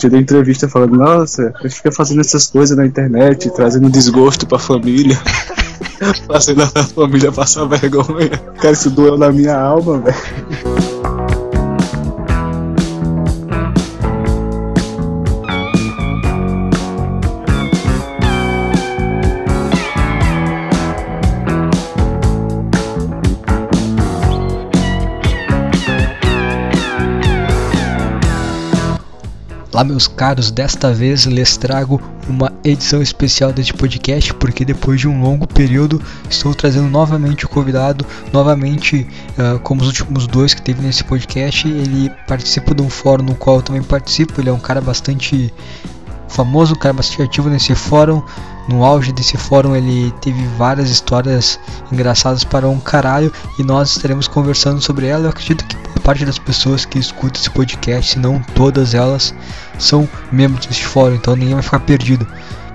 Te dei entrevista falando, nossa, ele fica fazendo essas coisas na internet, trazendo desgosto pra família. fazendo a família passar vergonha. Cara, isso doeu na minha alma, velho. Olá, meus caros, desta vez lhes trago uma edição especial deste podcast, porque depois de um longo período estou trazendo novamente o convidado, novamente, uh, como os últimos dois que teve nesse podcast. Ele participa de um fórum no qual eu também participo, ele é um cara bastante famoso, um cara bastante ativo nesse fórum. No auge desse fórum ele teve várias histórias engraçadas para um caralho e nós estaremos conversando sobre ela. Eu acredito que parte das pessoas que escutam esse podcast, se não todas elas, são membros desse fórum, então ninguém vai ficar perdido.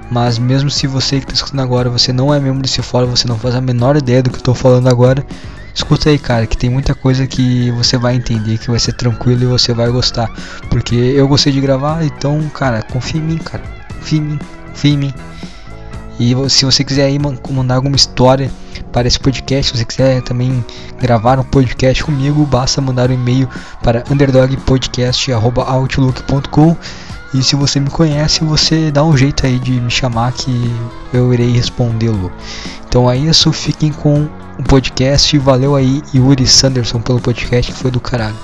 Mas mesmo se você que está escutando agora, você não é membro desse fórum, você não faz a menor ideia do que eu estou falando agora, escuta aí, cara, que tem muita coisa que você vai entender, que vai ser tranquilo e você vai gostar. Porque eu gostei de gravar, então, cara, confia em mim, cara. Confia em mim, confia em mim. E se você quiser aí mandar alguma história para esse podcast, se você quiser também gravar um podcast comigo, basta mandar um e-mail para underdogpodcast.outlook.com e se você me conhece, você dá um jeito aí de me chamar que eu irei respondê-lo. Então é isso, fiquem com o podcast. Valeu aí, Yuri Sanderson, pelo podcast que foi do caralho.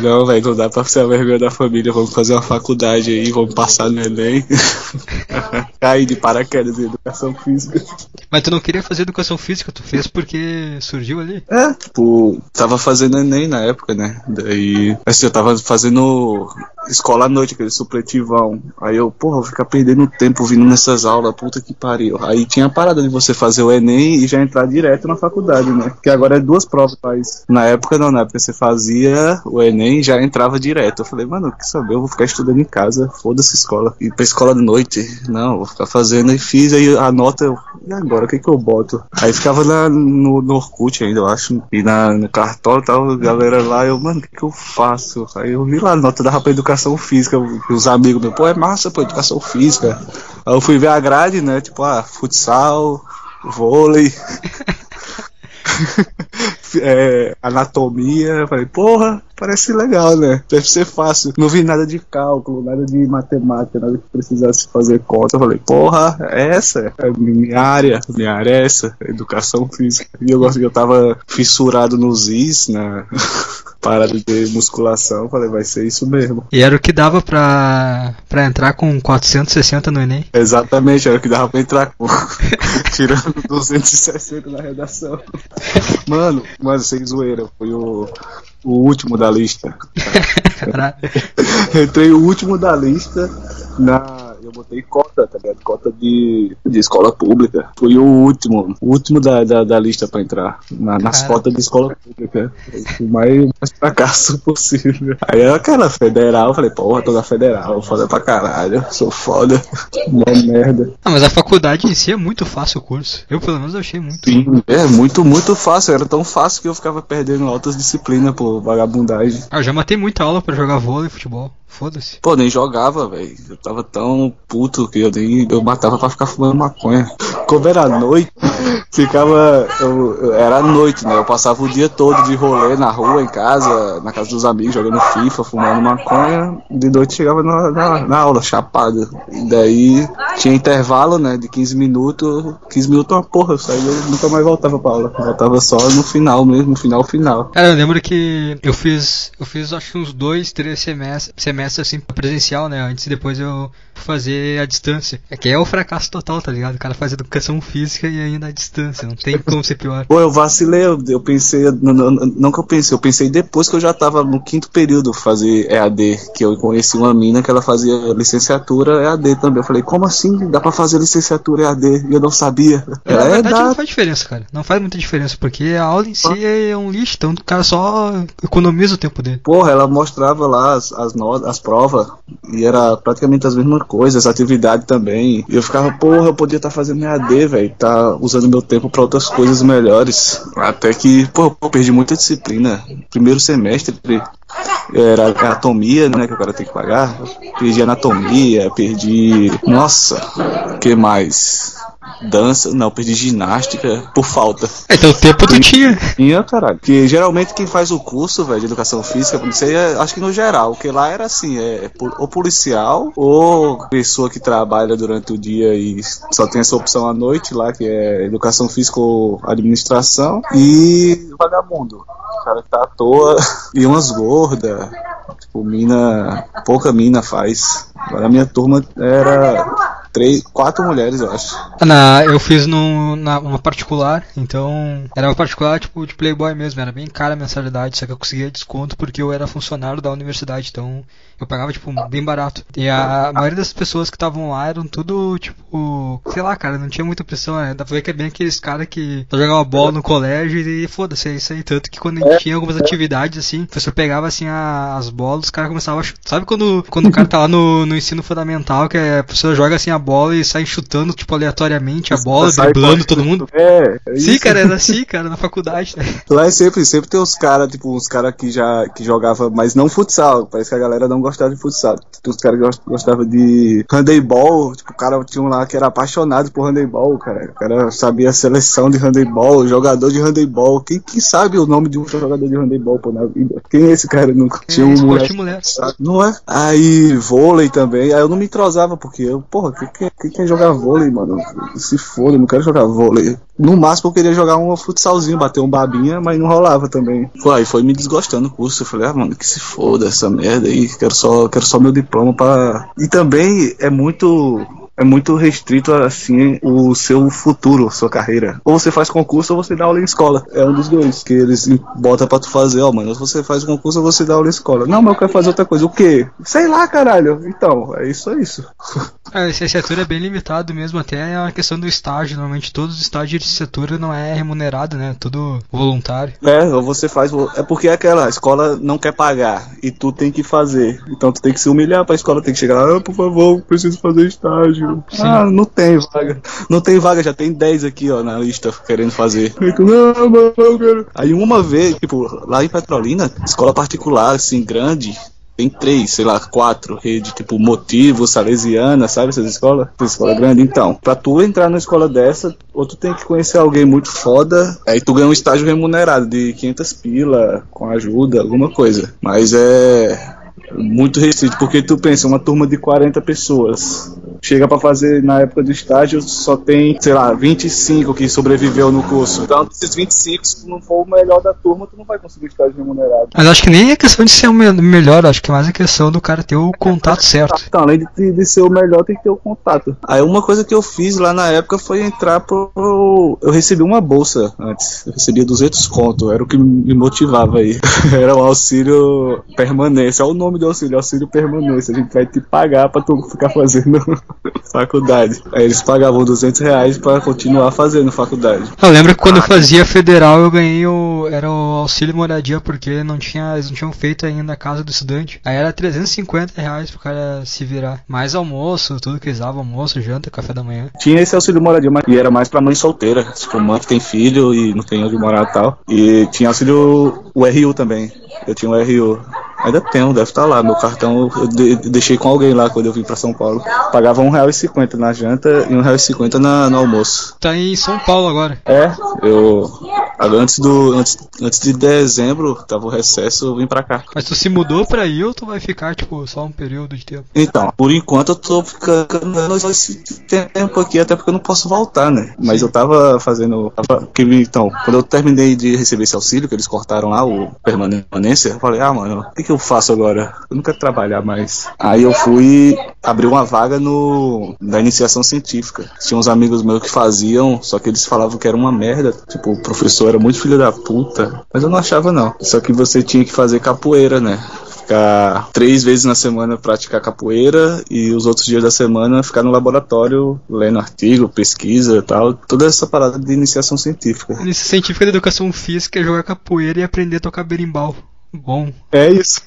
Não, velho, não dá pra ser a vergonha da família, vamos fazer uma faculdade aí, vamos passar no Enem. Cair de paraquedas em educação física. Mas tu não queria fazer educação física, tu fez porque surgiu ali? É, tipo, tava fazendo Enem na época, né? Daí, assim, eu tava fazendo escola à noite, aquele supletivão. Aí eu, porra, vou ficar perdendo tempo vindo nessas aulas, puta que pariu. Aí tinha a parada de você fazer o Enem e já entrar direto na faculdade, né? Porque agora é duas provas, faz. Na época não, na época você fazia o Enem e já entrava direto. Eu falei, mano, que saber, eu vou ficar estudando em casa, foda-se escola. E pra escola de noite, não, vou ficar fazendo e fiz, aí a nota, eu, e agora, o que que eu boto? Aí ficava lá no, no Orkut ainda, eu acho, e na, no cartório e tal, galera lá, eu, mano, o que que eu faço? Aí eu vi lá a nota da pra educação física, os amigos meus, pô, é massa, pô, educação física. Aí eu fui ver a grade, né, tipo, ah, futsal, vôlei. é, anatomia, falei, porra, parece legal, né? Deve ser fácil. Não vi nada de cálculo, nada de matemática, nada que precisasse fazer conta. Falei, porra, é essa é minha área, minha área é essa, educação física. E eu gosto que eu tava fissurado nos is, né? parada de musculação, falei, vai ser isso mesmo. E era o que dava pra, pra entrar com 460 no Enem? Exatamente, era o que dava pra entrar com. Tirando 260 na redação. Mano, mano, sem zoeira, foi o, o último da lista. Entrei o último da lista na eu botei cota, tá ligado? Cota de, de escola pública. Fui o último, o último da, da, da lista pra entrar. Na, nas cotas de escola pública. O mais, mais fracasso possível. Aí aquela federal, eu falei, porra, tô na federal, foda pra caralho, sou foda. Mó merda. Ah, mas a faculdade em si é muito fácil o curso. Eu pelo menos achei muito. Sim, é muito, muito fácil. Era tão fácil que eu ficava perdendo altas disciplinas por vagabundagem. Ah, eu já matei muita aula pra jogar vôlei e futebol. Foda-se. Pô, nem jogava, velho. Eu tava tão puto que eu nem eu matava pra ficar fumando maconha. Como era noite, ficava. Eu, era noite, né? Eu passava o dia todo de rolê na rua, em casa, na casa dos amigos, jogando FIFA, fumando maconha. De noite chegava na, na, na aula, chapado. E daí tinha intervalo, né? De 15 minutos. 15 minutos é uma porra, eu saía, eu nunca mais voltava pra aula. Voltava só no final mesmo, no final final. Cara, eu lembro que eu fiz. Eu fiz acho que uns dois, três semestres, semestres assim presencial, né? Antes e depois eu fazer a distância. É que é o fracasso total, tá ligado? O cara faz educação física e ainda a distância. Não tem como ser pior. Pô, eu vacilei, eu, eu pensei, não, não, não, que eu pensei, eu pensei depois que eu já tava no quinto período fazer EAD, que eu conheci uma mina que ela fazia licenciatura EAD também. Eu falei, como assim dá pra fazer licenciatura EAD? E eu não sabia. Na é, verdade não faz diferença, cara. Não faz muita diferença, porque a aula em si ah. é um lixo, então o cara só economiza o tempo dele. Porra, ela mostrava lá as, as, notas, as provas, e era praticamente as mesmas coisas, atividade também. E eu ficava, porra, eu podia estar tá fazendo EAD, velho, tá usando meu tempo para outras coisas melhores. Até que, pô, perdi muita disciplina. Primeiro semestre era anatomia, né, que cara tem que pagar. Perdi anatomia, perdi. Nossa, o que mais? dança, não, perdi ginástica por falta. Então o tempo tu tinha. Tinha, caralho. Que geralmente quem faz o curso, velho, de educação física, não sei, é, acho que no geral, que lá era assim, é, é ou policial ou pessoa que trabalha durante o dia e só tem essa opção à noite lá, que é educação física ou administração, e vagabundo. Cara tá à toa e umas gordas. Tipo, mina. Pouca mina faz. Agora a minha turma era três, quatro mulheres, eu acho. Na, eu fiz no, na, uma particular, então era uma particular tipo de Playboy mesmo, era bem cara a mensalidade, só que eu conseguia desconto porque eu era funcionário da universidade, então eu pagava tipo bem barato. E a maioria das pessoas que estavam lá eram tudo tipo, sei lá, cara, não tinha muita pressão, né? Dá pra ver que é bem aqueles caras que jogavam bola no colégio e foda-se, é isso aí. Tanto que quando a gente tinha algumas atividades assim, o professor pegava assim a, as bolas, os caras começavam a chutar. Sabe quando, quando o cara tá lá no, no ensino fundamental, que a professora joga assim a bola e sai chutando, tipo, aleatoriamente a bola, driblando todo mundo. É, é Sim, cara, era assim, cara, na faculdade. Né? Lá é sempre, sempre tem uns caras, tipo, uns caras que já que jogava, mas não futsal. Parece que a galera não gostava de futsal. Tem uns caras que gostavam de handebol, tipo, o cara tinha um lá que era apaixonado por handebol, cara. O cara sabia a seleção de handebol, jogador de handebol. Quem, quem sabe o nome de um jogador de handebol, pô, na vida? Quem é esse cara? Nunca é, tinha um mulher, mulher. Não é? Aí, vôlei também. Aí eu não me entrosava, porque eu, porra, que, que, que quer jogar vôlei, mano? Se foda, não quero jogar vôlei. No máximo eu queria jogar um futsalzinho, bater um babinha, mas não rolava também. Foi, aí foi me desgostando o curso. Eu falei, ah, mano, que se foda essa merda aí, quero só, quero só meu diploma pra. E também é muito é muito restrito assim o seu futuro, sua carreira. Ou você faz concurso ou você dá aula em escola. É um dos dois que eles botam pra tu fazer, ó, mano. Você faz concurso ou você dá aula em escola. Não, mas eu quero fazer outra coisa. O quê? Sei lá, caralho. Então, é isso, é isso. A licenciatura é bem limitado mesmo, até é uma questão do estágio. Normalmente todos os estágios de licenciatura não é remunerado, né? Tudo voluntário. É, ou você faz. É porque é aquela, a escola não quer pagar e tu tem que fazer. Então tu tem que se humilhar pra escola, tem que chegar lá, ah, por favor, preciso fazer estágio. Sim. Ah, não tem vaga. Não tem vaga, já tem 10 aqui, ó, na lista querendo fazer. não, não, não quero. Aí uma vez, tipo, lá em Petrolina, escola particular, assim, grande, tem três, sei lá, quatro rede, tipo Motivo, Salesiana, sabe essas escolas? Essa escola grande. Então, pra tu entrar numa escola dessa, ou tu tem que conhecer alguém muito foda, aí tu ganha um estágio remunerado de 500 pila, com ajuda, alguma coisa. Mas é muito restrito, porque tu pensa, uma turma de 40 pessoas, chega para fazer na época do estágio, só tem, sei lá, 25 que sobreviveu no curso. Então, desses 25, se tu não for o melhor da turma, tu não vai conseguir estágio remunerado. Mas acho que nem é questão de ser o melhor, acho que é mais a questão do cara ter o contato certo. Então, além de, de ser o melhor, tem que ter o contato. Aí uma coisa que eu fiz lá na época foi entrar pro. Eu recebi uma bolsa antes. Eu recebia 200 conto, era o que me motivava aí. era o auxílio permanência, é o nome do auxílio, auxílio permanência. A gente vai te pagar pra tu ficar fazendo faculdade. Aí eles pagavam 200 reais pra continuar fazendo faculdade. Eu lembro que quando eu fazia federal eu ganhei o. Era o auxílio moradia porque não tinha, eles não tinham feito ainda a casa do estudante. Aí era 350 reais pro cara se virar. Mais almoço, tudo que eles davam, almoço, janta, café da manhã. Tinha esse auxílio moradia, mas e era mais pra mãe solteira. Tipo, mãe que tem filho e não tem onde morar e tal. E tinha auxílio o RU também. Eu tinha o RU. Ainda tenho, deve estar lá. Meu cartão eu de, deixei com alguém lá quando eu vim pra São Paulo. Pagava R$1,50 na janta e R$1,50 no almoço. Tá em São Paulo agora. É, eu. Antes, do, antes, antes de dezembro, tava o recesso, eu vim pra cá. Mas tu se mudou pra aí ou tu vai ficar, tipo, só um período de tempo? Então, por enquanto eu tô ficando esse tempo aqui, até porque eu não posso voltar, né? Mas eu tava fazendo. Tava, então, quando eu terminei de receber esse auxílio, que eles cortaram lá, o permanência, eu falei, ah, mano, o que, que eu faço agora? Eu não quero trabalhar mais. Aí eu fui abrir uma vaga no da iniciação científica. Tinha uns amigos meus que faziam, só que eles falavam que era uma merda. Tipo, o professor era muito filho da puta. Mas eu não achava, não. Só que você tinha que fazer capoeira, né? ficar três vezes na semana praticar capoeira e os outros dias da semana ficar no laboratório lendo artigo, pesquisa e tal. Toda essa parada de iniciação científica. Iniciação científica de educação física é jogar capoeira e aprender a tocar berimbau. Bom. É isso.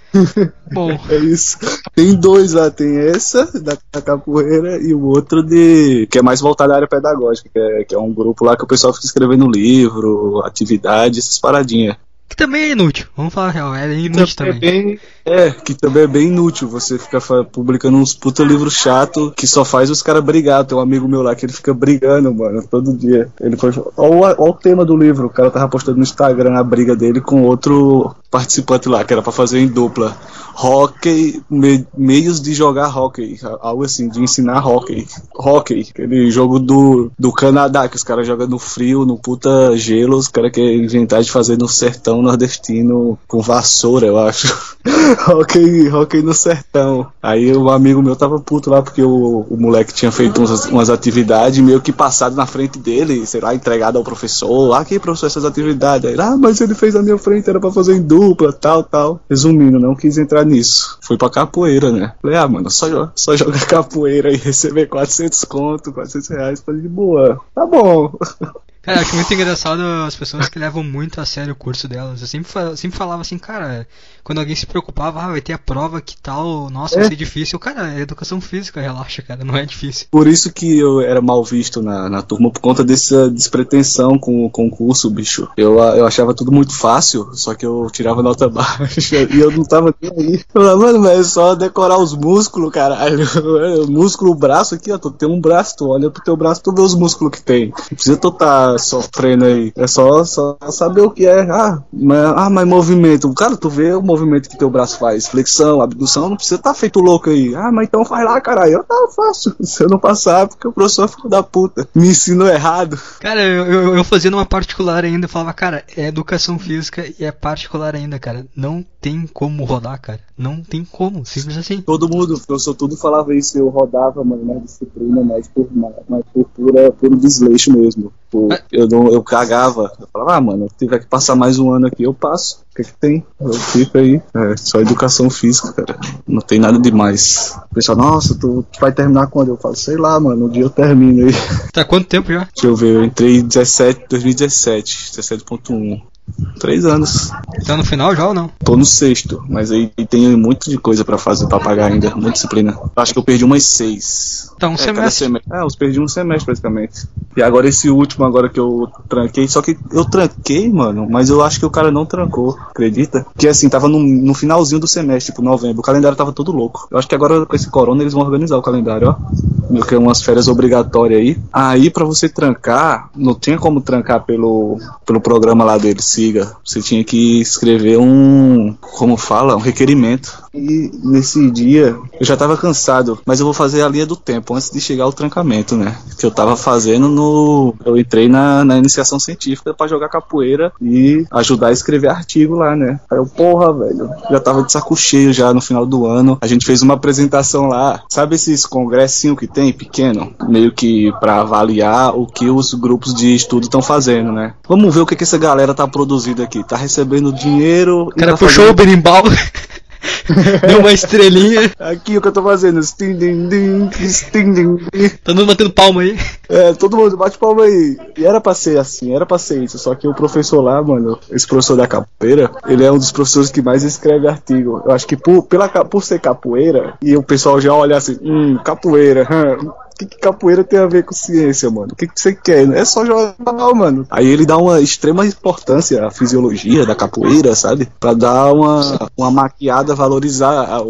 Bom. é isso. Tem dois lá, tem essa da, da, capoeira e o outro de que é mais voltado à área pedagógica, que é, que é um grupo lá que o pessoal fica escrevendo livro, atividade, essas paradinhas. Que também é inútil, vamos falar a real, é inútil também. É, bem, é, que também é bem inútil você ficar publicando uns puta livro chato que só faz os caras brigar. Tem um amigo meu lá que ele fica brigando, mano, todo dia. Ele foi. Olha o tema do livro, o cara tava postando no Instagram a briga dele com outro participante lá, que era para fazer em dupla. Hockey, me, meios de jogar hockey, algo assim, de ensinar hockey. Hockey, aquele jogo do, do Canadá, que os caras jogam no frio, no puta gelo, os caras querem inventar de fazer no sertão nordestino com vassoura, eu acho. hockey, hockey no sertão. Aí um amigo meu tava puto lá porque o, o moleque tinha feito umas, umas atividades meio que passado na frente dele, sei lá, entregado ao professor. Ah, aqui, professor, essas atividades. Aí, ah, mas ele fez na minha frente, era pra fazer em dupla, tal, tal. Resumindo, não quis entrar nisso. Fui pra capoeira, né? Falei, ah, mano, só, só jogar capoeira e receber 400 conto, 400 reais. Falei, de boa. Tá bom. Cara, acho muito engraçado as pessoas que levam muito a sério o curso delas. Eu sempre, sempre falava assim, cara, quando alguém se preocupava, ah, vai ter a prova que tal, nossa, é. vai ser difícil. Cara, é educação física, relaxa, cara, não é difícil. Por isso que eu era mal visto na, na turma, por conta dessa despretensão com o concurso, bicho. Eu, eu achava tudo muito fácil, só que eu tirava nota baixa e eu não tava nem aí. Eu falava, mano, mas é só decorar os músculos, caralho. músculo, o braço aqui, ó, tu tem um braço, tu olha pro teu braço, tu vê os músculos que tem. Não precisa tu tá sofrendo aí. É só, só saber o que é. Ah, mas, ah, mas movimento. Cara, tu vê o movimento que teu braço faz. Flexão, abdução, não precisa estar tá feito louco aí. Ah, mas então faz lá, caralho. Eu tava fácil. Se eu não passar, porque o professor é filho da puta. Me ensinou errado. Cara, eu, eu, eu fazia numa particular ainda, falava, cara, é educação física e é particular ainda, cara. Não tem como rodar, cara. Não tem como, simples assim. Todo mundo, o professor tudo falava isso. Eu rodava, mano, na disciplina, mais por, mais por pura, puro desleixo mesmo. Tipo, eu, não, eu cagava. Eu falava, ah, mano, se tiver que passar mais um ano aqui, eu passo. O que, que tem? Eu fico aí. É só educação física, cara. Não tem nada demais. O pessoal, nossa, tu, tu vai terminar quando? Eu falo, sei lá, mano, um dia eu termino aí. Tá quanto tempo já? Deixa eu ver, eu entrei em 17, 2017, 17.1. Três anos. Tá no final já ou não? Tô no sexto, mas aí tem muito de coisa para fazer, para pagar ainda, muita disciplina. Acho que eu perdi umas seis. Então, um é, semestre. semestre. É, eu perdi um semestre praticamente. E agora esse último agora que eu tranquei, só que eu tranquei, mano, mas eu acho que o cara não trancou, acredita? Que assim, tava no, no finalzinho do semestre, tipo novembro, o calendário tava todo louco. Eu acho que agora com esse corona eles vão organizar o calendário, ó. Meio que umas férias obrigatórias aí. Aí para você trancar, não tinha como trancar pelo, pelo programa lá deles siga. Você tinha que escrever um, como fala, um requerimento. E nesse dia eu já tava cansado, mas eu vou fazer a linha do tempo antes de chegar ao trancamento, né? Que eu tava fazendo no. Eu entrei na, na iniciação científica para jogar capoeira e ajudar a escrever artigo lá, né? Aí eu, porra, velho, já tava de saco cheio já no final do ano. A gente fez uma apresentação lá, sabe esses congressinho que tem, pequeno? Meio que para avaliar o que os grupos de estudo estão fazendo, né? Vamos ver o que, que essa galera tá produzindo aqui. Tá recebendo dinheiro. O cara tá puxou fazendo... o berimbau. Deu uma estrelinha. Aqui o que eu tô fazendo. Sting, ding, ding, sting, ding, ding. Tá dando batendo palma aí. É, todo mundo bate palma aí. E era pra ser assim, era pra ser isso. Só que o professor lá, mano, esse professor da capoeira, ele é um dos professores que mais escreve artigo. Eu acho que por, pela, por ser capoeira, e o pessoal já olha assim, hum, capoeira, hum, que, que capoeira tem a ver com ciência, mano? O que, que você quer? É só jogar, mano. Aí ele dá uma extrema importância à fisiologia da capoeira, sabe? Pra dar uma, uma maquiada, valorizar a,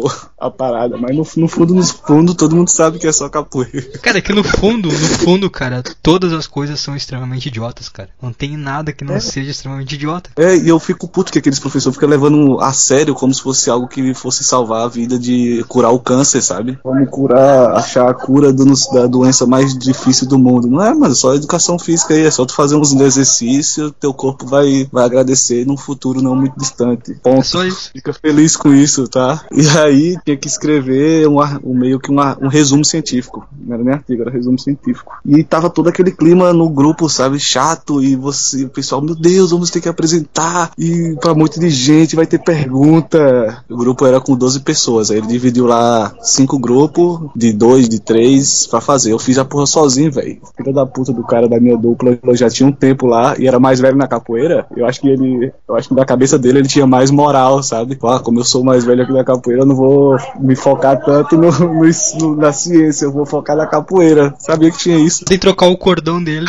a parada. Mas no, no fundo, no fundo, todo mundo sabe que é só capoeira. Cara, é que no fundo, no fundo, cara, todas as coisas são extremamente idiotas, cara. Não tem nada que não É. seja extremamente idiota. É, e eu fico puto que aqueles professores ficam levando a sério como se fosse algo que fosse salvar a vida de curar o câncer, sabe? Vamos curar, achar a cura do, da doença mais difícil do mundo. Não é, mano, só educação física aí, é só tu fazer uns exercícios, teu corpo vai, vai agradecer num futuro não muito distante. É Ponto. só isso. Fica feliz com isso, tá? E aí tinha que escrever um, um meio que um, ar- um resumo científico. Não era nem artigo, era resumo científico. E tava todo aquele clima no grupo, sabe? Chato. E você, o pessoal, meu Deus, vamos ter que apresentar. E pra um monte de gente vai ter pergunta. O grupo era com 12 pessoas. Aí ele dividiu lá cinco grupos, de dois, de três, pra fazer. Eu fiz a porra sozinho, velho. Filho da puta do cara da minha dupla, eu já tinha um tempo lá e era mais velho na capoeira. Eu acho que ele, eu acho que na cabeça dele ele tinha mais moral, sabe? Ah, como eu sou mais velho aqui na capoeira, eu não vou me focar tanto no, no- na ciência, eu vou focar na capoeira. Sabia que tinha isso? Tem que trocar o cordão dele.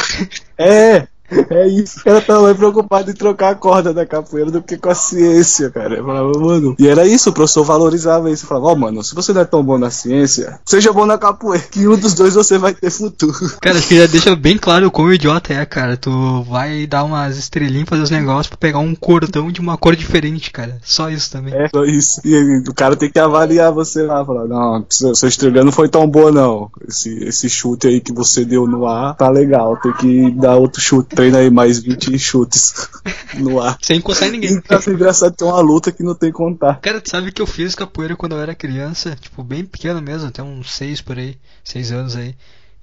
É, é isso. O cara tá mais preocupado em trocar a corda da capoeira do que com a ciência, cara. Eu falava, mano. E era isso, o professor valorizava isso. Falava, ó, mano, se você não é tão bom na ciência, seja bom na capoeira, que um dos dois você vai ter futuro. Cara, acho que já deixa bem claro o quão idiota é, cara. Tu vai dar umas estrelinhas, fazer os negócios pra pegar um cordão de uma cor diferente, cara. Só isso também. É, só isso. E o cara tem que avaliar você lá, falar, não, seu estrela não foi tão boa, não. Esse, esse chute aí que você deu no ar tá legal. Tem que dar outro chute. Treina aí mais 20 chutes no ar. Sem encostar em ninguém. E é engraçado ter uma luta que não tem contar. Cara, tu sabe que eu fiz capoeira quando eu era criança, tipo, bem pequeno mesmo, até uns seis por aí, seis anos aí.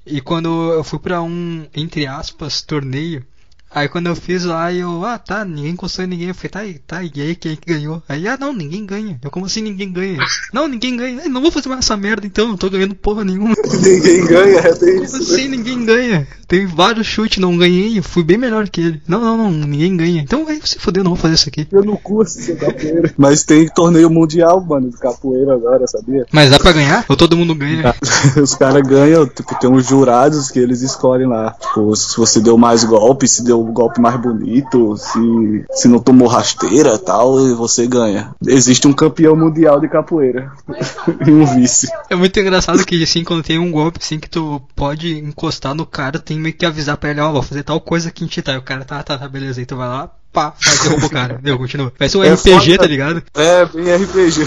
E quando eu fui pra um, entre aspas, torneio, aí quando eu fiz lá, eu, ah, tá, ninguém em ninguém. Eu falei, tá, e- tá, e aí quem é que ganhou? Aí, ah, não, ninguém ganha. Eu, como assim ninguém ganha? não, ninguém ganha. "Ai, não vou fazer mais essa merda então, não tô ganhando porra nenhuma. Ninguém ganha, é bem Como isso. assim ninguém ganha? Tem vários chutes, não ganhei, eu fui bem melhor que ele. Não, não, não, ninguém ganha. Então vai se foder, não vou fazer isso aqui. Eu não curso essa capoeira. Mas tem torneio mundial, mano, de capoeira agora, sabia? Mas dá pra ganhar? Ou todo mundo ganha? Os caras ganham, tipo, tem uns jurados que eles escolhem lá. Tipo, se você deu mais golpe, se deu o golpe mais bonito, se, se não tomou rasteira tal, e você ganha. Existe um campeão mundial de capoeira. e um vice. É muito engraçado que assim, quando tem um golpe assim que tu pode encostar no cara, tem meio que avisar pra ele, ó, vou fazer tal coisa aqui em ti, tá? E o cara, tá, tá, tá, beleza. Aí tu vai lá, pá, vai derruba o cara. Deu, continua. Parece um É RPG, foda. tá ligado? É, bem RPG.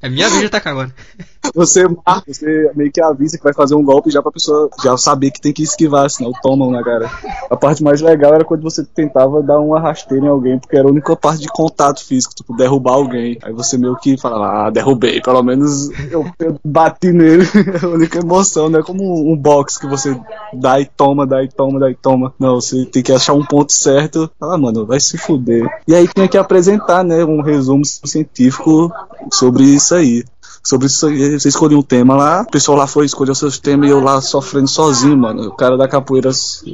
É minha vez de atacar agora. Você marca, você meio que avisa que vai fazer um golpe já pra pessoa já saber que tem que esquivar, senão tomam na cara. A parte mais legal era quando você tentava dar uma rasteira em alguém, porque era a única parte de contato físico, tipo, derrubar alguém. Aí você meio que fala, ah, derrubei, pelo menos eu, eu bati nele. É a única emoção, não é como um box que você dá e toma, dá e toma, dá e toma. Não, você tem que achar um ponto certo. Fala, mano, vai se fuder. E aí tinha que apresentar, né, um resumo científico sobre isso aí sobre isso. Você escolheu um tema lá, o pessoal lá foi escolher os seus temas e eu lá sofrendo sozinho, mano. O cara da capoeira,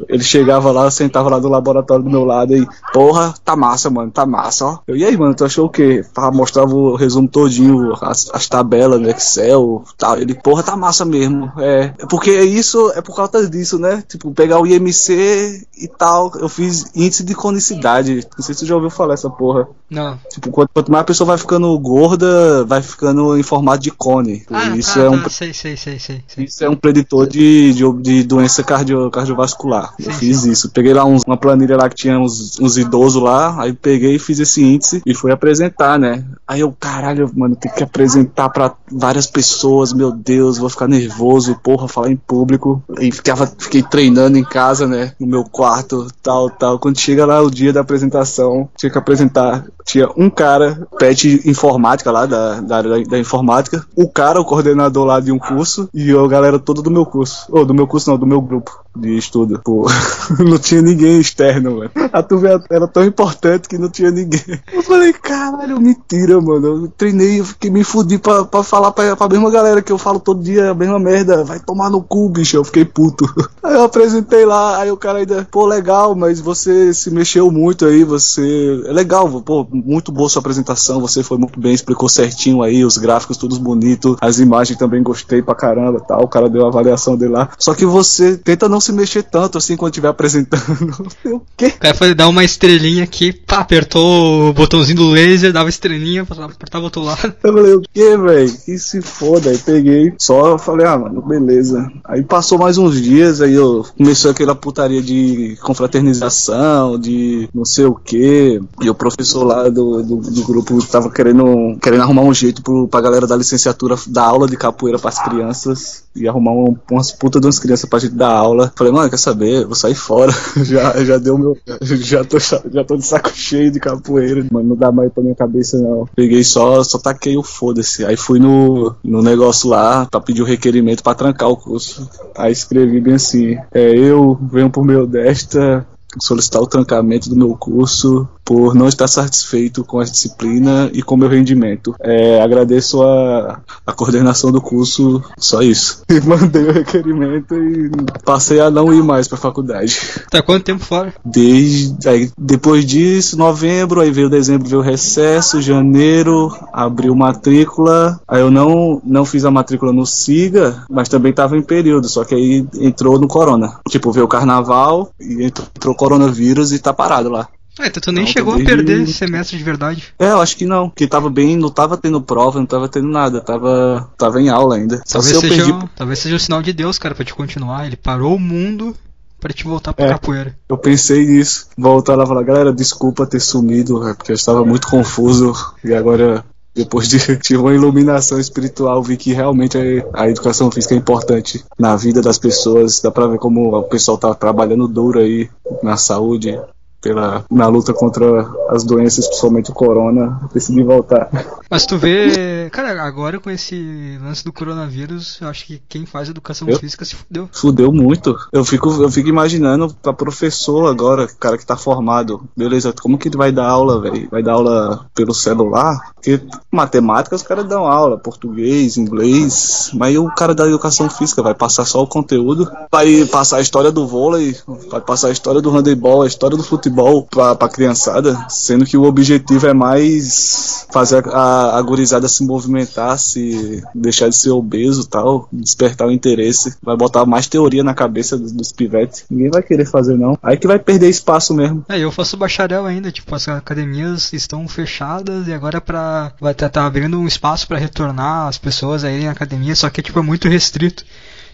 ele chegava lá, sentava lá do laboratório do meu lado e, porra, tá massa, mano, tá massa, ó. Eu, e aí, mano, tu achou o quê? Pá, mostrava o resumo todinho, as, as tabelas no Excel, tal. Ele, porra, tá massa mesmo. É, é porque isso, é por causa disso, né? Tipo, pegar o IMC e tal. Eu fiz índice de conicidade. Não sei se tu já ouviu falar essa porra. Não. Tipo, quanto, quanto mais a pessoa vai ficando gorda, vai ficando em formato de cone. Ah, isso, tá, é um, tá, sei, sei, sei, sei. isso é um preditor de, de, de doença cardio, cardiovascular. Eu Sim, fiz isso. Peguei lá uns- uma planilha lá que tinha uns, uns idosos lá, aí peguei e fiz esse índice e fui apresentar, né? Aí eu, caralho, mano, tem que apresentar pra várias pessoas, meu Deus, vou ficar nervoso, porra, falar em público. E ficava, fiquei treinando em casa, né? No meu quarto, tal, tal. Quando chega lá o dia da apresentação, tinha que apresentar. Tinha um cara, pet informática lá, da, da área da, da informática, o cara, o coordenador lá de um curso, e a galera toda do meu curso. Ou do meu curso não, do meu grupo. De estudo. Pô, não tinha ninguém externo, mano. A turma era tão importante que não tinha ninguém. Eu falei, caralho, mentira, mano. Eu treinei, eu fiquei me fudi pra, pra falar pra, pra mesma galera que eu falo todo dia a mesma merda. Vai tomar no cu, bicho. Eu fiquei puto. Aí eu apresentei lá, aí o cara ainda, pô, legal, mas você se mexeu muito aí, você. É legal, pô, muito boa sua apresentação, você foi muito bem, explicou certinho aí, os gráficos todos bonitos, as imagens também gostei pra caramba tal. O cara deu a avaliação dele lá. Só que você tenta não se mexer tanto assim quando estiver apresentando. o quê? O cara foi dar uma estrelinha aqui, pá, apertou o botãozinho do laser, dava estrelinha, apertava o outro lado. Eu falei, o que, velho? Que se foda. Aí peguei, só falei, ah, mano, beleza. Aí passou mais uns dias, aí eu começou aquela putaria de confraternização, de não sei o que. E o professor lá do, do, do, grupo tava querendo, querendo arrumar um jeito pro, pra galera da licenciatura dar aula de capoeira pras crianças e arrumar um, umas putas de umas crianças pra gente dar aula. Falei, mano, quer saber? Vou sair fora. já, já deu meu. Já tô, já tô de saco cheio de capoeira, mano. Não dá mais pra minha cabeça, não. Peguei só, só taquei o foda-se. Aí fui no, no negócio lá pra pedir o requerimento pra trancar o curso. Aí escrevi bem assim: é, eu venho por meu desta solicitar o trancamento do meu curso por não estar satisfeito com a disciplina e com o meu rendimento. É, agradeço a, a coordenação do curso, só isso. E mandei o requerimento e passei a não ir mais para a faculdade. Tá quanto tempo fora? Desde aí, depois disso, novembro, aí veio dezembro, veio recesso, janeiro, abriu matrícula. Aí eu não não fiz a matrícula no SIGA, mas também estava em período, só que aí entrou no corona. Tipo, veio o carnaval e entrou, entrou coronavírus e tá parado lá. Ah, então tu nem não, chegou a perder esse semestre de verdade. É, eu acho que não, que tava bem, não tava tendo prova, não tava tendo nada, tava, tava em aula ainda. Talvez, seja, perdi... talvez seja o sinal de Deus, cara, pra te continuar. Ele parou o mundo para te voltar pra é, capoeira. Eu pensei nisso, voltar lá e falar, galera, desculpa ter sumido, é porque eu estava muito confuso e agora depois de tive uma iluminação espiritual, vi que realmente a, educação física é importante na vida das pessoas. Dá pra ver como o pessoal tá trabalhando duro aí na saúde, pela, na luta contra as doenças, principalmente o corona, decidi voltar. Mas tu vê, cara, agora com esse lance do coronavírus, eu acho que quem faz educação eu? física se fudeu. Fudeu muito. Eu fico, eu fico imaginando pra professor agora, cara que tá formado, beleza, como que ele vai dar aula, velho? Vai dar aula pelo celular? Porque matemática os caras dão aula, português, inglês, mas o cara da educação física vai passar só o conteúdo, vai passar a história do vôlei, vai passar a história do handebol, a história do futebol futebol pra, pra criançada, sendo que o objetivo é mais fazer a, a gurizada se movimentar, se deixar de ser obeso tal, despertar o interesse, vai botar mais teoria na cabeça dos, dos pivetes. Ninguém vai querer fazer, não. Aí que vai perder espaço mesmo. É, eu faço bacharel ainda, tipo, as academias estão fechadas e agora pra. Vai estar tá, tá abrindo um espaço para retornar as pessoas a irem na academia, só que tipo, é muito restrito.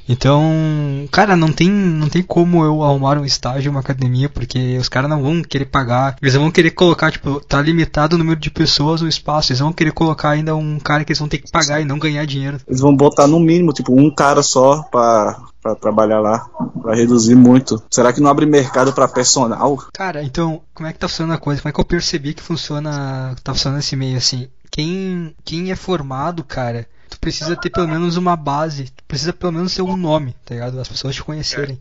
Então, cara, não tem, não tem como eu arrumar um estágio, uma academia, porque os caras não vão querer pagar. Eles vão querer colocar, tipo, tá limitado o número de pessoas no espaço. Eles vão querer colocar ainda um cara que eles vão ter que pagar e não ganhar dinheiro. Eles vão botar no mínimo, tipo, um cara só pra, pra trabalhar lá. Vai reduzir muito. Será que não abre mercado para personal? Cara, então, como é que tá funcionando a coisa? Como é que eu percebi que funciona, tá funcionando esse meio assim? Quem, quem é formado, cara, tu precisa ter pelo menos uma base, tu precisa pelo menos ter um nome, tá ligado? As pessoas te conhecerem.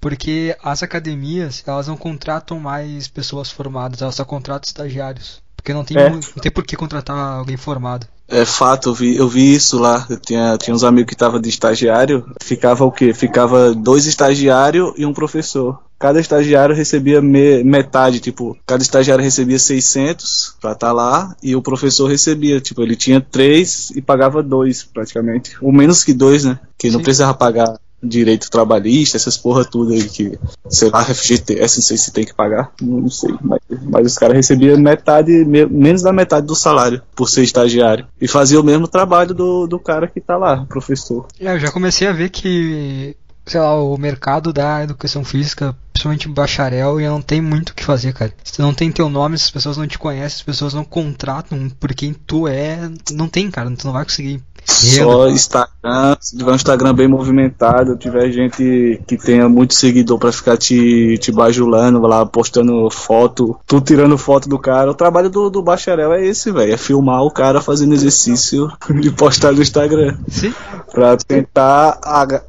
Porque as academias, elas não contratam mais pessoas formadas, elas só contratam estagiários. Porque não tem, é. não tem por que contratar alguém formado. É fato, eu vi, eu vi isso lá. Eu tinha, tinha uns amigos que estavam de estagiário. Ficava o quê? Ficava dois estagiários e um professor. Cada estagiário recebia me, metade, tipo, cada estagiário recebia 600 pra estar tá lá e o professor recebia, tipo, ele tinha três e pagava dois, praticamente. Ou menos que dois, né? Que não precisava pagar direito trabalhista, essas porra tudo aí que, sei lá, FGTS, não sei se tem que pagar, não sei, mas, mas os caras recebiam metade, me, menos da metade do salário por ser estagiário e fazia o mesmo trabalho do, do cara que tá lá, professor. É, eu já comecei a ver que, sei lá, o mercado da educação física principalmente bacharel, e não tem muito o que fazer, cara. Se não tem teu nome, as pessoas não te conhecem, as pessoas não contratam por quem tu é, não tem, cara, tu não vai conseguir. Só Instagram, se tiver um Instagram bem movimentado, tiver gente que tenha muito seguidor pra ficar te, te bajulando lá, postando foto, tu tirando foto do cara. O trabalho do, do bacharel é esse, velho. É filmar o cara fazendo exercício e postar no Instagram. Sim. Pra tentar,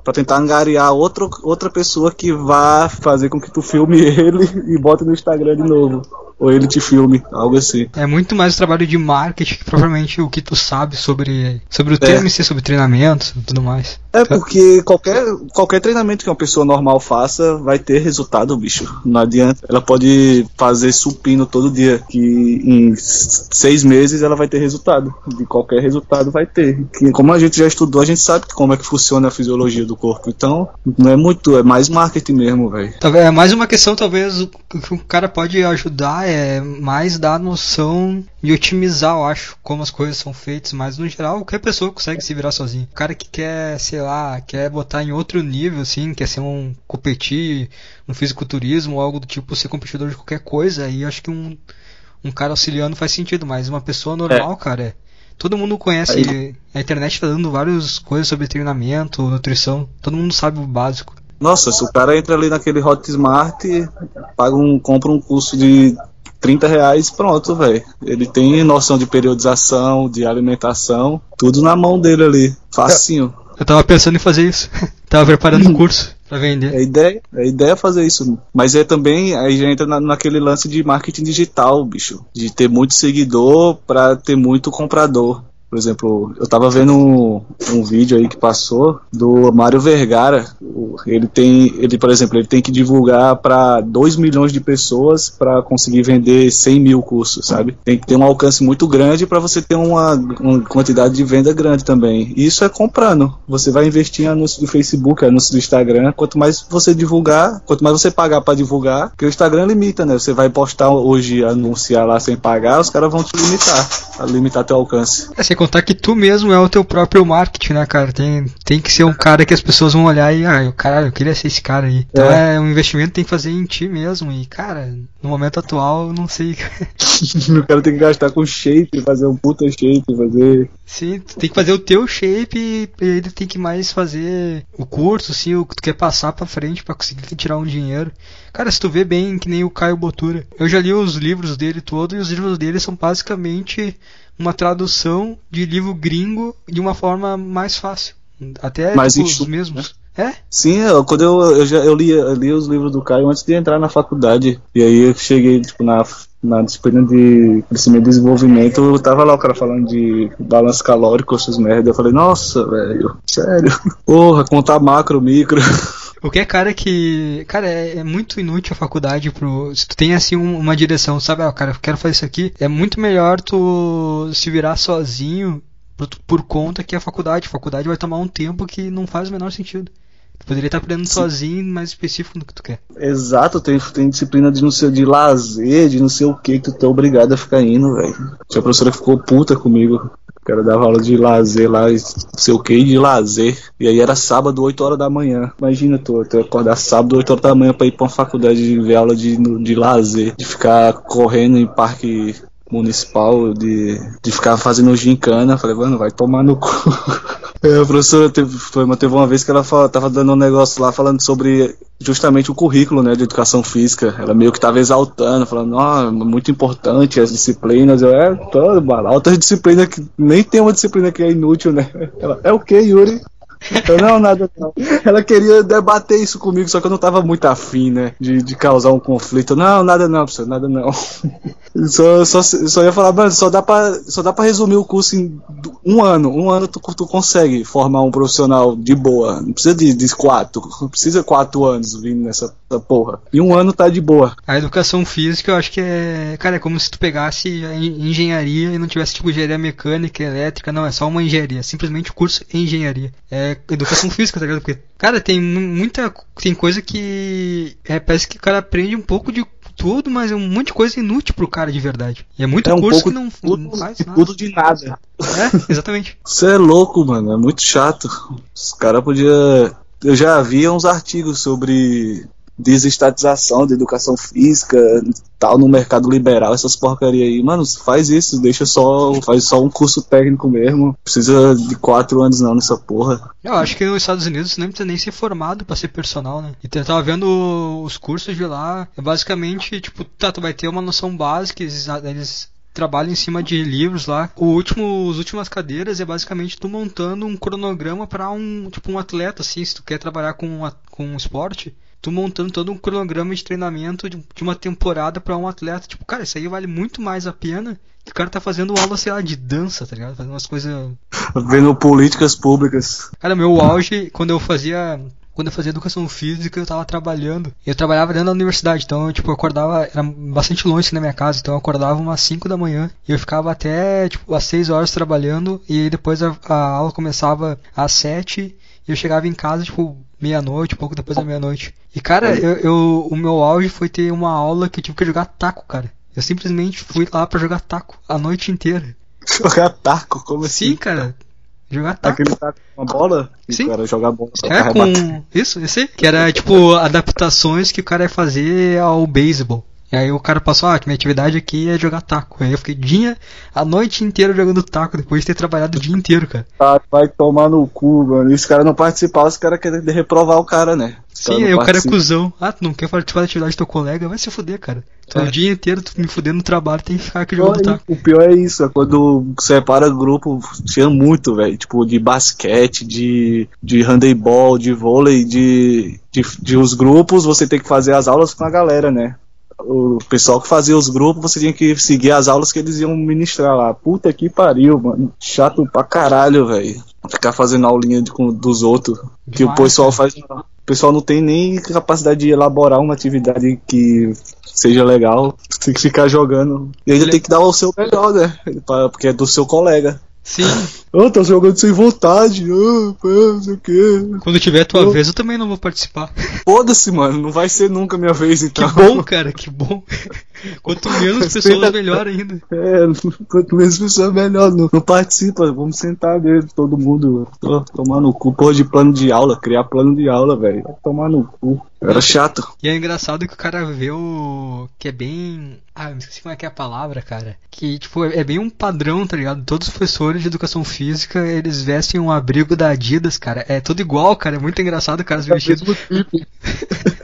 pra tentar angariar outro, outra pessoa que vá fazer com que tu filme ele e bote no Instagram de novo ou ele te filme, algo assim. É muito mais trabalho de marketing que provavelmente o que tu sabe sobre, sobre o é. tema sobre treinamento e tudo mais. É porque qualquer, qualquer treinamento que uma pessoa normal faça vai ter resultado, bicho. Não adianta. Ela pode fazer supino todo dia, que em seis meses ela vai ter resultado. De qualquer resultado vai ter. Que, como a gente já estudou, a gente sabe como é que funciona a fisiologia do corpo. Então, não é muito, é mais marketing mesmo, velho. É mais uma questão, talvez, o que o cara pode ajudar é mais dar noção de otimizar, eu acho, como as coisas são feitas. Mas no geral, qualquer pessoa consegue se virar sozinho. O cara que quer, sei lá, quer botar em outro nível, assim, quer ser um competir, um fisiculturismo algo do tipo, ser competidor de qualquer coisa, aí acho que um, um cara auxiliando faz sentido, mas uma pessoa normal, é. cara, é, todo mundo conhece, aí... a internet tá dando várias coisas sobre treinamento, nutrição, todo mundo sabe o básico. Nossa, se o cara entra ali naquele Hotmart, paga um, compra um curso de 30 reais, pronto, velho. Ele tem noção de periodização, de alimentação, tudo na mão dele ali, facinho. Eu tava pensando em fazer isso. tava preparando um curso para vender. A ideia, a ideia é fazer isso. Mas é também, aí já entra na, naquele lance de marketing digital, bicho. De ter muito seguidor para ter muito comprador. Por exemplo, eu tava vendo um, um vídeo aí que passou do Mário Vergara. Ele tem, ele, por exemplo, ele tem que divulgar para 2 milhões de pessoas para conseguir vender 100 mil cursos, sabe? Tem que ter um alcance muito grande para você ter uma, uma, quantidade de venda grande também. E isso é comprando. Você vai investir em anúncios do Facebook, anúncios do Instagram. Quanto mais você divulgar, quanto mais você pagar para divulgar, porque o Instagram limita, né? Você vai postar hoje, anunciar lá sem pagar, os caras vão te limitar, limitar teu alcance. É, contar que tu mesmo é o teu próprio marketing, né, cara? Tem, tem que ser um cara que as pessoas vão olhar e, ah, caralho, eu queria ser esse cara aí. Então é, é um investimento que tem que fazer em ti mesmo. E, cara, no momento atual, não sei. o cara tem que gastar com shape, fazer um puta shape, fazer. Sim, tu tem que fazer o teu shape e ele tem que mais fazer o curso, assim, o que tu quer passar pra frente para conseguir tirar um dinheiro. Cara, se tu vê bem que nem o Caio Botura. Eu já li os livros dele todo e os livros dele são basicamente uma tradução de livro gringo de uma forma mais fácil. Até mais tipo, os mesmos. Né? É? Sim, eu, quando eu, eu, já, eu, li, eu li os livros do Caio antes de entrar na faculdade. E aí eu cheguei tipo, na, na disciplina de crescimento e desenvolvimento, eu tava lá o cara falando de balanço calórico, essas merda. Eu falei, nossa, velho, sério. Porra, contar macro, micro. O que é cara que. Cara, é, é, muito inútil a faculdade pro. Se tu tem assim um, uma direção, sabe, ah, cara, eu quero fazer isso aqui, é muito melhor tu se virar sozinho por, por conta que a faculdade. A faculdade vai tomar um tempo que não faz o menor sentido. Tu poderia estar aprendendo Sim. sozinho, mais específico no que tu quer. Exato, tem, tem disciplina de não sei de lazer, de não sei o que, que tu tá obrigado a ficar indo, velho. A professora ficou puta comigo. O cara dava aula de lazer lá, não sei o que, de lazer. E aí era sábado, 8 horas da manhã. Imagina tu, tu acordar sábado, 8 horas da manhã pra ir pra uma faculdade de ver aula de, de lazer. De ficar correndo em parque municipal, de, de ficar fazendo gincana. Falei, mano, vai tomar no cu. É, a professora teve, foi, teve uma vez que ela fala, tava dando um negócio lá falando sobre justamente o currículo né, de educação física. Ela meio que estava exaltando, falando, oh, muito importante as disciplinas. Eu, é, todo, altas disciplinas que nem tem uma disciplina que é inútil, né? Ela, é o que, Yuri? Eu, não, nada não. Ela queria debater isso comigo, só que eu não tava muito afim, né? De, de causar um conflito. Não, nada não, professor, nada não. Só, só, só ia falar, mano, só dá, pra, só dá pra resumir o curso em um ano. Um ano tu, tu consegue formar um profissional de boa. Não precisa de, de quatro. Não precisa quatro anos vindo nessa porra. E um ano tá de boa. A educação física eu acho que é. Cara, é como se tu pegasse engenharia e não tivesse tipo engenharia mecânica, elétrica. Não, é só uma engenharia. Simplesmente o curso é engenharia. É educação física, tá ligado? Porque, cara, tem muita. Tem coisa que. É, parece que o cara aprende um pouco de tudo, mas é um monte de coisa inútil pro cara de verdade. E é muito é um curso que não, tudo, não faz nada. Tudo de nada. É, exatamente. Você é louco, mano. É muito chato. Os caras podiam. Eu já havia uns artigos sobre desestatização da educação física, tal, no mercado liberal, essas porcaria aí. Mano, faz isso, deixa só, faz só um curso técnico mesmo. Precisa de quatro anos não nessa porra. Eu acho que nos Estados Unidos não precisa nem ser formado para ser personal, né? E eu tava vendo os cursos de lá, é basicamente, tipo, tá, tu vai ter uma noção básica, eles, trabalho em cima de livros lá. O último, as últimas cadeiras é basicamente tu montando um cronograma para um tipo um atleta assim, se tu quer trabalhar com com um esporte, tu montando todo um cronograma de treinamento de, de uma temporada para um atleta, tipo, cara, isso aí vale muito mais a pena que o cara tá fazendo aula, sei lá, de dança, tá ligado? Fazendo umas coisas vendo políticas públicas. Cara, meu auge quando eu fazia quando eu fazia educação física, eu tava trabalhando. Eu trabalhava dentro da universidade, então eu, tipo, eu acordava, era bastante longe assim, da minha casa, então eu acordava umas 5 da manhã e eu ficava até, tipo, às 6 horas trabalhando e depois a, a aula começava às 7 e eu chegava em casa, tipo, meia-noite, pouco depois da meia-noite. E, cara, eu, eu, o meu auge foi ter uma aula que eu tive que jogar taco, cara. Eu simplesmente fui lá para jogar taco a noite inteira. Jogar taco? Como assim? Sim, cara. Jogar taco. Aquele taco com uma bola? Sim. O cara jogar bola É, com. Isso, esse. Que era tipo adaptações que o cara ia fazer ao beisebol. E aí o cara passou, ah, que minha atividade aqui é jogar taco. Aí eu fiquei dia, a noite inteira jogando taco, depois de ter trabalhado o dia inteiro, cara. Ah, vai tomar no cu, mano. E os caras não participaram, os caras querem reprovar o cara, né? Os Sim, aí o cara é cuzão. Ah, tu não quer participar da atividade do teu colega? Vai se fuder, cara. Tu é. O dia inteiro tu me fudendo no trabalho, tem que ficar aqui jogando taco. O pior é isso, é quando separa grupo, tinha muito, velho. Tipo, de basquete, de, de handebol, de vôlei, de, de, de os grupos, você tem que fazer as aulas com a galera, né? O pessoal que fazia os grupos, você tinha que seguir as aulas que eles iam ministrar lá. Puta que pariu, mano. Chato pra caralho, velho. Ficar fazendo aulinha de, com, dos outros. Demais, que o pessoal cara. faz. O pessoal não tem nem capacidade de elaborar uma atividade que seja legal. Tem que ficar jogando. E ainda tem que dar o seu melhor, né? Porque é do seu colega. Sim. Ah, tá jogando sem vontade. Ah, não sei o quê. Quando tiver tua vez, eu também não vou participar. Foda-se, mano. Não vai ser nunca minha vez, então. Que bom, cara, que bom. Quanto menos pessoas, melhor ainda. É, quanto menos pessoas, melhor. Não, não participa. Vamos sentar mesmo, todo mundo. Tô, tomar no cu. Porra de plano de aula. Criar plano de aula, velho. Tomar no cu. Era chato. E é engraçado que o cara vê o. que é bem. Ah, eu me esqueci como é que é a palavra, cara. Que, tipo, é bem um padrão, tá ligado? Todos os professores de educação física, eles vestem um abrigo da Adidas, cara. É tudo igual, cara. É muito engraçado, cara, os é vestidos.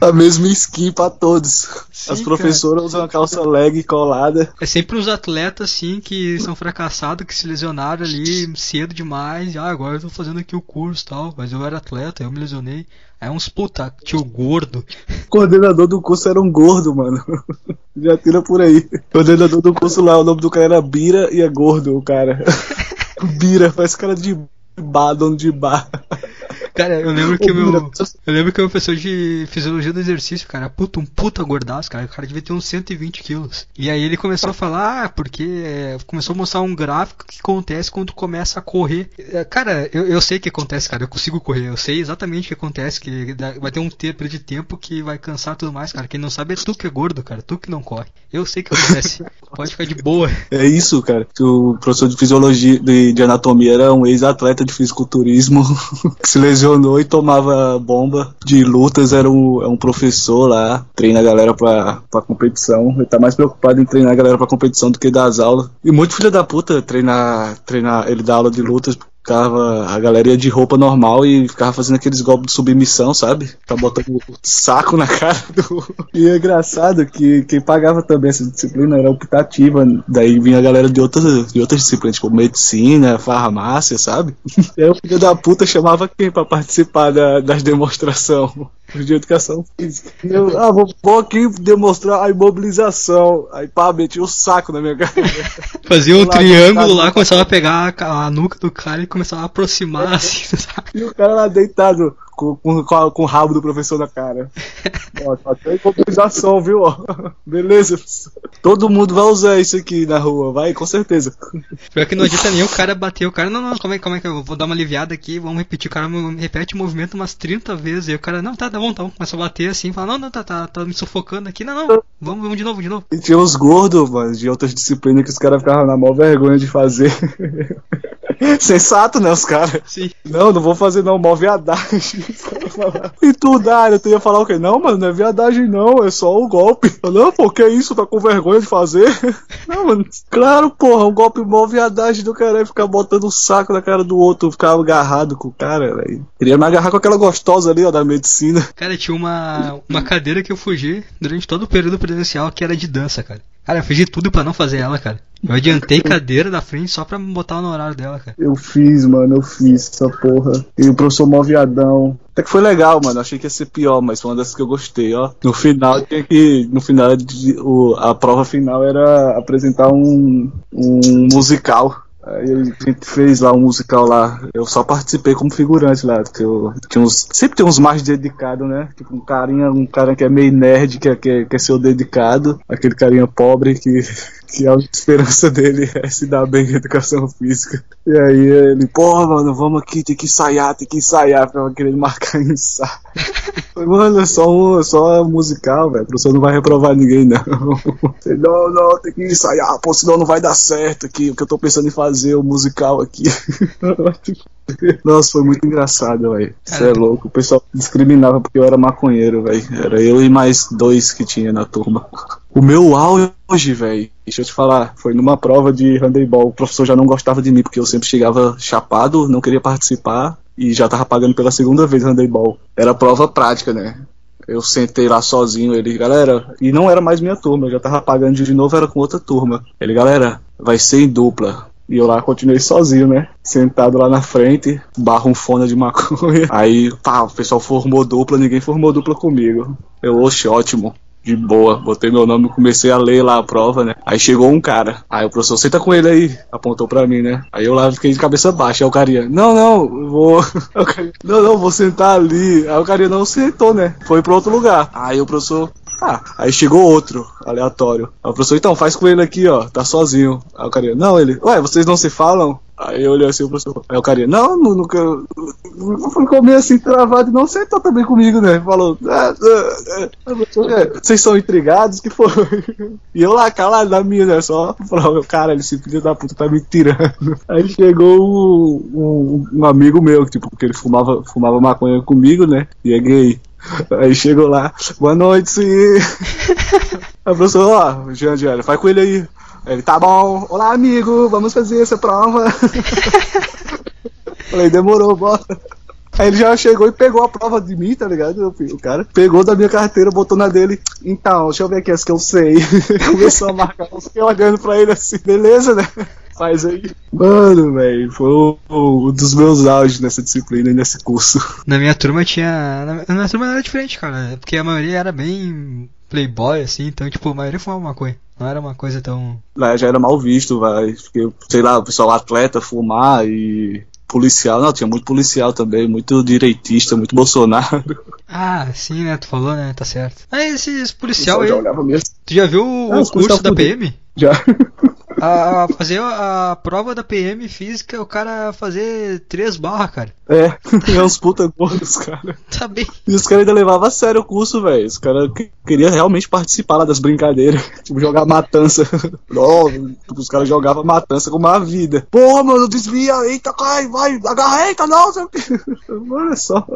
a mesma skin pra todos. Sim, As professoras cara. usam a calça leg colada. É sempre uns atletas, assim, que são fracassados, que se lesionaram ali cedo demais. Ah, agora eu tô fazendo aqui o curso e tal. Mas eu era atleta, eu me lesionei. É uns puta, tio gordo. O coordenador do curso era um gordo, mano. Já tira por aí. O coordenador do curso lá, o nome do cara era Bira e é gordo, o cara. Bira, faz cara de bar, dono de bar. Cara, eu lembro que o meu. Eu lembro que o meu professor de fisiologia do exercício, cara, puta, um puta gordaço, cara. O cara devia ter uns 120 quilos. E aí ele começou a falar, ah, porque. É, começou a mostrar um gráfico que acontece quando tu começa a correr. É, cara, eu, eu sei o que acontece, cara. Eu consigo correr. Eu sei exatamente o que acontece. Que vai ter um tempo de tempo que vai cansar tudo mais, cara. Quem não sabe é tu que é gordo, cara. Tu que não corre. Eu sei o que acontece. Pode ficar de boa. É isso, cara. O professor de fisiologia, de, de anatomia, era um ex-atleta de fisiculturismo que se lesionou lesionou e tomava bomba de lutas, era um, é um professor lá, treina a galera pra, pra competição. Ele tá mais preocupado em treinar a galera pra competição do que dar as aulas. E muito filho da puta treinar, treinar ele dá aula de lutas ficava a galera de roupa normal e ficava fazendo aqueles golpes de submissão, sabe? Tá botando o saco na cara do. E é engraçado que quem pagava também essa disciplina era optativa. Daí vinha a galera de outras, de outras disciplinas, tipo medicina, farmácia, sabe? E aí o filho da puta chamava quem pra participar da, das demonstrações? De educação física. Eu, ah, vou, vou, aqui demonstrar a imobilização. Aí pá, meti o um saco na minha cara. Fazia um triângulo lá, começava a pegar a, a, nuca do cara e começava a aproximar assim, sabe? E o cara lá deitado com, com, com, o rabo do professor na cara. ó, até improvisação, viu? Ó. Beleza. Todo mundo vai usar isso aqui na rua, vai, com certeza. Pior que não adianta nem o cara bater o cara, não, não, como é, como é que eu vou dar uma aliviada aqui, vamos repetir, o cara repete o movimento umas 30 vezes, e o cara, não, tá, tá bom, tá bom, começa a bater assim, fala, não, não, tá, tá, tá me sufocando aqui, não, não, vamos, vamos de novo, de novo. E tinha uns gordos, mano, de outras disciplinas que os caras ficavam na maior vergonha de fazer. Sensato, né, os caras? Sim. Não, não vou fazer não, mó viadagem. E tu, Dário, tu ia falar o quê? Não, mano, não é viadagem não, é só o golpe. Não, pô, que isso? Tá com vergonha de fazer? Não, mano, claro, porra, um golpe mó viadagem do cara é ficar botando o saco na cara do outro, ficar agarrado com o cara, velho. Queria me agarrar com aquela gostosa ali, ó, da medicina. Cara, tinha uma, uma cadeira que eu fugi durante todo o período presencial que era de dança, cara. Cara, eu fiz de tudo pra não fazer ela, cara. Eu adiantei cadeira da frente só pra botar no horário dela, cara. Eu fiz, mano, eu fiz essa porra. E o professor mó viadão. Até que foi legal, mano. Achei que ia ser pior, mas foi uma das que eu gostei, ó. No final tinha que. No final, a prova final era apresentar um, um musical. Aí a gente fez lá um musical lá. Eu só participei como figurante lá. Porque eu uns, sempre tem uns mais dedicados, né? Tipo um carinha, um cara que é meio nerd, que, é, que, é, que é seu dedicado. Aquele carinha pobre que que a esperança dele é se dar bem em educação física. E aí ele, porra, mano, vamos aqui, tem que ensaiar, tem que ensaiar, pra querer marcar ensaio. mano, é só um, só musical, velho. O professor não vai reprovar ninguém, não. não, não, tem que ensaiar, pô, senão não vai dar certo aqui, porque eu tô pensando em fazer o musical aqui. Nossa, foi muito engraçado, velho. Você é louco. O pessoal discriminava porque eu era maconheiro, velho. Era eu e mais dois que tinha na turma. O meu auge, velho, deixa eu te falar, foi numa prova de handebol. O professor já não gostava de mim porque eu sempre chegava chapado, não queria participar e já tava pagando pela segunda vez handebol. Era prova prática, né? Eu sentei lá sozinho, ele, galera, e não era mais minha turma, eu já tava pagando de novo, era com outra turma. Ele, galera, vai ser em dupla. E eu lá continuei sozinho, né? Sentado lá na frente, barra um fone de maconha. Aí, pá, o pessoal formou dupla, ninguém formou dupla comigo. Eu, oxe, ótimo de boa, botei meu nome, comecei a ler lá a prova, né? Aí chegou um cara, aí o professor, senta com ele aí, apontou pra mim, né? Aí eu lá fiquei de cabeça baixa, aí o carinha, não, não, vou, não, não, vou sentar ali. Aí o carinha não sentou, né? Foi pra outro lugar. Aí o professor, ah, aí chegou outro, aleatório. Aí o professor, então, faz com ele aqui, ó, tá sozinho. Aí o carinha, não, ele, ué, vocês não se falam? Aí eu olhei assim o professor. Aí o carinha, não, nunca. Ficou meio assim travado, não sentou também comigo, né? Falou, ah, ah, ah. vocês são intrigados? Que foi? E eu lá calado na minha, né? Só falou, cara, esse filho da puta tá me tirando. Aí chegou um, um, um amigo meu, tipo, porque ele fumava, fumava maconha comigo, né? E é gay. Aí chegou lá, boa noite, sim. O professor, ó, Jean Diário, faz com ele aí. Ele, tá bom, olá amigo, vamos fazer essa prova. Falei, demorou, bora. Aí ele já chegou e pegou a prova de mim, tá ligado? O cara pegou da minha carteira, botou na dele. Então, deixa eu ver aqui as que eu sei. Começou a marcar, eu fiquei olhando pra ele assim, beleza, né? Faz aí. Mano, velho, foi um dos meus auges nessa disciplina e nesse curso. Na minha turma tinha. Na minha turma era diferente, cara. Porque a maioria era bem playboy, assim, então, tipo, a maioria fumava maconha. Não era uma coisa tão. Lá já era mal visto, vai. Porque, sei lá, o pessoal atleta fumar e policial, não, tinha muito policial também, muito direitista, muito Bolsonaro. Ah, sim, né? Tu falou, né? Tá certo. Ah, esses policial aí. Tu já viu o, o curso da PM? Já. A, a fazer a, prova da PM física, o cara fazer três barras, cara. É, é uns puta gordos, cara. Tá bem. E os caras ainda levavam a sério o curso, velho. Os caras queriam realmente participar lá das brincadeiras. Tipo, jogar matança. oh, os caras jogavam matança com uma vida. Porra, mano, desvia, eita, cai, vai, agarra, eita, não, Mano, é só.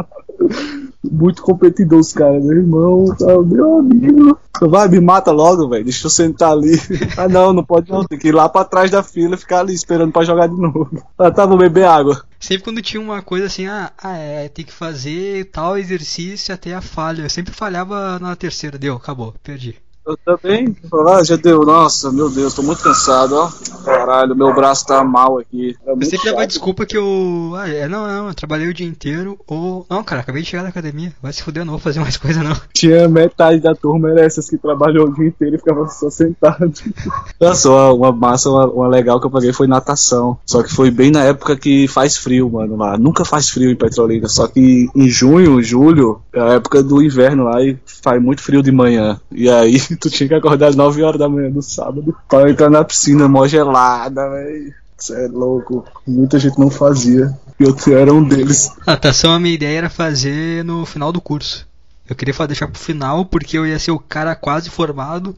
Muito competidor os caras, meu irmão, tá, meu amigo. Vai, me mata logo, velho. Deixa eu sentar ali. Ah, não, não pode não. Tem que ir lá pra trás da fila e ficar ali esperando pra jogar de novo. Ah, tá, vou beber água. Sempre quando tinha uma coisa assim, ah, ah é, tem que fazer tal exercício até a falha. Eu sempre falhava na terceira, deu, acabou, perdi. Eu também. Ah, já deu. Nossa, meu Deus, tô muito cansado, ó. Caralho, meu braço tá mal aqui. É eu sempre dava desculpa que eu. Ah, é, não, não, eu trabalhei o dia inteiro. Ou. Não, cara, acabei de chegar da academia. Vai se fuder, eu não vou fazer mais coisa, não. Tinha metade da turma, era essas que trabalhou o dia inteiro e ficava só sentado. Nossa, uma, uma massa, uma, uma, legal que eu paguei foi natação. Só que foi bem na época que faz frio, mano, lá. Nunca faz frio em Petrolina. Só que em junho, julho, é a época do inverno lá e faz muito frio de manhã. E aí tu tinha que acordar às 9 horas da manhã do sábado pra entrar na piscina mó gelada, velho. Isso é louco. Muita gente não fazia. E eu era um deles. Natação, a minha ideia era fazer no final do curso. Eu queria deixar pro final porque eu ia ser o cara quase formado.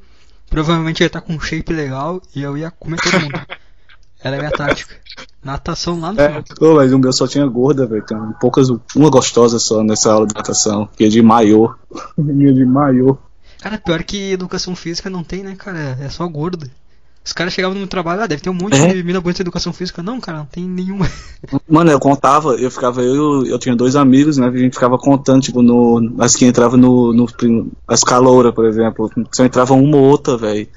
Provavelmente ia estar com um shape legal e eu ia comer todo mundo. Era a minha tática. Natação lá no É, pô, mas o meu só tinha gorda, velho. Tem poucas, uma gostosa só nessa aula de natação, que é de maiô. Minha de maiô. Cara, pior que educação física não tem, né, cara? É só gordo. Os caras chegavam no trabalho, ah, deve ter um monte É? de mina bonita de educação física. Não, cara, não tem nenhuma. Mano, eu contava, eu ficava, eu, eu tinha dois amigos, né? A gente ficava contando, tipo, no, as que entravam no, no. As calouras, por exemplo. Só entrava uma ou outra, velho.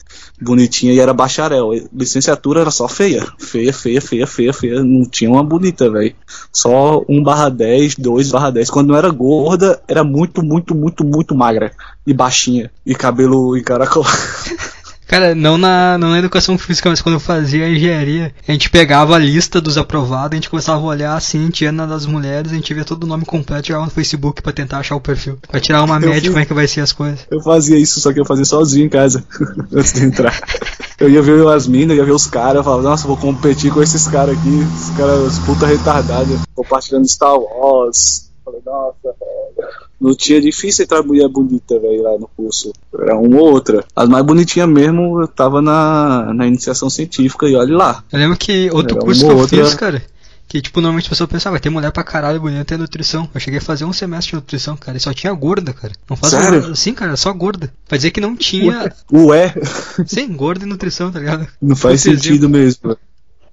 Bonitinha e era bacharel. Licenciatura era só feia. Feia, feia, feia, feia, feia. Não tinha uma bonita, velho. Só 1 barra 10, 2 barra 10. Quando não era gorda, era muito, muito, muito, muito magra. E baixinha. E cabelo encaracolado. Cara, não na, não na educação física, mas quando eu fazia engenharia, a gente pegava a lista dos aprovados, a gente começava a olhar assim, a gente ia na das mulheres, a gente via todo o nome completo e jogava no Facebook pra tentar achar o perfil. Pra tirar uma média vi. como é que vai ser as coisas. Eu fazia isso, só que eu fazia sozinho em casa, antes de entrar. Eu ia ver as minas, ia ver os caras, eu falava, nossa, vou competir com esses caras aqui, esses caras puta retardados, compartilhando Star Wars. Falei, nossa. Não tinha difícil entrar mulher bonita, velho, lá no curso. Era uma ou outra. As mais bonitinhas mesmo, eu tava na, na iniciação científica e olha lá. Eu lembro que outro Era curso que eu outra- fiz, cara, que tipo, normalmente a pessoa pensa, ah, vai ter mulher pra caralho bonita e nutrição. Eu cheguei a fazer um semestre de nutrição, cara, e só tinha gorda, cara. Não faz Sério? Sim, cara, só gorda. Pra dizer que não tinha. Ué, Sim, gorda e nutrição, tá ligado? não faz sentido mesmo.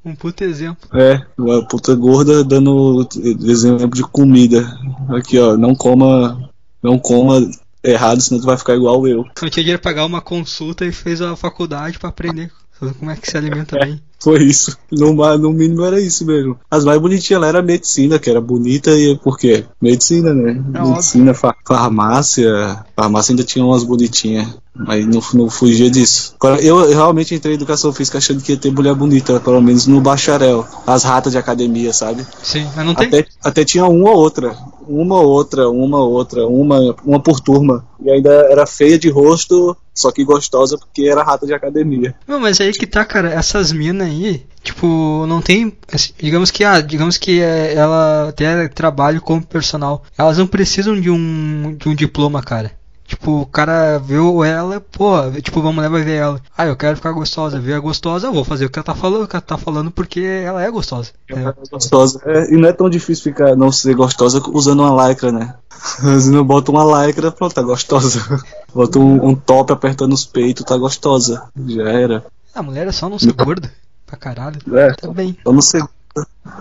Um puto exemplo. É, uma puta gorda dando exemplo de comida. Aqui, ó, não coma, não coma errado, senão tu vai ficar igual eu. Não tinha dinheiro pagar uma consulta e fez a faculdade pra aprender como é que se alimenta bem. Foi isso. No, no mínimo era isso mesmo. As mais bonitinhas lá era medicina, que era bonita e por quê? Medicina, né? É medicina, fa- farmácia. Farmácia ainda tinha umas bonitinhas. Mas não, não fugia disso. Agora, eu, eu realmente entrei em educação física achando que ia ter mulher bonita, pelo menos no bacharel. As ratas de academia, sabe? Sim, mas não tem. Até, até tinha uma ou outra. Uma ou outra, uma ou outra, uma, uma por turma. E ainda era feia de rosto, só que gostosa porque era rata de academia. Não, mas aí que tá, cara, essas minas aí, tipo, não tem. assim, Digamos que, ah, digamos que é, ela até trabalho como personal. Elas não precisam de um, de um diploma, cara. Tipo, o cara viu ela, pô, tipo, vamos lá vai ver ela. Ah, eu quero ficar gostosa, ver a gostosa, eu vou fazer o que ela tá falando, o que ela tá falando porque ela é gostosa. É. Gostosa. É, e não é tão difícil ficar não ser gostosa usando uma lycra, né? Você não bota uma lycra, pronto, tá gostosa. Bota um, um top apertando os peitos, tá gostosa. Já era. A mulher é só não ser gorda, pra caralho. É, Tá bem. eu não sei.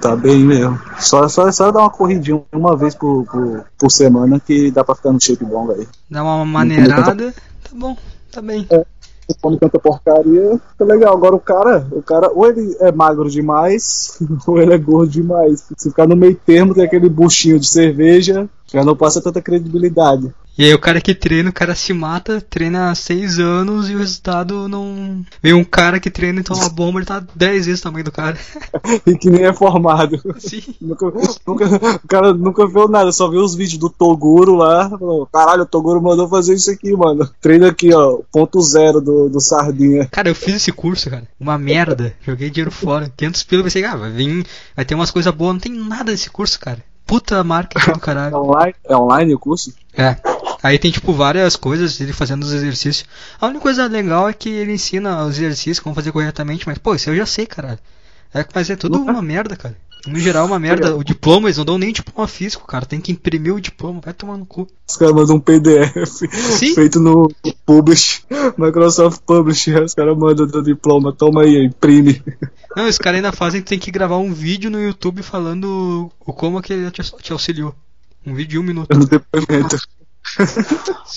Tá bem mesmo. Só, só, só dar uma corridinha uma vez por, por, por semana que dá pra ficar no shape bom, velho. Dá uma maneirada, tá bom, tá bem. Você come tanta porcaria, fica legal. Agora o cara, o cara, ou ele é magro demais, ou ele é gordo demais. Se ficar no meio termo, tem aquele buchinho de cerveja, já não passa tanta credibilidade. E aí o cara que treina, o cara se mata, treina há seis anos e o resultado não. Vem um cara que treina e toma uma bomba, ele tá 10 vezes o tamanho do cara. E que nem é formado. Sim. Nunca, nunca, o cara nunca viu nada, só viu os vídeos do Toguro lá. Falou, caralho, o Toguro mandou fazer isso aqui, mano. Treino aqui, ó, ponto zero do, do Sardinha. Cara, eu fiz esse curso, cara. Uma merda. Joguei dinheiro fora. 500 pila, pensei, ah, vai vir, vai ter umas coisas boas. Não tem nada nesse curso, cara. Puta marketing do É caralho. online, é online o curso? É. Aí tem, tipo, várias coisas, ele fazendo os exercícios. A única coisa legal é que ele ensina os exercícios, como fazer corretamente, mas, pô, isso eu já sei, caralho. É, mas é tudo uma merda, cara. No geral, uma merda. O diploma, eles não dão nem diploma físico, cara. Tem que imprimir o diploma. Vai tomar no cu. Os caras mandam um PDF Sim. feito no Publish, Microsoft Publish. Os caras mandam o diploma, toma aí, imprime. Não, os caras ainda fazem que tem que gravar um vídeo no YouTube falando o como que ele te, te auxiliou. Um vídeo de um minuto. no depoimento.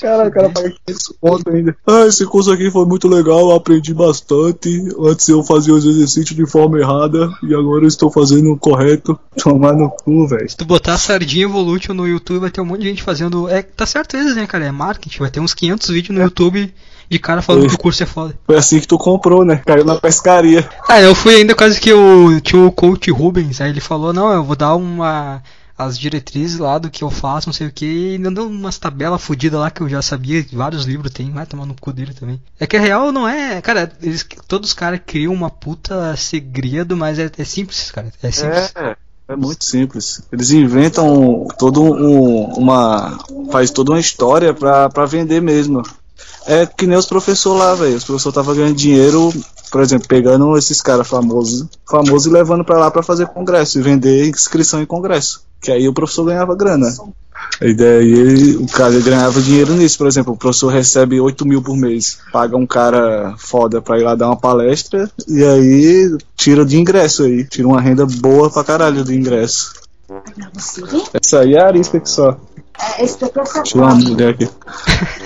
Cara, o cara paga 500 pontos ainda. Ah, esse curso aqui foi muito legal, eu aprendi bastante. Antes eu fazia os exercícios de forma errada e agora eu estou fazendo o correto. Tomar no cu, velho. Se tu botar Sardinha Evolution no YouTube, vai ter um monte de gente fazendo. É, tá certo eles, né, cara? É marketing. Vai ter uns 500 vídeos no YouTube de cara falando Foi. que o curso é foda. Foi assim que tu comprou, né? Caiu na pescaria. Ah, eu fui ainda quase que o tinha o coach Rubens, aí ele falou, não, eu vou dar uma as diretrizes lá do que eu faço, não sei o que, e deu umas tabelas fodidas lá que eu já sabia, vários livros tem, vai tomar no cu dele também. É que a real não é, cara, eles, todos os caras criam uma puta segredo, mas é, é simples, cara, é simples. É, é muito simples. Eles inventam todo um, uma. faz toda uma história pra, pra vender mesmo. É que nem os professores lá, velho. Os professores estavam ganhando dinheiro, por exemplo, pegando esses caras famosos, famosos e levando pra lá pra fazer congresso e vender inscrição em congresso. Que aí o professor ganhava grana. E daí o cara ganhava dinheiro nisso, por exemplo, o professor recebe 8 mil por mês, paga um cara foda pra ir lá dar uma palestra, e aí tira de ingresso aí, tira uma renda boa pra caralho do ingresso. Essa aí é a arisca aqui só. Deixa eu uma mulher aqui.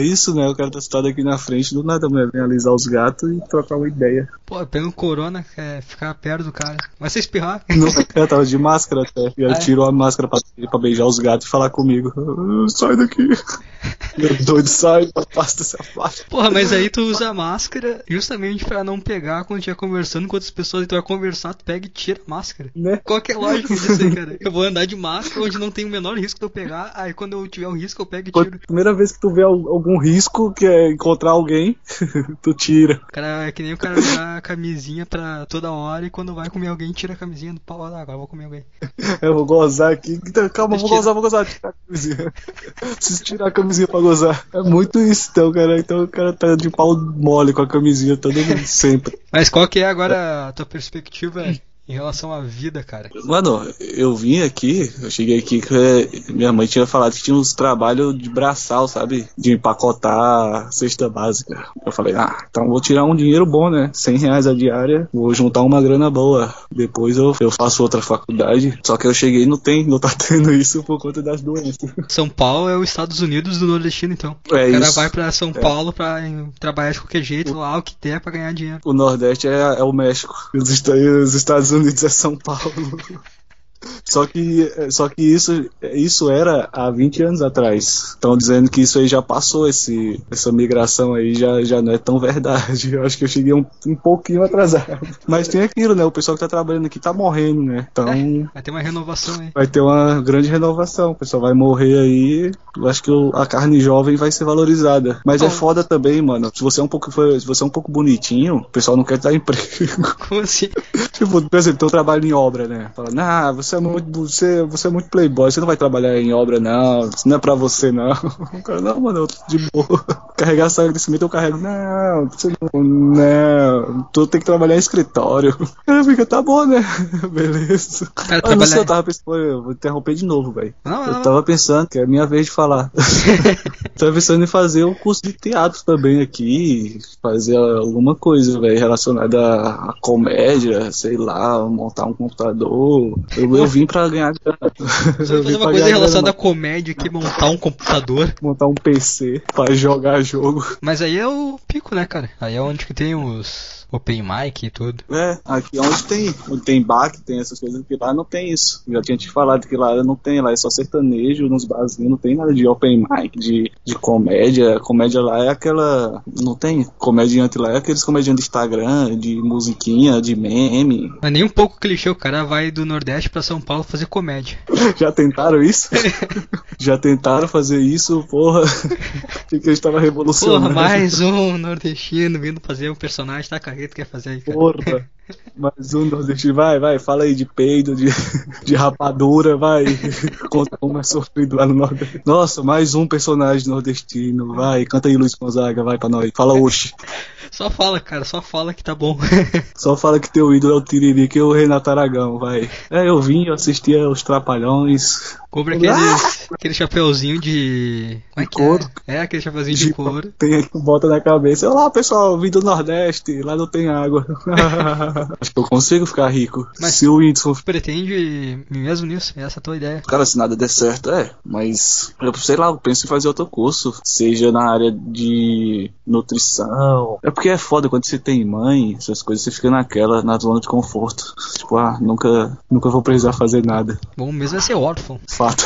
É isso, né? O cara tá sentado aqui na frente, do nada, mulher vem alisar os gatos e trocar uma ideia. Pô, pega um corona, ficar perto do cara. Vai se espirrar. Não, eu tava de máscara até. E Ah, é? tirou a máscara pra, pra beijar os gatos e falar comigo. "Ah, sai daqui. Meu doido, sai, afasta, se afasta. Porra, mas aí tu usa a máscara justamente pra não pegar quando estiver conversando com outras pessoas e tu vai conversar, tu pega e tira a máscara. Né? Qual que é a lógica disso aí, cara? Eu vou andar de máscara onde não tem o menor risco de eu pegar, aí quando eu tiver um risco eu pego e tiro. Primeira vez que tu vê al- algum risco, que é encontrar alguém, tu tira. Cara é que nem o cara usar a camisinha pra toda hora e quando vai comer alguém tira a camisinha do pau. Ah, agora vou comer alguém. Eu vou gozar aqui. Então, Calma, vou gozar, vou gozar. Tirar a camisinha. Preciso tirar a camisinha pra gozar. É muito isso, então, cara. Então o cara tá de pau mole com a camisinha todo mundo, sempre. Mas qual que é agora a tua perspectiva em relação à vida, cara? Mano, eu vim aqui, eu cheguei aqui que eh, minha mãe tinha falado que tinha uns trabalhos de braçal, sabe? De empacotar cesta básica. Eu falei, ah, então vou tirar um dinheiro bom, né? 100 reais a diária, vou juntar uma grana boa. Depois eu, eu faço outra faculdade. Só que eu cheguei e não tem, não tá tendo isso por conta das doenças. São Paulo é os Estados Unidos do Nordestino, então. É o cara isso. vai pra São Paulo pra trabalhar de qualquer jeito lá, o que der pra ganhar dinheiro. O Nordeste é, é o México. Os, os Estados Unidos é São Paulo. Só que, só que isso, isso era há 20 anos atrás. Estão dizendo que isso aí já passou, esse, essa migração aí já, já não é tão verdade. Eu acho que eu cheguei um, um pouquinho atrasado. Mas tem aquilo, né? O pessoal que tá trabalhando aqui tá morrendo, né? Então Vai ter uma renovação aí. vai ter uma grande renovação. O pessoal vai morrer aí. Eu acho que a carne jovem vai ser valorizada. Mas é foda também, mano. Se você é um pouco, se você é um pouco bonitinho, o pessoal não quer te dar emprego. Como assim? Tipo, por exemplo, eu trabalho em obra, né? Fala, ah, você é muito, você, você é muito playboy, você não vai trabalhar em obra, não. Isso não é pra você, não. O cara, não, mano, eu tô de boa. Carregar saco de cimento, eu carrego. Não, você não, não. Tu tem que trabalhar em escritório. Aí fica, tá bom, né? Beleza. Cara, Ah, não sei, trabalhar- eu tava pensando, pô, eu vou interromper de novo, velho. Eu tava pensando, que é a minha vez de falar. Tava pensando em fazer um curso de teatro também aqui, fazer alguma coisa, velho, relacionada à à comédia, sei lá, montar um computador. Eu, eu vim pra ganhar grana. Fazer uma coisa relacionada à comédia aqui, montar um computador. montar um PC pra jogar jogo. Mas aí é o pico, né, cara? Aí é onde que tem os open mic e tudo. É, aqui é onde tem, onde tem bar, que tem essas coisas, que lá não tem isso. Já tinha te falado que lá não tem, lá é só sertanejo, nos barzinhos não tem nada de open mic, de, de comédia. Comédia lá é aquela. Não tem comediante lá, é aqueles comediantes de Instagram, de musiquinha, de meme. Mas nem um pouco clichê, o cara vai do Nordeste pra São Paulo fazer comédia. Já tentaram isso? Já tentaram fazer isso, porra. Que a gente tava Porra, revolucionando. mais um nordestino vindo fazer um personagem, tá carreto quer fazer aí, cara. Porra. Mais um nordestino. Vai, vai, fala aí de peido, de, de rapadura, vai. Conta como é sofrido lá no Nordeste. Nossa, mais um personagem nordestino. Vai, canta aí, Luiz Gonzaga, vai pra nós. Fala, oxe. Só fala, cara, só fala que tá bom. Só fala que teu ídolo é o Tiririca e o Renato Aragão, vai. É, eu vim, eu assistia os Trapalhões. Compra aqueles, aquele chapeuzinho de. Como é que couro. é? É, aquele chapeuzinho de couro. Tem, bota na cabeça. Olá, pessoal, vim do Nordeste, lá não tem água. Acho que eu consigo ficar rico. Mas- Se o Whindersson Pretende mesmo nisso? Essa é a tua ideia. Cara, se nada der certo, é. Mas, eu sei lá, eu penso em fazer outro curso. Seja na área de nutrição. É porque é foda quando você tem mãe, essas coisas, você fica naquela, na zona de conforto. Tipo, ah, nunca, nunca vou precisar fazer nada. Bom mesmo é ser órfão. Fato.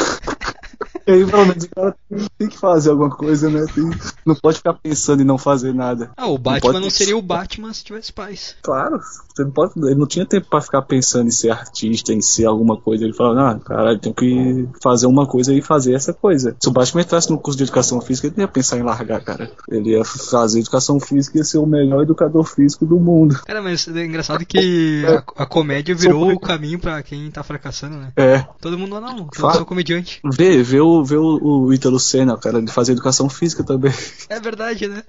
E aí, pelo menos, o cara tem, que fazer alguma coisa, né? Tem- não pode ficar pensando em não fazer nada. Ah, o Batman pode não seria o Batman se tivesse pais. Claro, você não pode, ele não tinha tempo pra ficar pensando em ser artista, em ser alguma coisa. Ele falou, ah, caralho, tem que fazer uma coisa e fazer essa coisa. Se o Batman entrasse no curso de educação física, ele não ia pensar em largar, cara. Ele ia fazer educação física e ia ser o melhor educador físico do mundo. Cara, mas é engraçado que a, a comédia virou o caminho pra quem tá fracassando, né? É, Todo mundo, ah, não, eu sou comediante. vê, vê, o, vê o, o Ítalo Senna, cara, ele fazia educação física também. É verdade, né?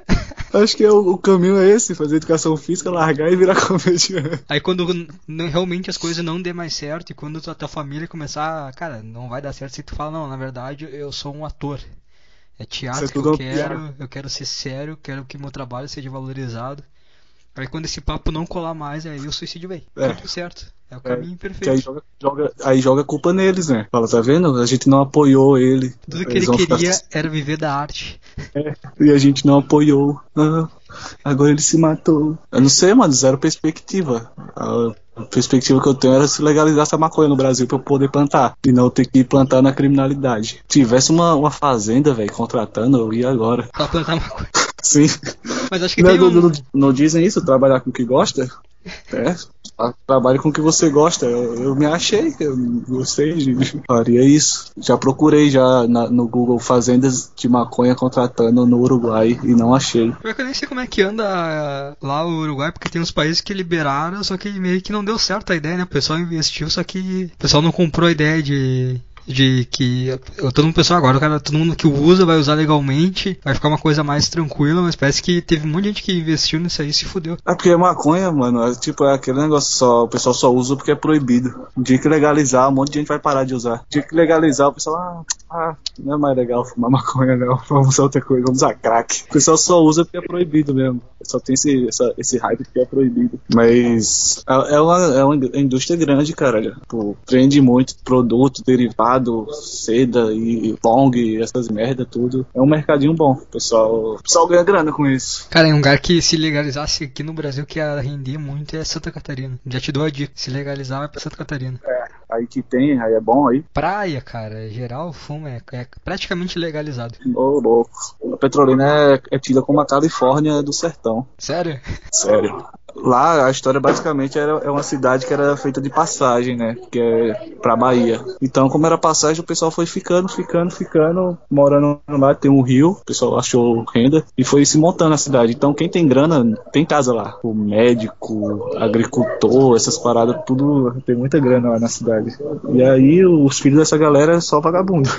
Acho que é o, o caminho é esse, fazer educação física, largar e virar comediante. Aí quando realmente as coisas não dê mais certo e quando a tua família começar, cara, não vai dar certo se tu fala, não, na verdade eu sou um ator. É teatro é que eu uma quero, eu quero ser sério, quero que meu trabalho seja valorizado. Aí quando esse papo não colar mais, aí o suicídio vem. É. Tá tudo certo. É o É, caminho aí perfeito. joga, joga, aí joga a culpa neles, né? Fala, tá vendo? A gente não apoiou ele. Tudo que ele vão ficar- queria era viver da arte. E a gente não apoiou. Ah, agora ele se matou. Eu não sei, mano, zero perspectiva. A perspectiva que eu tenho era se legalizar essa maconha no Brasil pra eu poder plantar. E não ter que plantar na criminalidade. Se tivesse uma, uma fazenda, velho, contratando, eu ia agora. Pra plantar uma coisa. Sim. Mas acho que não, um... não- não dizem isso, trabalhar com o que gosta? É, trabalhe com o que você gosta. Eu, eu me achei, eu gostei de faria isso. Já procurei já na- no Google fazendas de maconha contratando no Uruguai e não achei. Pior que eu nem sei como é que anda ah, lá o Uruguai, porque tem uns países que liberaram, só que meio que não deu certo a ideia, né? O pessoal investiu, só que o pessoal não comprou a ideia de. De que todo mundo pensou agora, o cara, todo mundo que usa vai usar legalmente, vai ficar uma coisa mais tranquila, mas parece que teve de gente que investiu nisso aí e se fudeu. É porque maconha, mano, é tipo é aquele negócio só, o pessoal só usa porque é proibido. No dia que legalizar, um monte de gente vai parar de usar. No dia que legalizar, o pessoal, ah, ah, não é mais legal fumar maconha, não. Vamos usar outra coisa, vamos usar crack. O pessoal só usa porque é proibido mesmo. Só tem esse, essa, esse hype porque é proibido. Mas é, é uma, é uma indústria grande, caralho. Tipo, prende muito produto, derivado, seda e long, essas merda, tudo. É um mercadinho bom. O pessoal, o pessoal ganha grana com isso. Cara, é um lugar que se legalizasse aqui no Brasil que ia render muito é Santa Catarina. Já te dou a dica, se legalizar vai pra Santa Catarina. Aí que tem, aí é bom aí. Praia, cara, geral, fumo é, é praticamente legalizado. Ô, louco. A Petrolina é, é tida como a Califórnia do sertão. Sério? Sério. Lá a história basicamente era é uma cidade que era feita de passagem, né? Que é pra Bahia. Então, como era passagem, o pessoal foi ficando, ficando, ficando, morando lá, tem um rio, o pessoal achou renda e foi se montando a cidade. Então, quem tem grana, tem casa lá. O médico, agricultor, essas paradas, tudo tem muita grana lá na cidade. E aí, os filhos dessa galera é só vagabundo.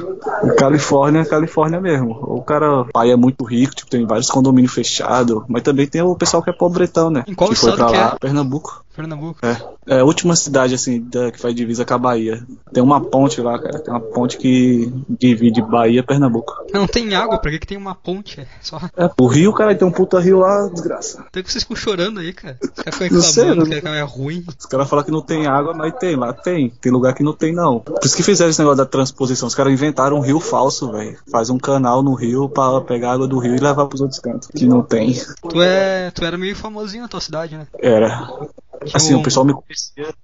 E Califórnia é Califórnia mesmo. O cara, o pai é muito rico, tipo, tem vários condomínios fechados, mas também tem o pessoal que é pobretão, né? Em qual que foi pra lá? Pernambuco. Pernambuco. É. É a última cidade, assim, da, que faz divisa com a Bahia. Tem uma ponte lá, cara. Tem uma ponte que divide Bahia e Pernambuco. Não tem água, pra que, que tem uma ponte? É só. É, o rio, cara, tem um puta rio lá, desgraça. Até que vocês ficam chorando aí, cara. Os caras ficam reclamando não- que é ruim. Os caras falam que não tem água, mas tem, lá tem. Tem lugar que não tem, não. Por isso que fizeram esse negócio da transposição. Os caras inventaram um rio falso, velho. Faz um canal no rio pra pegar a água do rio e levar pros outros cantos. Que não tem. Tu é. Tu era meio famosinho na tua cidade, né? Era. Assim, o pessoal me conhecia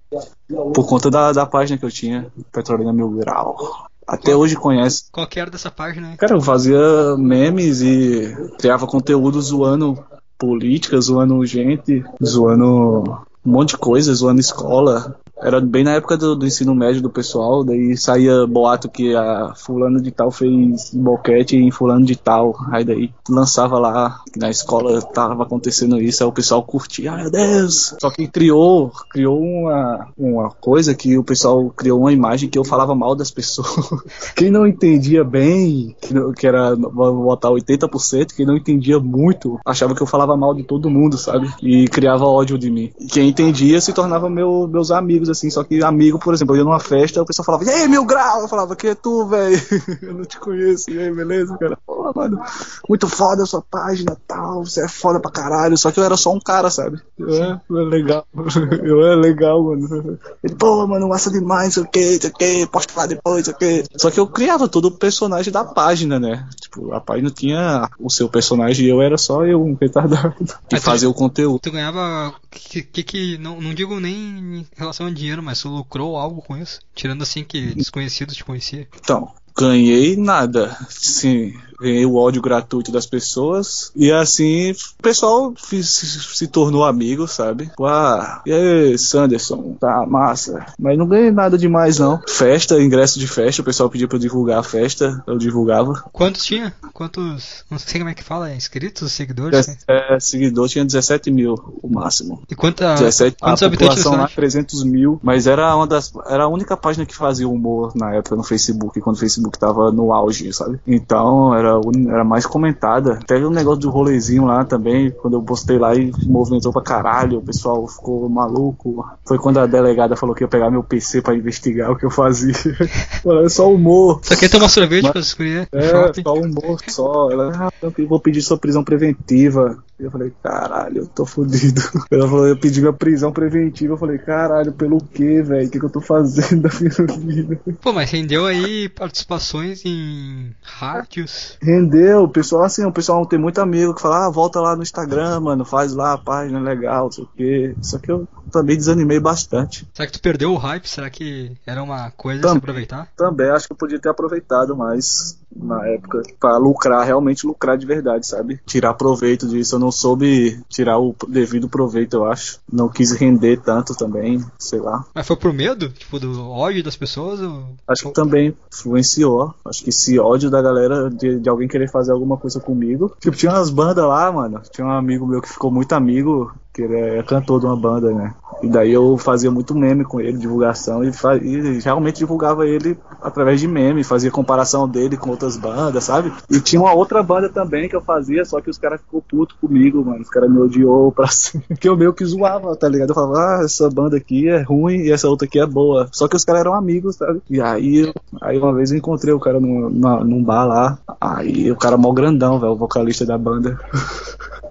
por conta da, da página que eu tinha, Petrolina Mil Grau. Até hoje conhece. Qual que era dessa página? Cara, eu fazia memes e criava conteúdo zoando política, zoando gente, zoando um monte de coisa, zoando escola. Era bem na época do, do ensino médio do pessoal, daí saía boato que a fulano de tal fez boquete em fulano de tal. Aí daí lançava lá que na escola tava acontecendo isso, aí o pessoal curtia, ai meu Deus! Só que criou, criou uma, uma coisa que o pessoal criou uma imagem que eu falava mal das pessoas. Quem não entendia bem, que, não- que era vou botar 80%, quem não entendia muito, achava que eu falava mal de todo mundo, sabe? E criava ódio de mim. Quem entendia se tornava meu, meus amigos, assim, só que amigo, por exemplo, eu ia numa festa, o pessoal falava, e aí, mil grau? Eu falava, que é tu, velho? eu não te conheço, e aí, beleza, cara? Pô, mano, muito foda a sua página tal, você é foda pra caralho, só que eu era só um cara, sabe? Eu é, eu é legal, eu é legal, mano. Ele, pô, mano, massa demais, sei o que, sei o que, posta lá depois, sei o que. Só que eu criava todo o personagem da página, né? Tipo, a página tinha o seu personagem e eu era só eu, um retardado, que fazia o conteúdo. Tu ganhava, que, que, que não, não digo nem em relação a dinheiro, mas tu lucrou algo com isso? Tirando assim que desconhecidos te conhecia. Então, ganhei nada. Sim, ganhei o ódio gratuito das pessoas. E assim, o pessoal se, se tornou amigo, sabe? Ah, e aí, Sanderson, tá massa. Mas não ganhei nada demais, não. Festa, ingresso de festa, o pessoal pedia pra eu divulgar a festa, eu divulgava. Quantos tinha? Quantos. Não sei como é que fala, inscritos, seguidores? É, é seguidor tinha 17 mil, o máximo. E quanta, 17, quantos a habitantes lá 300 mil, mas era uma das. Era a única página que fazia humor na época no Facebook, quando o Facebook tava no auge, sabe? Então era era, mais comentada. Teve um negócio do rolezinho lá também, quando eu postei lá e movimentou pra caralho, o pessoal ficou maluco. Foi quando a delegada falou que ia pegar meu PC pra investigar o que eu fazia. é só humor. Só quer tomar sorvete Mas, pra escolher? É, só humor, só. Ela, ah, eu vou pedir sua prisão preventiva. Eu falei, caralho, eu tô fudido. Ela falou, eu pedi minha prisão preventiva. Eu falei, caralho, pelo quê, velho? O que, que eu tô fazendo da minha vida? Pô, mas rendeu aí participações em rádios. Rendeu, o pessoal, assim, o pessoal tem muito amigo que fala, ah, volta lá no Instagram, mano, faz lá a página legal, não sei o quê. Só que eu também desanimei bastante. Será que tu perdeu o hype? Será que era uma coisa Tam, se aproveitar? Também, acho que eu podia ter aproveitado mais na época para lucrar, realmente lucrar de verdade, sabe? Tirar proveito disso. Eu não soube tirar o devido proveito, eu acho. Não quis render tanto também, sei lá. Mas foi por medo? Tipo, do ódio das pessoas? Ou... Acho que também influenciou. Acho que esse ódio da galera de, de alguém querer fazer alguma coisa comigo. Tipo, tinha umas bandas lá, mano. Tinha um amigo meu que ficou muito amigo que ele é cantor de uma banda, né? E daí eu fazia muito meme com ele, divulgação, e, e, realmente divulgava ele através de meme, fazia comparação dele com outras bandas, sabe? E tinha uma outra banda também que eu fazia, só que os caras ficou puto comigo, mano. Os caras me odiou pra. Que eu meio que zoava, tá ligado? Eu falava, ah, essa banda aqui é ruim e essa outra aqui é boa. Só que os caras eram amigos, sabe? E aí, aí uma vez eu encontrei o cara num, num bar lá, aí o cara mó grandão, velho, o vocalista da banda.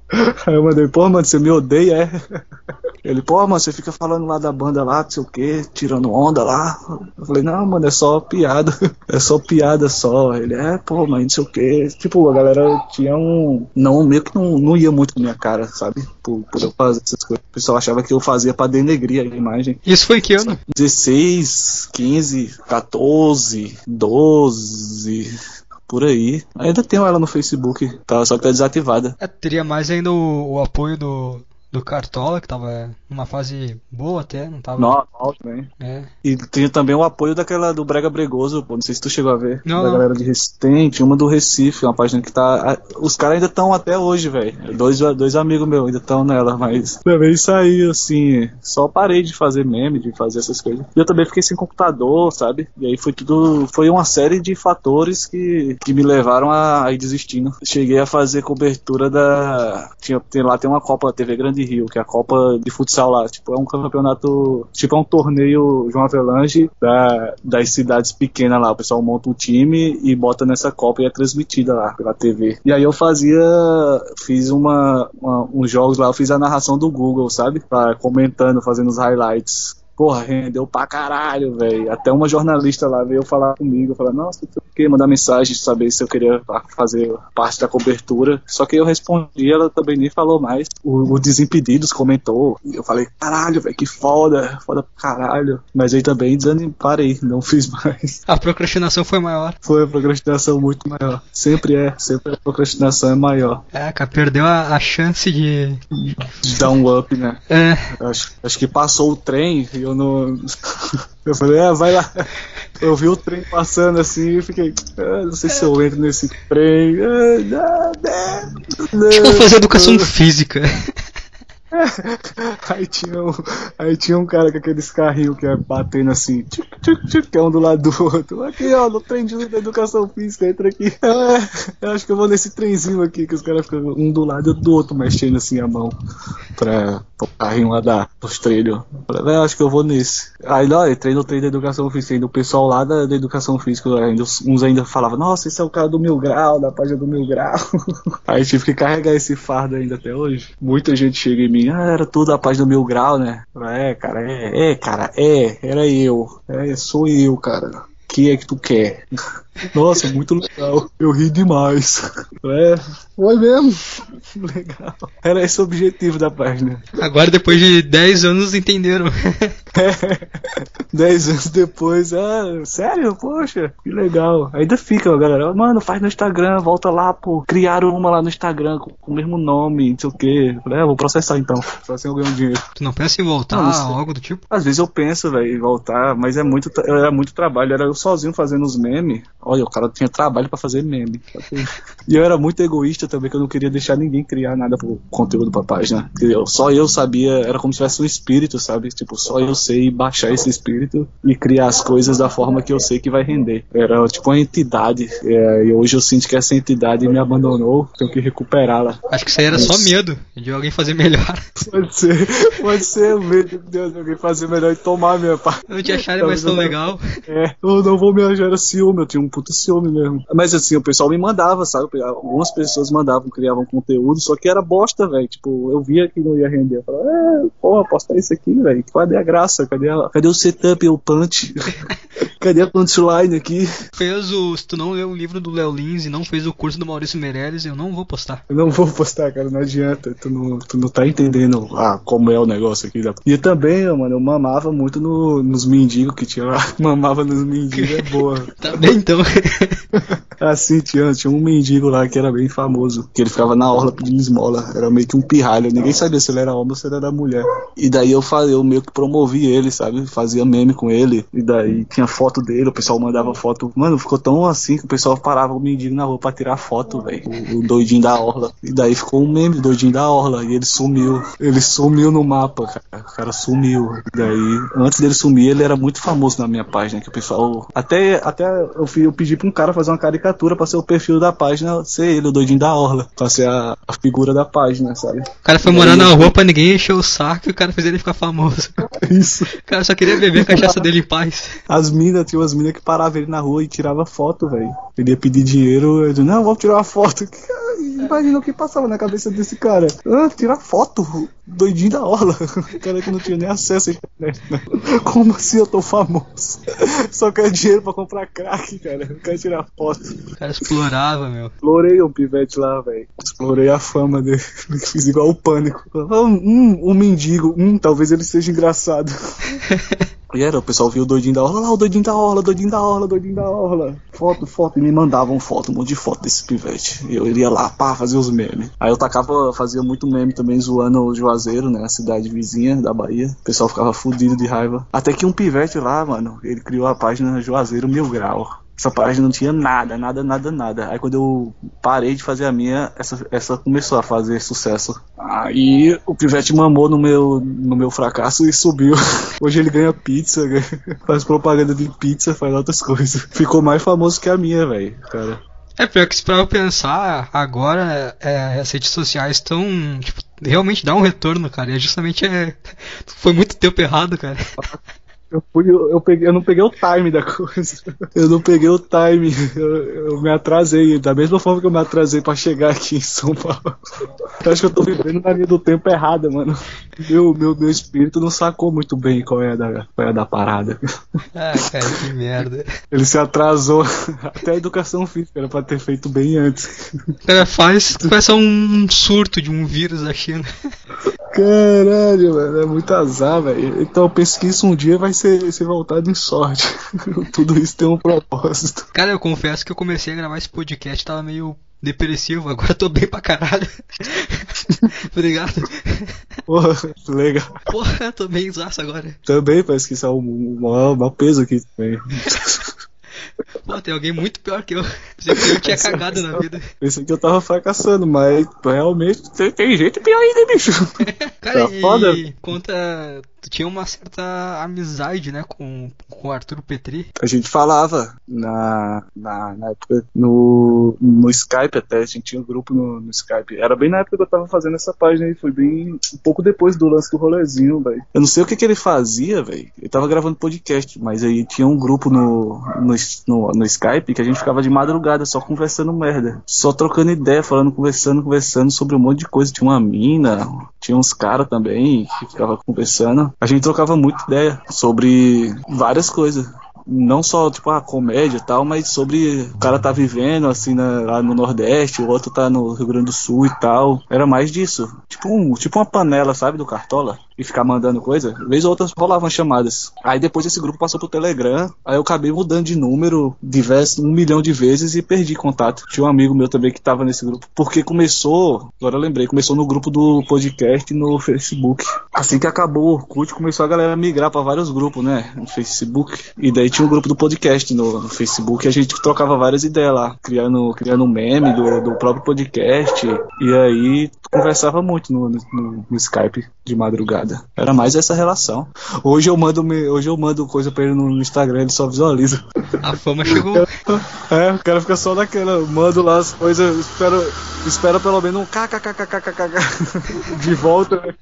Aí eu mandei, pô, mano, você me odeia, é? Ele, pô, mano, você fica falando lá da banda lá, não sei o que, tirando onda lá. Eu falei, não, mano, é só piada. É só piada só. Ele, é, pô, mas não sei o que. Tipo, a galera tinha um. Não, meio que não, não ia muito na minha cara, sabe? Por, por eu fazer essas coisas. O pessoal achava que eu fazia pra denegrir a imagem. Isso foi que ano? 16, 15, 14, 12 por aí. Ainda tenho ela no Facebook, tá? Só que tá desativada. É, teria mais ainda o, o apoio do, do Cartola, que tava numa fase boa até, não tava. Normal também. É. E tinha também o apoio daquela do Brega Bregoso, pô, não sei se tu chegou a ver. Não. Da galera de Recife. Tem, tinha uma do Recife, uma página que tá. Os caras ainda estão até hoje, velho. Dois, dois amigos meus ainda estão nela, mas também saí assim. Só parei de fazer meme, de fazer essas coisas. E eu também fiquei sem computador, sabe? E aí foi tudo. Foi uma série de fatores que, que me levaram a, a ir desistindo. Cheguei a fazer cobertura da. Tinha, tem, lá tem uma Copa da TV Grande Rio, que é a Copa de futsal lá. Tipo, é um campeonato, tipo, é um torneio João Avelange da, das cidades pequenas lá. O pessoal monta um time e bota nessa Copa e é transmitida lá pela TV. E aí eu fazia, fiz uma, uma uns jogos lá, eu fiz a narração do Google, sabe? Pra, comentando, fazendo os highlights porra, rendeu pra caralho, velho. Até uma jornalista lá veio falar comigo, falar, nossa, tu quer mandar mensagem, saber se eu queria fazer parte da cobertura. Só que eu respondi, ela também nem falou mais. O, o Desimpedidos comentou. Eu falei, caralho, velho, que foda, foda pra caralho. Mas aí também desanimei, parei, não fiz mais. A procrastinação foi maior. Foi a procrastinação muito maior. Sempre é, sempre a procrastinação é maior. É, cara, perdeu a, a chance de... de dar um up, né? É. Acho, acho que passou o trem e eu não. Eu falei, ah, vai lá. Eu vi o trem passando assim e fiquei, ah, não sei se eu entro nesse trem. Ah, não, não, tipo fazer educação física. Aí, tinha um, aí tinha um cara com aqueles carrinhos que é batendo assim, tipo, tchuc, tchuc, que é um do lado do outro. Aqui, ó, no trem de educação física, entra aqui. É, eu acho que eu vou nesse trenzinho aqui, que os caras ficam um do lado e do outro mexendo assim a mão pra, o carrinho lá da, dos treinos. Falei, acho que eu vou nesse. Aí lá, entrei no treino da educação física, ainda o pessoal lá da, da educação física, ainda, uns ainda falavam, nossa, esse é o cara do mil grau, da página do mil grau. Aí tive que carregar esse fardo ainda até hoje. Muita gente chega em mim, ah, era tudo a página do mil grau, né? É, cara, é, é, cara, é, era eu. É, sou eu, cara. Que é que tu quer? Nossa, muito legal. Eu ri demais. É, foi mesmo. Legal. Era esse o objetivo da página. Agora, depois de 10 anos, entenderam. É, 10 anos depois, ah, sério? Poxa, que legal. Ainda fica, galera. Mano, faz no Instagram, volta lá, pô. Criaram uma lá no Instagram com, com o mesmo nome, não sei o quê. Falei, é, vou processar então. Só assim eu ganho dinheiro. Tu não pensa em voltar, não, algo do tipo? Às vezes eu penso, velho, em voltar, mas é muito, era muito trabalho. Era eu sozinho fazendo os memes. Olha, o cara tinha trabalho para fazer meme. E eu era muito egoísta também, que eu não queria deixar ninguém criar nada pro conteúdo pra página. Eu, só eu sabia, era como se tivesse um espírito, sabe? Tipo, só eu sei baixar esse espírito e criar as coisas da forma que eu sei que vai render. Era tipo uma entidade. É, e hoje eu sinto que essa entidade me abandonou, tenho que recuperá-la. Acho que isso aí era Mas... só medo de alguém fazer melhor. Pode ser, pode ser medo de alguém fazer melhor e tomar a minha parte. Não te acharem mais tão legal. É, eu não vou me achar era ciúme, eu tinha um puto ciúme mesmo. Mas assim, o pessoal me mandava, sabe? Algumas pessoas mandavam, criavam conteúdo, só que era bosta, velho. Tipo, eu via que não ia render. Eu falava, é, porra, postar isso aqui, velho. Cadê a graça? Cadê, a... Cadê o setup e o punch? Cadê a punchline aqui? Fez o. Se tu não leu o livro do Léo Lins e não fez o curso do Maurício Meirelles, eu não vou postar. Eu não vou postar, cara, não adianta. Tu não, tu não tá entendendo ah, como é o negócio aqui. Da... E também, mano, eu mamava muito no, nos mendigos que tinha lá. Mamava nos mendigos, é boa. tá bem então. assim, tinha, tinha um mendigo lá que era bem famoso, que ele ficava na orla pedindo esmola. Era meio que um pirralho, ninguém sabia se ele era homem ou se ele era mulher. E daí eu, fazia, eu meio que promovi ele, sabe? Fazia meme com ele. E daí tinha foto dele, o pessoal mandava foto. Mano, ficou tão assim que o pessoal parava o mendigo na rua pra tirar foto, velho. O, o, doidinho da orla. E daí ficou um meme, doidinho da orla. E ele sumiu. Ele sumiu no mapa, cara. O cara sumiu. E daí, antes dele sumir, ele era muito famoso na minha página. Que o pessoal. Até, até eu, eu pedi pra um cara fazer uma caricatura pra ser o perfil da página, ser ele, o doidinho da orla. Pra ser a, a figura da página, sabe? O cara foi morar na rua pra ninguém encher o saco e o cara fez ele ficar famoso. Isso. O cara só queria beber a cachaça dele em paz. As minas, tinha umas minas que paravam ele na rua e tirava foto, velho. Ele ia pedir dinheiro, eu disse, não, vamos tirar uma foto. Imagina o que passava na cabeça desse cara. Ah, tirar foto, doidinho da orla. O cara que não tinha nem acesso à internet. Né? Como assim eu tô famoso? Só quer dinheiro pra comprar crack, cara. Não quer tirar foto. O cara explorava, meu. Explorei o pivete lá, velho. Explorei a fama dele. Fiz igual o pânico. Hum, um mendigo. Hum, talvez ele seja engraçado. E era, o pessoal viu o doidinho da orla, lá o doidinho da orla, doidinho da orla, doidinho da orla. Foto, foto, e me mandavam foto, um monte de foto desse pivete. E eu iria lá, pá, fazer os memes. Aí eu tacava, fazia muito meme também zoando o Juazeiro, né, a cidade vizinha da Bahia. O pessoal ficava fudido de raiva. Até que um pivete lá, mano, ele criou a página Juazeiro Mil Grau. Essa página não tinha nada, nada, nada, nada. Aí quando eu parei de fazer a minha, essa, essa começou a fazer sucesso. Aí o Pivete mamou no meu, no meu fracasso e subiu. Hoje ele ganha pizza, faz propaganda de pizza, faz outras coisas. Ficou mais famoso que a minha, velho, cara. É pior que se pra eu pensar, agora é, as redes sociais estão. Tipo, realmente dá um retorno, cara. E é justamente é. Foi muito tempo errado, cara. Eu, fui, eu, peguei, eu não peguei o time da coisa. Eu não peguei o time. Eu, eu, me atrasei. Da mesma forma que eu me atrasei pra chegar aqui em São Paulo. Eu acho que eu tô vivendo na linha do tempo errada, mano. Meu, meu, meu espírito não sacou muito bem qual é a da, qual é a da parada. Ah, cara, que merda. Ele se atrasou. Até a educação física era pra ter feito bem antes. Cara, faz, faz um surto de um vírus da China. Caralho, mano, é muito azar, velho. Então eu penso que isso um dia vai ser, ser voltado em sorte. Tudo isso tem um propósito. Cara, eu confesso que eu comecei a gravar esse podcast, tava meio depressivo, agora tô bem pra caralho. Obrigado. Porra, legal. Porra, tô bem exausto agora. Também, parece que isso é o maior, maior peso aqui também. Pô, tem alguém muito pior que eu. Pensei que eu tinha cagado na vida. Pensei que eu tava fracassando, mas realmente tem, tem gente pior ainda, bicho. Cara, Tá e foda. conta. Tu tinha uma certa amizade, né, com, com o Arthur Petri. A gente falava na, na, na época no, no Skype até, a gente tinha um grupo no, no Skype. Era bem na época que eu tava fazendo essa página aí, foi bem um pouco depois do lance do rolezinho, velho. Eu não sei o que, que ele fazia, velho. Ele tava gravando podcast, mas aí tinha um grupo no, no, no, no Skype que a gente ficava de madrugada só conversando merda. Só trocando ideia, falando, conversando, conversando sobre um monte de coisa. Tinha uma mina, tinha uns caras também que ficava conversando. A gente trocava muita ideia sobre várias coisas. Não só, tipo, a comédia e tal, mas sobre o cara tá vivendo, assim, na- lá no Nordeste, o outro tá no Rio Grande do Sul e tal. Era mais disso. Tipo, um, tipo uma panela, sabe, do Cartola. E ficar mandando coisa. Vez ou outra rolavam chamadas. Aí depois esse grupo passou pro Telegram. Aí eu acabei mudando de número diverso, um milhão de vezes e perdi contato. Tinha um amigo meu também que tava nesse grupo. Porque começou, agora eu lembrei, começou no grupo do podcast no Facebook. Assim que acabou o Orkut, começou a galera migrar pra vários grupos, né? No Facebook. E daí tinha um grupo do podcast no, no Facebook e a gente trocava várias ideias lá, criando, criando um meme do, do próprio podcast. E aí conversava muito no, no, no Skype de madrugada. Era mais essa relação. Hoje eu mando, hoje eu mando coisa pra ele no Instagram, ele só visualiza. A fama chegou. É, o cara fica só naquela, mando lá as coisas, espero, espero pelo menos um kkkkkk de volta, né?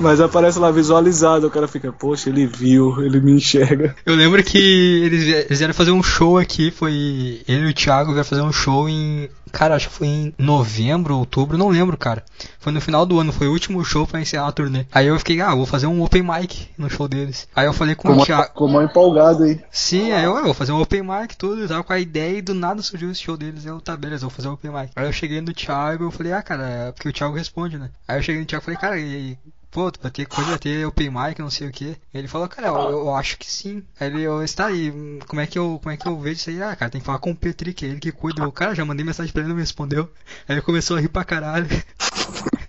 Mas aparece lá visualizado, o cara fica, poxa, ele viu, ele me enxerga. Eu lembro que eles vieram fazer um show aqui, foi. Ele e o Thiago vieram fazer um show em. Cara, acho que foi em novembro, outubro, não lembro, cara. Foi no final do ano, foi o último show pra encerrar a turnê. Aí eu fiquei, ah, vou fazer um open mic no show deles. Aí eu falei com o Thiago. como empolgado aí. Sim, aí eu, ah, vou fazer um open mic tudo, eu tava com a ideia e do nada surgiu esse show deles. Eu, tá, beleza, vou fazer um open mic. Aí eu cheguei no Thiago eu falei, ah, cara, é porque o Thiago responde, né? Aí eu cheguei no Thiago e falei, cara, e aí? Pô, vai ter coisa, vai ter open mic, não sei o que. Ele falou, cara, eu, eu acho que sim. Aí ele, eu, está aí, como é que eu, como é que eu vejo isso aí? Ah, cara, tem que falar com o Petri, que é ele que cuida. Eu, cara, já mandei mensagem pra ele, não me respondeu. Aí ele começou a rir pra caralho.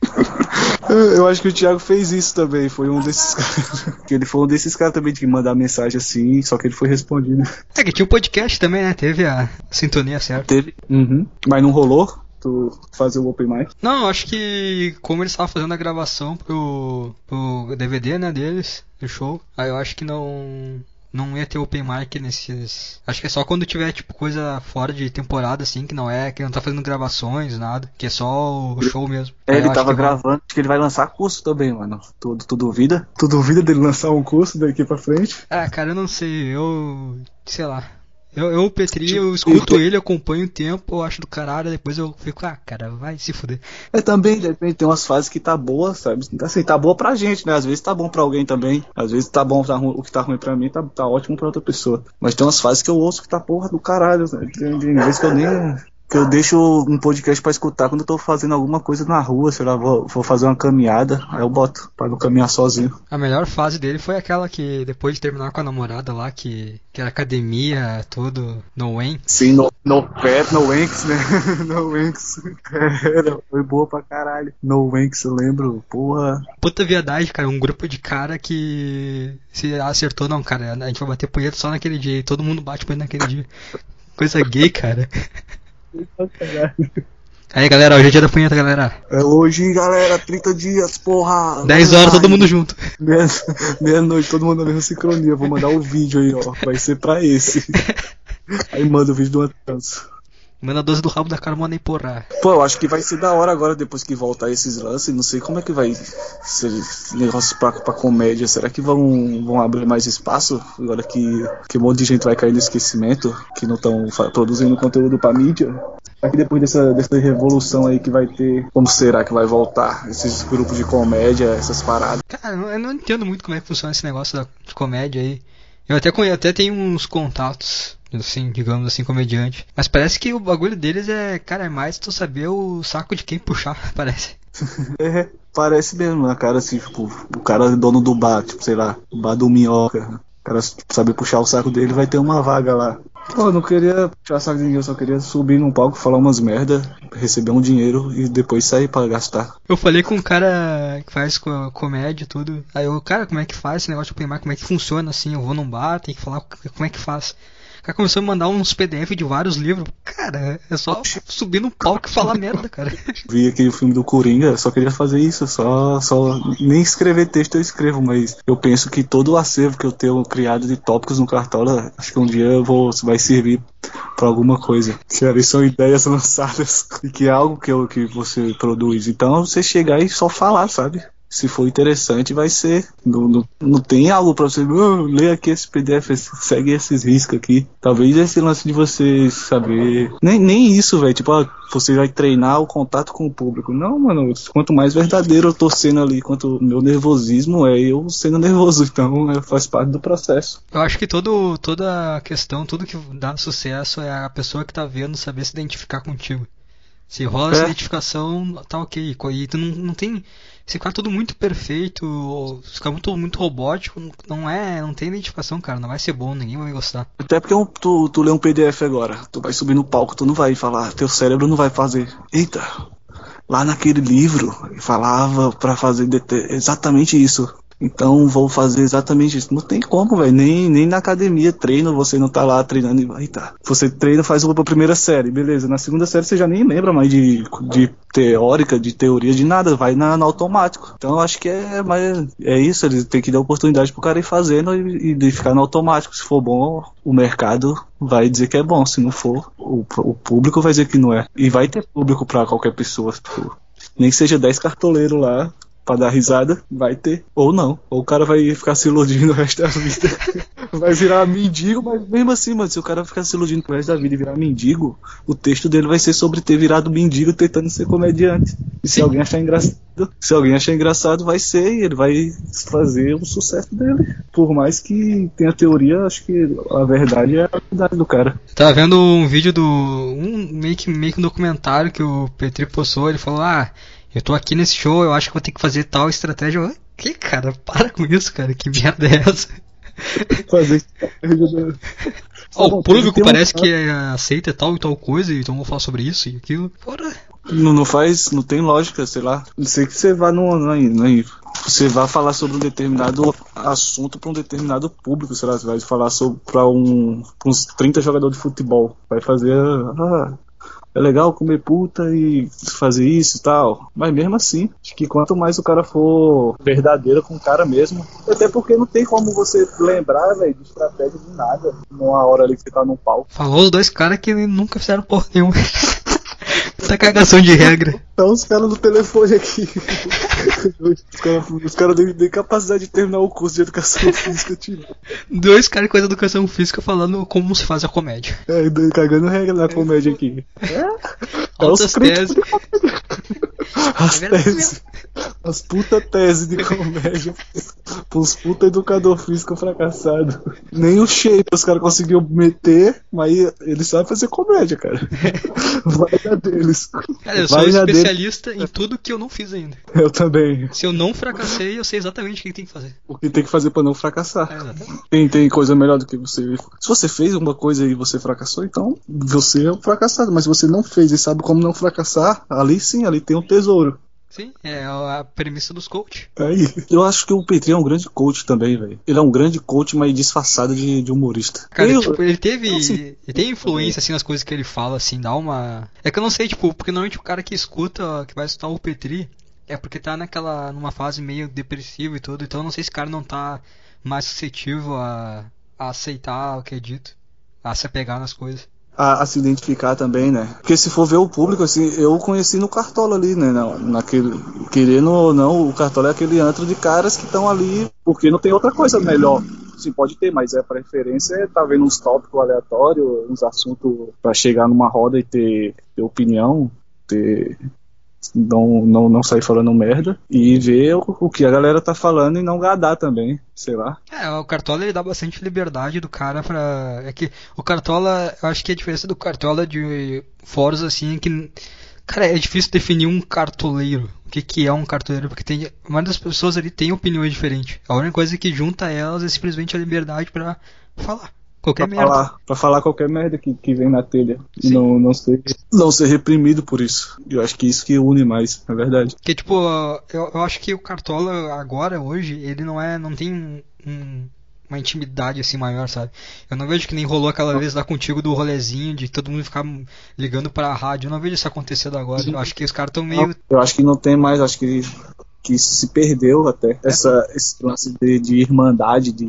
Eu, acho que o Thiago fez isso também, foi um desses caras. Ele foi um desses caras também de mandar mensagem assim, só que ele foi respondido. É que tinha o podcast também, né? Teve a sintonia certa. Teve. Uhum. Mas não rolou? Tu fazer o Open Mic? Não, eu acho que como eles estavam fazendo a gravação pro, pro DVD, né, deles, do show, aí eu acho que não não ia ter open mic nesses. Acho que é só quando tiver tipo coisa fora de temporada assim, que não é, que não tá fazendo gravações, nada, que é só o show mesmo. É, ele tava que gravando, acho que ele vai lançar curso também, mano. Tu, tu duvida? Tu duvida dele lançar um curso daqui pra frente? Ah, cara, eu não sei, eu sei lá. Eu, eu, o Petri, eu escuto ele, acompanho o tempo, eu acho do caralho, depois eu fico, ah, cara, vai se fuder. É também, de repente, tem umas fases que tá boa, sabe? Assim, tá boa pra gente, né? Às vezes tá bom pra alguém também. Às vezes tá bom, tá ru- o que tá ruim pra mim tá, tá ótimo pra outra pessoa. Mas tem umas fases que eu ouço que tá porra do caralho, né? Tem, tem vezes que eu nem. Que eu deixo um podcast pra escutar quando eu tô fazendo alguma coisa na rua, sei lá, vou, vou fazer uma caminhada, aí eu boto, pra não caminhar sozinho. A melhor fase dele foi aquela que, depois de terminar com a namorada lá, que, que era academia, tudo, no Wayne. Sim, no, no pet, no Wanks, né? no Wanks. Era, foi boa pra caralho. No Wanks, eu lembro, porra. Puta viadagem, cara, um grupo de cara que se acertou, não, cara, a gente vai bater punheta só naquele dia, e todo mundo bate punheta naquele dia. Coisa gay, cara. Aí, galera, hoje é dia da punheta, galera. É hoje, galera, 30 dias, porra. 10 horas, todo mundo junto. Meia- Meia-noite, todo mundo na mesma sincronia. Vou mandar o vídeo aí, ó. Vai ser pra esse. Aí manda o vídeo do Antanso. Manda 12 do rabo da Carmona e porra. Pô, eu acho que vai ser da hora agora, depois que voltar esses lances. Não sei como é que vai ser negócio pra, pra comédia. Será que vão, vão abrir mais espaço? Agora que, que um monte de gente vai cair no esquecimento, que não estão produzindo conteúdo pra mídia. Será que depois dessa, dessa revolução aí que vai ter, como será que vai voltar? Esses grupos de comédia, essas paradas. Cara, eu não entendo muito como é que funciona esse negócio da, de comédia aí. Eu até, conhe- até tenho uns contatos, assim, digamos assim, comediante. Mas parece que o bagulho deles é, cara, é mais tu saber o saco de quem puxar, parece. É, parece mesmo, a cara assim, tipo, o cara é dono do bar, tipo, sei lá, o bar do Minhoca. O cara tipo, saber puxar o saco dele, vai ter uma vaga lá. Pô, eu não queria puxar saco de ninguém, eu só queria subir num palco, falar umas merda, receber um dinheiro e depois sair pra gastar. Eu falei com um cara que faz co- comédia e tudo. Aí eu, cara, como é que faz esse negócio de open mic? Como é que funciona assim? Eu vou num bar, tem que falar como é que faz. O cara começou a mandar uns PDF de vários livros. Cara, é só subir no palco e falar merda, cara. Vi aquele filme do Coringa, só queria fazer isso, só, só nem escrever texto eu escrevo, mas eu penso que todo o acervo que eu tenho criado de tópicos no Cartola, acho que um dia eu vou, vai servir para alguma coisa. Que ali são ideias lançadas e que é algo que, eu, que você produz. Então você chegar e só falar, sabe? Se for interessante, vai ser. Não, não, não tem algo para você. Oh, lê aqui esse PDF, segue esses riscos aqui. Talvez esse lance de você saber. Nem, nem isso, velho. Tipo, ah, você vai treinar o contato com o público. Não, mano. Quanto mais verdadeiro eu tô sendo ali, quanto meu nervosismo é eu sendo nervoso. Então é, faz parte do processo. Eu acho que todo, toda a questão, tudo que dá sucesso é a pessoa que tá vendo saber se identificar contigo. Se rola é. essa identificação, tá ok. E tu não, não tem se ficar tudo muito perfeito, se ficar muito, muito robótico, não é, não tem identificação, cara, não vai ser bom, ninguém vai gostar. Até porque tu, tu lê um PDF agora, tu vai subir no palco, tu não vai falar, teu cérebro não vai fazer. Eita, lá naquele livro falava para fazer exatamente isso. Então vou fazer exatamente isso. Não tem como, velho. Nem, nem na academia treino, você não tá lá treinando e vai tá. Você treina, faz uma primeira série, beleza. Na segunda série você já nem lembra mais de, de teórica, de teoria, de nada. Vai na, no automático. Então acho que é, mas é isso. Eles têm que dar oportunidade pro cara ir fazendo e, e ficar no automático. Se for bom, o mercado vai dizer que é bom. Se não for, o, o público vai dizer que não é. E vai ter público para qualquer pessoa. Tipo, nem que seja 10 cartoleiros lá, pra dar risada, vai ter. Ou não. Ou o cara vai ficar se iludindo o resto da vida. vai virar mendigo, mas mesmo assim, mano, se o cara ficar se iludindo o resto da vida e virar mendigo, o texto dele vai ser sobre ter virado mendigo tentando ser comediante. E se Sim. alguém achar engraçado, se alguém achar engraçado, vai ser e ele vai fazer o sucesso dele. Por mais que tenha teoria, acho que a verdade é a verdade do cara. Tava vendo um vídeo do. um meio que, meio que um documentário que o Petri postou, ele falou, ah eu tô aqui nesse show, eu acho que vou ter que fazer tal estratégia. Eu, que, cara? Para com isso, cara. Que merda é essa? Fazer oh, o público parece que é, aceita tal e tal coisa, então vou falar sobre isso e aquilo. Fora. Não, não faz, não tem lógica, sei lá. Não sei que você vá no, no, no você vai falar sobre um determinado assunto para um determinado público, sei lá, você vai falar sobre para um, uns 30 jogadores de futebol, vai fazer ah, é legal comer puta e fazer isso e tal. Mas mesmo assim, acho que quanto mais o cara for verdadeiro com o cara mesmo, até porque não tem como você lembrar, velho, de estratégia de nada numa hora ali que você tá num palco. Falou dois caras que nunca fizeram porra nenhuma. Essa cagação de regra. Então os caras no telefone aqui. os caras nem, nem capacidade de terminar o curso de educação física tiveram. Dois caras com educação física falando como se faz a comédia. É, cagando regra na comédia aqui. É, é Altas teses. As é teses. As puta tese de comédia. Pros puta educador físico fracassado. Nem o shape os caras conseguiram meter, mas eles sabem fazer comédia, cara. Vai dar deles. Cara, eu sou especialista deles. em tudo que eu não fiz ainda. Eu também. Se eu não fracassei, eu sei exatamente o que tem que fazer. O que tem que fazer pra não fracassar. É, tem, tem coisa melhor do que você. Se você fez uma coisa e você fracassou, então você é um fracassado. Mas se você não fez e sabe como não fracassar, ali sim, ali tem um tesouro. Sim, é a premissa dos coach. Aí, eu acho que o Petri é um grande coach também, velho. Ele é um grande coach, mas disfarçado de, de humorista. Cara, eu, tipo, ele teve. Assim, ele tem influência, assim, nas coisas que ele fala, assim, dá uma. É que eu não sei, tipo, porque normalmente o cara que escuta, que vai escutar o Petri, é porque tá naquela. numa fase meio depressiva e tudo, então eu não sei se o cara não tá mais suscetível a, a aceitar o que é dito, a se apegar nas coisas a, a, se identificar também, né? Porque se for ver o público, assim, eu conheci no Cartola ali, né? Na, naquele, querendo ou não, o Cartola é aquele antro de caras que estão ali porque não tem outra coisa melhor. Sim, pode ter, mas a preferência é tá vendo uns tópicos aleatórios, uns assuntos para chegar numa roda e ter, ter opinião, ter não, não, não sair falando merda e ver o, o, que a galera tá falando e não gadar também, sei lá. É, o Cartola ele dá bastante liberdade do cara pra. É que o Cartola, eu acho que a diferença do Cartola de fóruns assim é que. Cara, é difícil definir um cartoleiro. O que, que é um cartoleiro? Porque tem. A maioria das pessoas ali tem opiniões diferentes. A única coisa que junta elas é simplesmente a liberdade para falar. Qualquer pra merda. Falar, pra falar qualquer merda que, que vem na telha. Sim. E não, não, ser, não ser reprimido por isso. Eu acho que isso que une mais, é verdade. Que tipo, eu, eu acho que o Cartola agora, hoje, ele não é. não tem um, uma intimidade assim maior, sabe? Eu não vejo que nem rolou aquela vez lá contigo do rolezinho, de todo mundo ficar ligando pra rádio. Eu não vejo isso acontecendo agora. Eu acho que os caras estão meio. Eu acho que não tem mais, acho que, que isso se perdeu até. Essa, esse lance de, de irmandade, de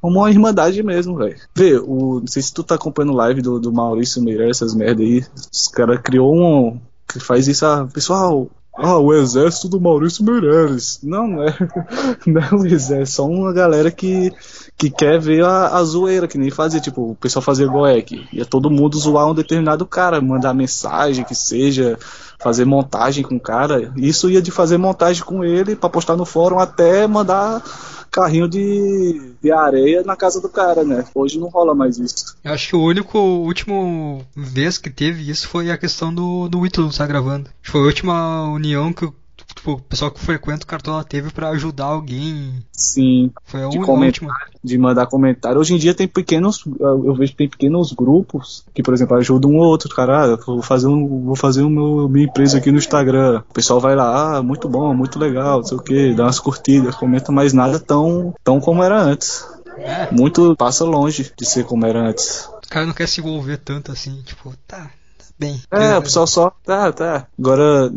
como uma irmandade mesmo, velho. Vê, o, não sei se tu tá acompanhando live do, do Maurício Meirelles, essas merda aí. Os caras criou um. que faz isso, ah, pessoal. Ah, o exército do Maurício Meirelles. Não, não é, não é o exército, é só uma galera que, que quer ver a, a zoeira, que nem fazia, tipo, o pessoal fazia goek. Ia todo mundo zoar um determinado cara, mandar mensagem, que seja, fazer montagem com o cara. Isso ia de fazer montagem com ele para postar no fórum até mandar carrinho de, de areia na casa do cara, né? Hoje não rola mais isso. Eu acho que o único, último vez que teve isso foi a questão do, do Ítalo estar gravando. Foi a última união que tipo, o pessoal que frequenta o Cartola teve para ajudar alguém. Sim. Foi a de última. De mandar comentário. Hoje em dia tem pequenos, eu vejo que tem pequenos grupos que, por exemplo, ajudam um ou outro. Cara, ah, vou fazer um, vou fazer o meu, minha empresa aqui no Instagram. O pessoal vai lá, ah, muito bom, muito legal, não sei o que, dá umas curtidas, comenta, mas nada tão, tão como era antes. É. Muito passa longe de ser como era antes. O cara não quer se envolver tanto assim, tipo, tá, bem. É, o pessoal só. Tá, tá. Agora,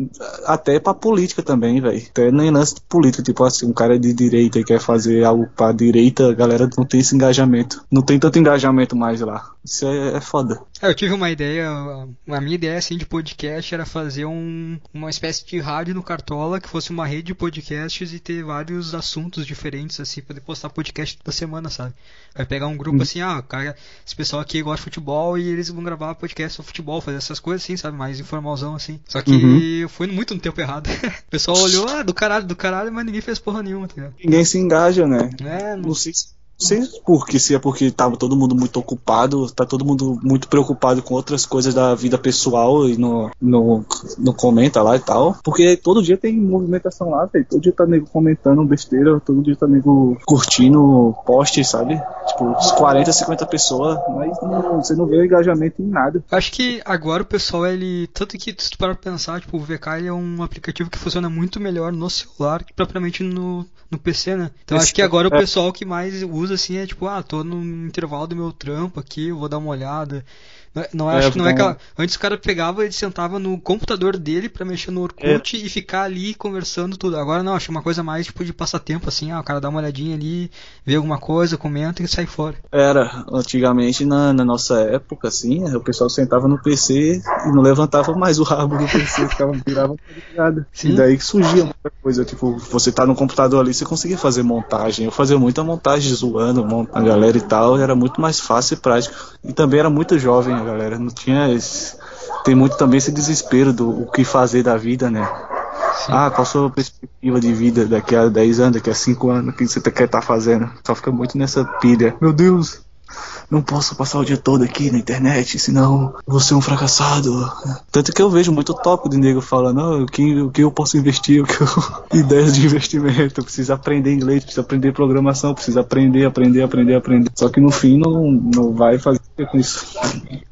até pra política também, velho. Até nem lance política, tipo assim, um cara de direita e quer fazer algo pra direita, a galera não tem esse engajamento. Não tem tanto engajamento mais lá. Isso é, é foda. É, eu tive uma ideia, a minha ideia assim de podcast era fazer um, uma espécie de rádio no Cartola que fosse uma rede de podcasts e ter vários assuntos diferentes assim, poder postar podcast toda semana, sabe? Vai pegar um grupo assim, ah, cara, esse pessoal aqui gosta de futebol e eles vão gravar podcast sobre futebol, fazer essas coisas assim, sabe? Mais informalzão assim. Só que Uhum. foi muito no tempo errado. o pessoal olhou, ah, do caralho, do caralho, mas ninguém fez porra nenhuma, tá ligado? Ninguém se engaja, né? É, não Não sei se. Sei por que, se é porque tava todo mundo muito ocupado, tá todo mundo muito preocupado com outras coisas da vida pessoal e no, no, no comenta lá e tal. Porque todo dia tem movimentação lá, velho. Todo dia tá nego comentando besteira, todo dia tá nego curtindo post, sabe? Tipo, uns 40, 50 pessoas, mas não- você não vê o engajamento em nada. Acho que agora o pessoal, ele. Tanto que se tu parar pra pensar, tipo, o VK ele é um aplicativo que funciona muito melhor no celular que propriamente no, no PC, né? Então Esse- acho que agora o é. pessoal que mais usa assim é tipo, ah, tô no intervalo do meu trampo aqui, eu vou dar uma olhada. Não, é- não É, acho que não é vou- aquela. Antes o cara pegava e sentava no computador dele pra mexer no Orkut e ficar ali conversando tudo. Agora não, acho uma coisa mais tipo de passatempo, assim, ah, o cara dá uma olhadinha ali, vê alguma coisa, comenta e sai fora. Era, antigamente na, na nossa época, assim, o pessoal sentava no PC e não levantava mais o rabo do PC, ficava virava ligado. Sim. E daí que surgia muita coisa, tipo, você tá no computador ali, você conseguia fazer montagem. Eu fazia muita montagem zoando a galera e tal, era muito mais fácil e prático. E também era muito jovem galera, não tinha esse, tem muito também esse desespero do o que fazer da vida, né? Sim. Ah, qual a sua perspectiva de vida daqui a 10 anos, daqui a 5 anos, o que você quer estar fazendo? Só fica muito nessa pilha. Meu Deus, não posso passar o dia todo aqui na internet, senão vou ser um fracassado. Tanto que eu vejo muito tópico de nego falando, "Ah, o, que, o que eu posso investir, o que eu... ideias de investimento, preciso aprender inglês, preciso aprender programação, preciso aprender, aprender, aprender, aprender. Só que no fim não, não vai fazer com isso.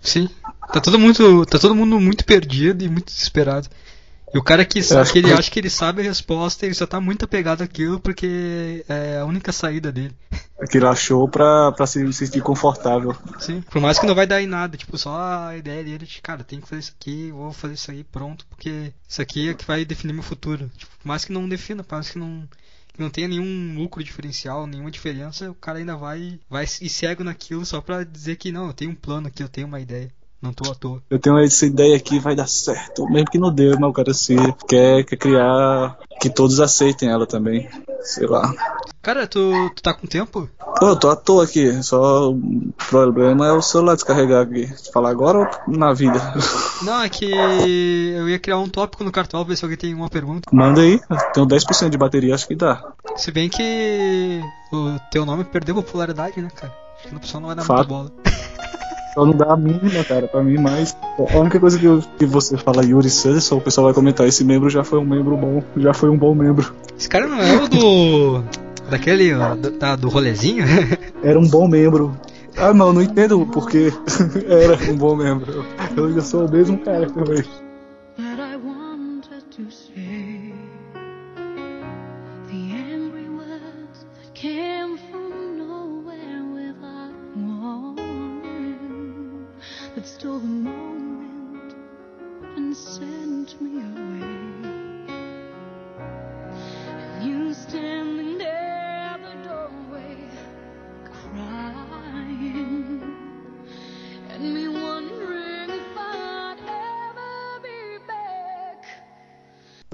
Sim. Tá todo mundo, tá todo mundo muito perdido e muito desesperado. E o cara que sabe que ele que- acha que ele sabe a resposta, ele só tá muito apegado àquilo porque é a única saída dele. Aquilo achou pra, pra se sentir confortável. Sim. Por mais que não vai dar em nada, tipo, só a ideia dele de, cara, tem que fazer isso aqui, vou fazer isso aí, pronto, porque isso aqui é que vai definir meu futuro. Tipo, por mais que não defina, por mais que não que não tenha nenhum lucro diferencial, nenhuma diferença, o cara ainda vai vai ir cego naquilo só pra dizer que não, eu tenho um plano aqui, eu tenho uma ideia. Não tô à toa. Eu tenho essa ideia aqui, vai dar certo. Mesmo que não deu, mas o cara se quer, quer criar que todos aceitem ela também. Sei lá. Cara, tu, tu tá com tempo? Pô, eu tô à toa aqui. Só o problema é o celular descarregar aqui. Falar agora ou na vida? Não, é que eu ia criar um tópico no cartão, ver se alguém tem uma pergunta. Manda aí. Tenho 10% de bateria, acho que dá. Se bem que o teu nome perdeu popularidade, né, cara? Acho que o pessoal não vai dar Fato. muita bola. Só não dá a mínima, cara, pra mim, mas a única coisa que, eu- que você fala Yuri Sanderson, o pessoal vai comentar, esse membro já foi um membro bom, já foi um bom membro. Esse cara não é o do. daquele. ó, do, da- do rolezinho? Era um bom membro. Ah, não, não entendo porque era um bom membro. Eu ainda sou o mesmo cara também.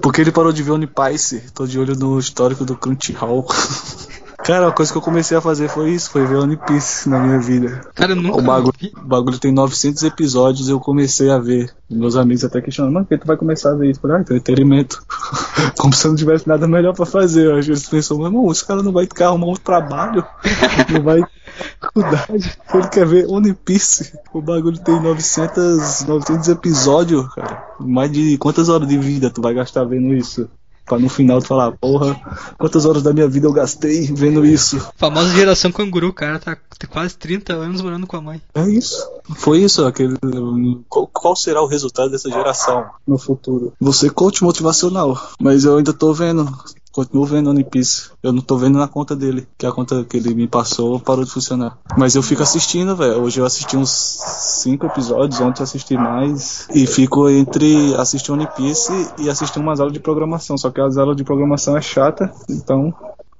Porque ele parou de ver One Piece. Tô de olho no histórico do Crunchyroll. Cara, a coisa que eu comecei a fazer foi isso, foi ver One Piece na minha vida. Cara, eu nunca O bagulho, vi. o bagulho tem 900 episódios e eu comecei a ver. Meus amigos até questionam, mano, que tu vai começar a ver isso? Eu falei, ah, entretenimento. Como se eu não tivesse nada melhor pra fazer. Eu acho que eles pensam, meu irmão, esse cara não vai ficar arrumar um trabalho, não vai faculdade. Ele quer ver One Piece. O bagulho tem 900, 900 episódios, cara. Mais de quantas horas de vida tu vai gastar vendo isso? Pra no final tu falar, porra, quantas horas da minha vida eu gastei vendo isso? Famosa geração canguru, o cara tá tem quase 30 anos morando com a mãe. É isso. Foi isso, aquele. Qual, qual será o resultado dessa geração no futuro? Você coach motivacional, mas eu ainda tô vendo. Continuo vendo One Piece. Eu não tô vendo na conta dele, que a conta que ele me passou parou de funcionar. Mas eu fico assistindo, velho. Hoje eu assisti uns cinco episódios, ontem eu assisti mais. E fico entre assistir One Piece e assistir umas aulas de programação. Só que as aulas de programação é chata, então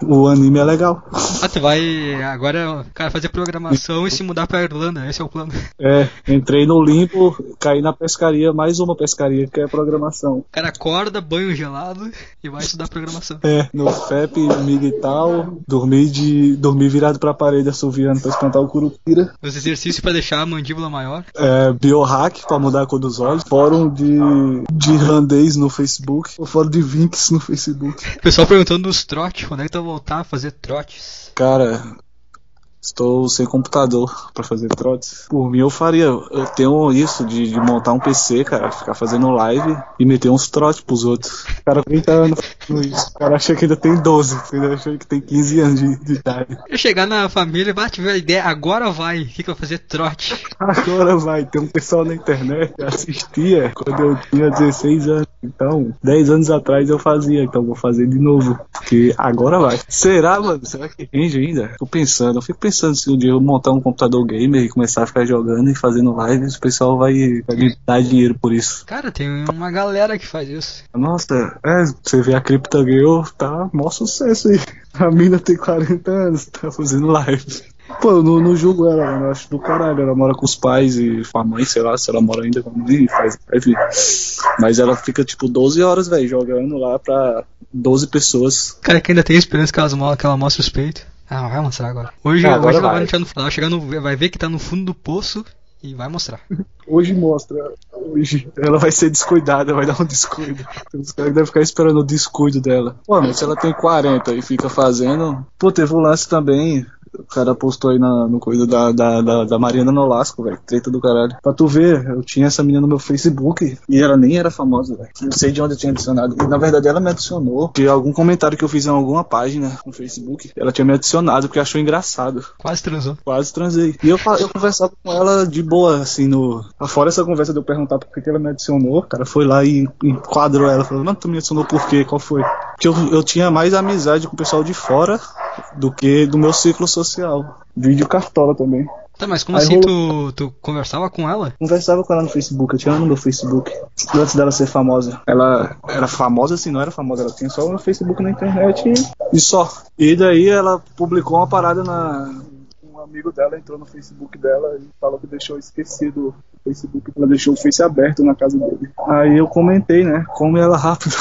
o anime é legal. Ah, tu vai agora, cara, fazer programação e se mudar pra Irlanda, esse é o plano. É, entrei no limbo, caí na pescaria, mais uma pescaria que é programação. O cara acorda, banho gelado e vai estudar programação. É, no FEP, MIG e tal, dormi, de, dormi virado pra parede assoviando pra espantar o curupira. Os exercícios pra deixar a mandíbula maior. É, biohack pra mudar a cor dos olhos. Fórum de, de irlandês no Facebook. Fórum de Vinks no Facebook. O pessoal perguntando dos trotes, quando é que voltar a fazer trotes? Cara, estou sem computador pra fazer trotes. Por mim eu faria. Eu tenho isso de, de montar um PC, cara, ficar fazendo live e meter uns trotes pros outros. O cara 30 anos fazendo isso. O cara acha que ainda tem 12, ainda acha que tem 15 anos de, de idade. Eu chegar na família, vai tiver a ideia, agora vai, vou fazer? Trote. Agora vai, tem um pessoal na internet que assistia quando eu tinha 16 anos. Então, 10 anos atrás eu fazia, então vou fazer de novo. Porque agora vai. Será, mano? Será que rende ainda? Tô pensando, eu fico pensando se um dia eu montar um computador gamer e começar a ficar jogando e fazendo lives, o pessoal vai, vai me dar dinheiro por isso. Cara, tem uma galera que faz isso. Nossa, é, você vê a Crypto Girl, tá mó sucesso aí. A mina tem 40 anos, tá fazendo live. Pô, eu não, não julgo ela, mano. Eu acho do caralho. Ela mora com os pais e com a mãe, sei lá, se ela mora ainda com a mãe e faz live. Mas ela fica tipo 12 horas, velho, jogando lá pra 12 pessoas. Cara que ainda tem esperança que, elas, mo- que ela mostre os peitos. Ah, vai mostrar agora. Hoje, Ah, hoje ela vai vai. deixar no, ela vai chegar no, vai ver que tá no fundo do poço e vai mostrar. Hoje mostra. Hoje ela vai ser descuidada, vai dar um descuido. Os caras devem ficar esperando o descuido dela. Pô, mas se ela tem 40 e fica fazendo. Pô, teve um lance também. O cara postou aí na, no coisa da, da, da, da Mariana Nolasco, velho. Treta do caralho. Pra tu ver, eu tinha essa menina no meu Facebook e ela nem era famosa, velho. Não sei de onde eu tinha adicionado. E na verdade ela me adicionou de algum comentário que eu fiz em alguma página no Facebook. Ela tinha me adicionado porque achou engraçado. Quase transou. Quase transei. E eu, eu conversava com ela de boa, assim, no. Fora essa conversa de eu perguntar por que ela me adicionou, o cara foi lá e enquadrou ela, falou, mano, tu me adicionou por quê? Qual foi? Porque eu, eu tinha mais amizade com o pessoal de fora do que do meu ciclo social. Vídeo cartola também. Tá, mas como Aí assim tu, tu conversava com ela? Conversava com ela no Facebook, eu tinha ela no meu Facebook. Antes dela ser famosa. Ela era famosa assim, não era famosa, ela tinha só no Facebook na internet e, e só. E daí ela publicou uma parada na. Um amigo dela entrou no Facebook dela e falou que deixou esquecido o Facebook. Ela deixou o Face aberto na casa dele. Aí eu comentei, né? Come ela rápido.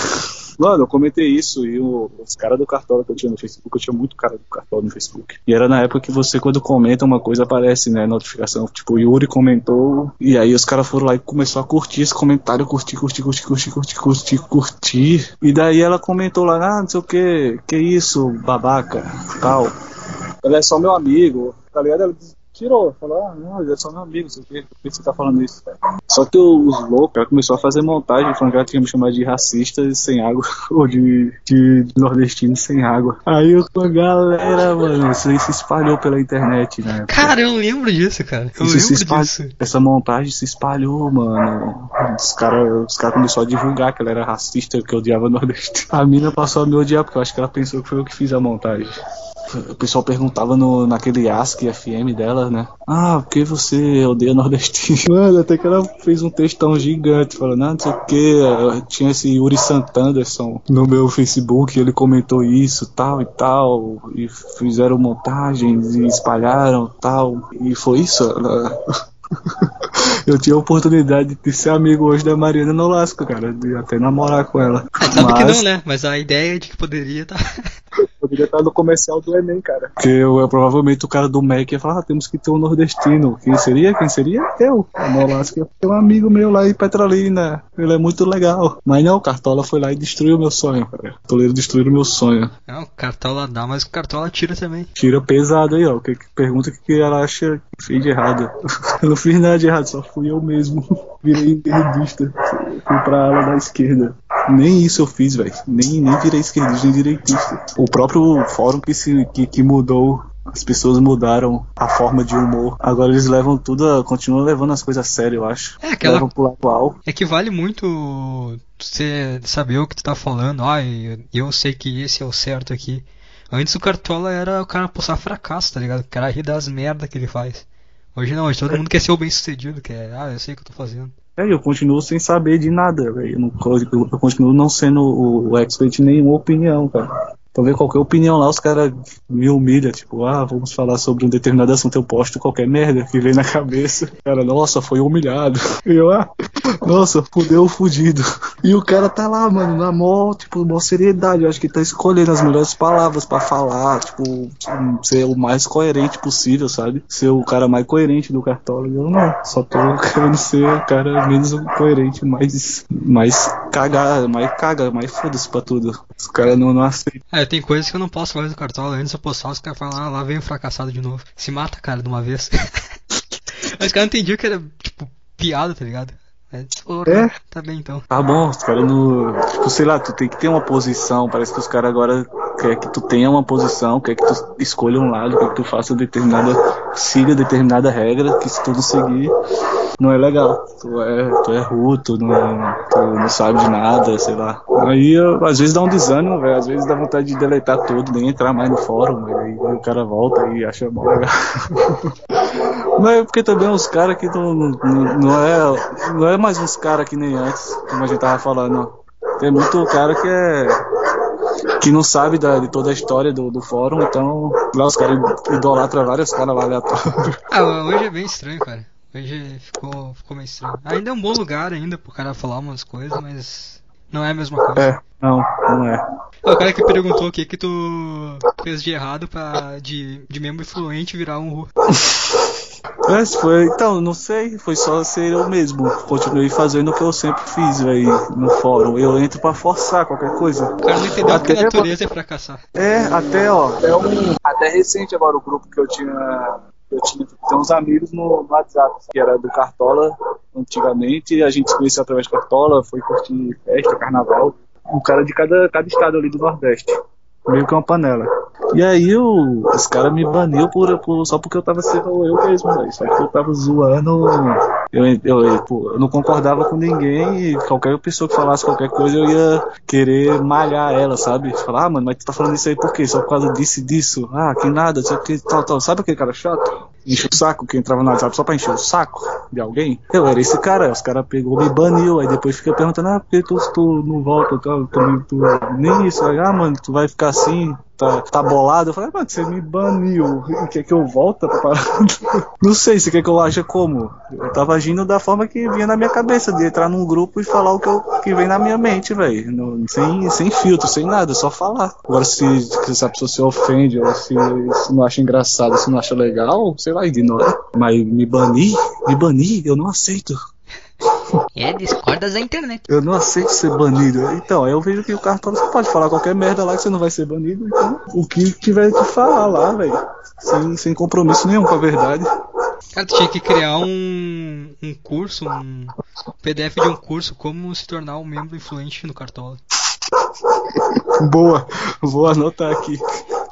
Mano, eu comentei isso e o- os caras do Cartola que eu tinha no Facebook, eu tinha muito cara do Cartola no Facebook. E era na época que você, quando comenta uma coisa, aparece, né, notificação. Tipo, Yuri comentou, e aí os caras foram lá e começou a curtir esse comentário, curtir, curtir, curtir, curtir, curtir, curtir, curtir. E daí ela comentou lá, ah, não sei o que, que isso, babaca, tal. Ela é só meu amigo, tá ligado? Ela tirou, falou, ah, não, ele é só meu amigo, sei o que, por que você tá falando isso? Só que os loucos, ela começou a fazer montagem, falando que ela tinha me chamado de racista sem água, ou de, de, de nordestino sem água. Aí eu a galera, mano, isso aí se espalhou pela internet, né? Cara, eu lembro disso, cara. Eu Isso lembro espalhou- disso. Essa montagem se espalhou, mano. Os caras os cara começaram a divulgar que ela era racista, que eu odiava nordestino. A mina passou a me odiar, porque eu acho que ela pensou que foi eu que fiz a montagem. O pessoal perguntava no, naquele Ask FM dela, né? Ah, por que você odeia nordestino? Mano, até que ela fez um textão gigante, falando, ah, não sei o que. Tinha esse Yuri Santanderson no meu Facebook, ele comentou isso, tal e tal. E fizeram montagens e espalharam tal. E foi isso. Ela... Eu tinha a oportunidade de ser amigo hoje da Mariana Nolasco, cara, de até namorar com ela. Ah, sabe que Mas- não, né? Mas a ideia de que poderia tá. Poderia estar no comercial do Enem, cara. Porque eu, eu- provavelmente o cara do MEC ia falar, ah, temos que ter um nordestino. Quem seria? Quem seria? Eu. A Nolasco ia ter um amigo meu lá em Petrolina. Ele é muito legal. Mas não, o Cartola foi lá e destruiu meu sonho, cara. O Toledo destruiu meu sonho. Não, o cartola dá, mas o cartola tira também. Tira pesado aí, ó. Que, que pergunta o que, que ela acha que fez de errado. eu não fiz nada de errado, só fui eu mesmo. Virei esquerdista. Fui pra ala da esquerda. Nem isso eu fiz, velho. Nem, nem virei esquerdista nem direitista. O próprio fórum que, se, que, que mudou. As pessoas mudaram a forma de humor. Agora eles levam tudo, a, continuam levando as coisas a sério, eu acho. É, aquela- Levam pro lado atual. É que vale muito você saber o que tu tá falando. Ah, eu, eu sei que esse é o certo aqui. Antes o Cartola era o cara postar fracasso, tá ligado? O cara rir das merdas que ele faz. Hoje não, hoje todo mundo quer ser o bem sucedido, quer, ah, eu sei o que eu tô fazendo. É, eu continuo sem saber de nada, velho. Eu, eu- continuo não sendo o, o expert em nenhuma opinião, cara. Então, ver qualquer opinião lá, os caras me humilham, tipo, ah, vamos falar sobre um determinado assunto, eu posto qualquer merda que vem na cabeça. Cara, nossa, foi humilhado. E eu, ah, nossa, fudeu fudido. E o cara tá lá, mano, na mó, tipo, mó seriedade. Eu acho que tá escolhendo as melhores palavras pra falar, tipo, ser o mais coerente possível, sabe? Ser o cara mais coerente do cartola. Eu não, só tô querendo ser o cara menos coerente, mais, mais cagar, mais caga, mais foda-se pra tudo. Os caras não, não aceitam. É, tem coisas que eu não posso falar do Cartola. Antes eu postar, os caras falam, ah, lá vem o fracassado de novo. Se mata, cara, de uma vez. Mas os caras entendiam que era, tipo, piada, tá ligado? É, porra, É. tá bem então. Tá bom, os caras não. Tipo, sei lá, tu tem que ter uma posição. Parece que os caras agora quer que tu tenha uma posição, quer que tu escolha um lado, quer que tu faça determinada. siga determinada regra, que se tu não seguir, não é legal. Tu é, tu é ruim, tu não, tu não sabe de nada, sei lá. Aí eu- às vezes dá um desânimo, velho. Às vezes dá vontade de deletar tudo, nem entrar mais no fórum. Aí o cara volta e acha mó legal. Mas é porque também uns caras que não, não, não é. Não é mais uns caras que nem antes, como a gente tava falando. Tem muito cara que é. que não sabe da, de toda a história do, do fórum, então lá os caras idolatram vários caras lá aleatórios. Ah, hoje é bem estranho, cara. Hoje ficou, ficou meio estranho. Ainda é um bom lugar ainda pro cara falar umas coisas, mas não é a mesma coisa. É, não, não é. O cara que perguntou o que que tu fez de errado pra de, de membro influente virar um ru. É, foi, então, não sei, foi só ser eu mesmo. Continuei fazendo o que eu sempre fiz, velho, no fórum. Eu entro pra forçar qualquer coisa. O cara não entendeu que a Até- natureza é fracassar. É, até, ó, é um, até recente agora o grupo que eu tinha, eu tinha, tem uns amigos no, no WhatsApp, que era do Cartola antigamente, a gente se conheceu através do Cartola, foi curtir festa, carnaval, um cara de cada, cada estado ali do Nordeste, meio que uma panela. E aí o, os caras me baniu por, por- só porque eu tava sendo eu mesmo, velho, só que eu tava zoando, eu, eu, eu, pô, eu não concordava com ninguém e qualquer pessoa que falasse qualquer coisa eu ia querer malhar ela, sabe? Falar, ah, mano, mas tu tá falando isso aí por quê? Só por causa disso e disso? Ah, que nada, só que tal, tal. Sabe aquele cara chato? Enche o saco, que entrava no WhatsApp só pra encher o saco de alguém? Eu era esse cara, os caras pegou, me baniu, aí depois fica perguntando, ah, por que tu, tu não volta, tu, tu, tu, nem isso, aí, ah, mano, tu vai ficar assim, tá, tá bolado. Eu falei, mano, você me baniu. Quer que eu volte pra parada? Não sei, você quer que eu aja como? Eu tava agindo da forma que vinha na minha cabeça, de entrar num grupo e falar o que, eu, que vem na minha mente, velho. Sem, sem filtro, sem nada, só falar. Agora, se, se a pessoa se ofende, ou se, se não acha engraçado, se não acha legal, sei lá, ignora. Mas me banir? Me banir? Eu não aceito. É, discordas da internet. Eu não aceito ser banido. Então, aí eu vejo que o cartão você pode falar qualquer merda lá que você não vai ser banido. Então, o que tiver que falar lá, velho. Sem, sem compromisso nenhum com a verdade. Cara, tu tinha que criar um, um curso, um, PDF de um curso como se tornar um membro influente no Cartola. Boa, vou anotar aqui.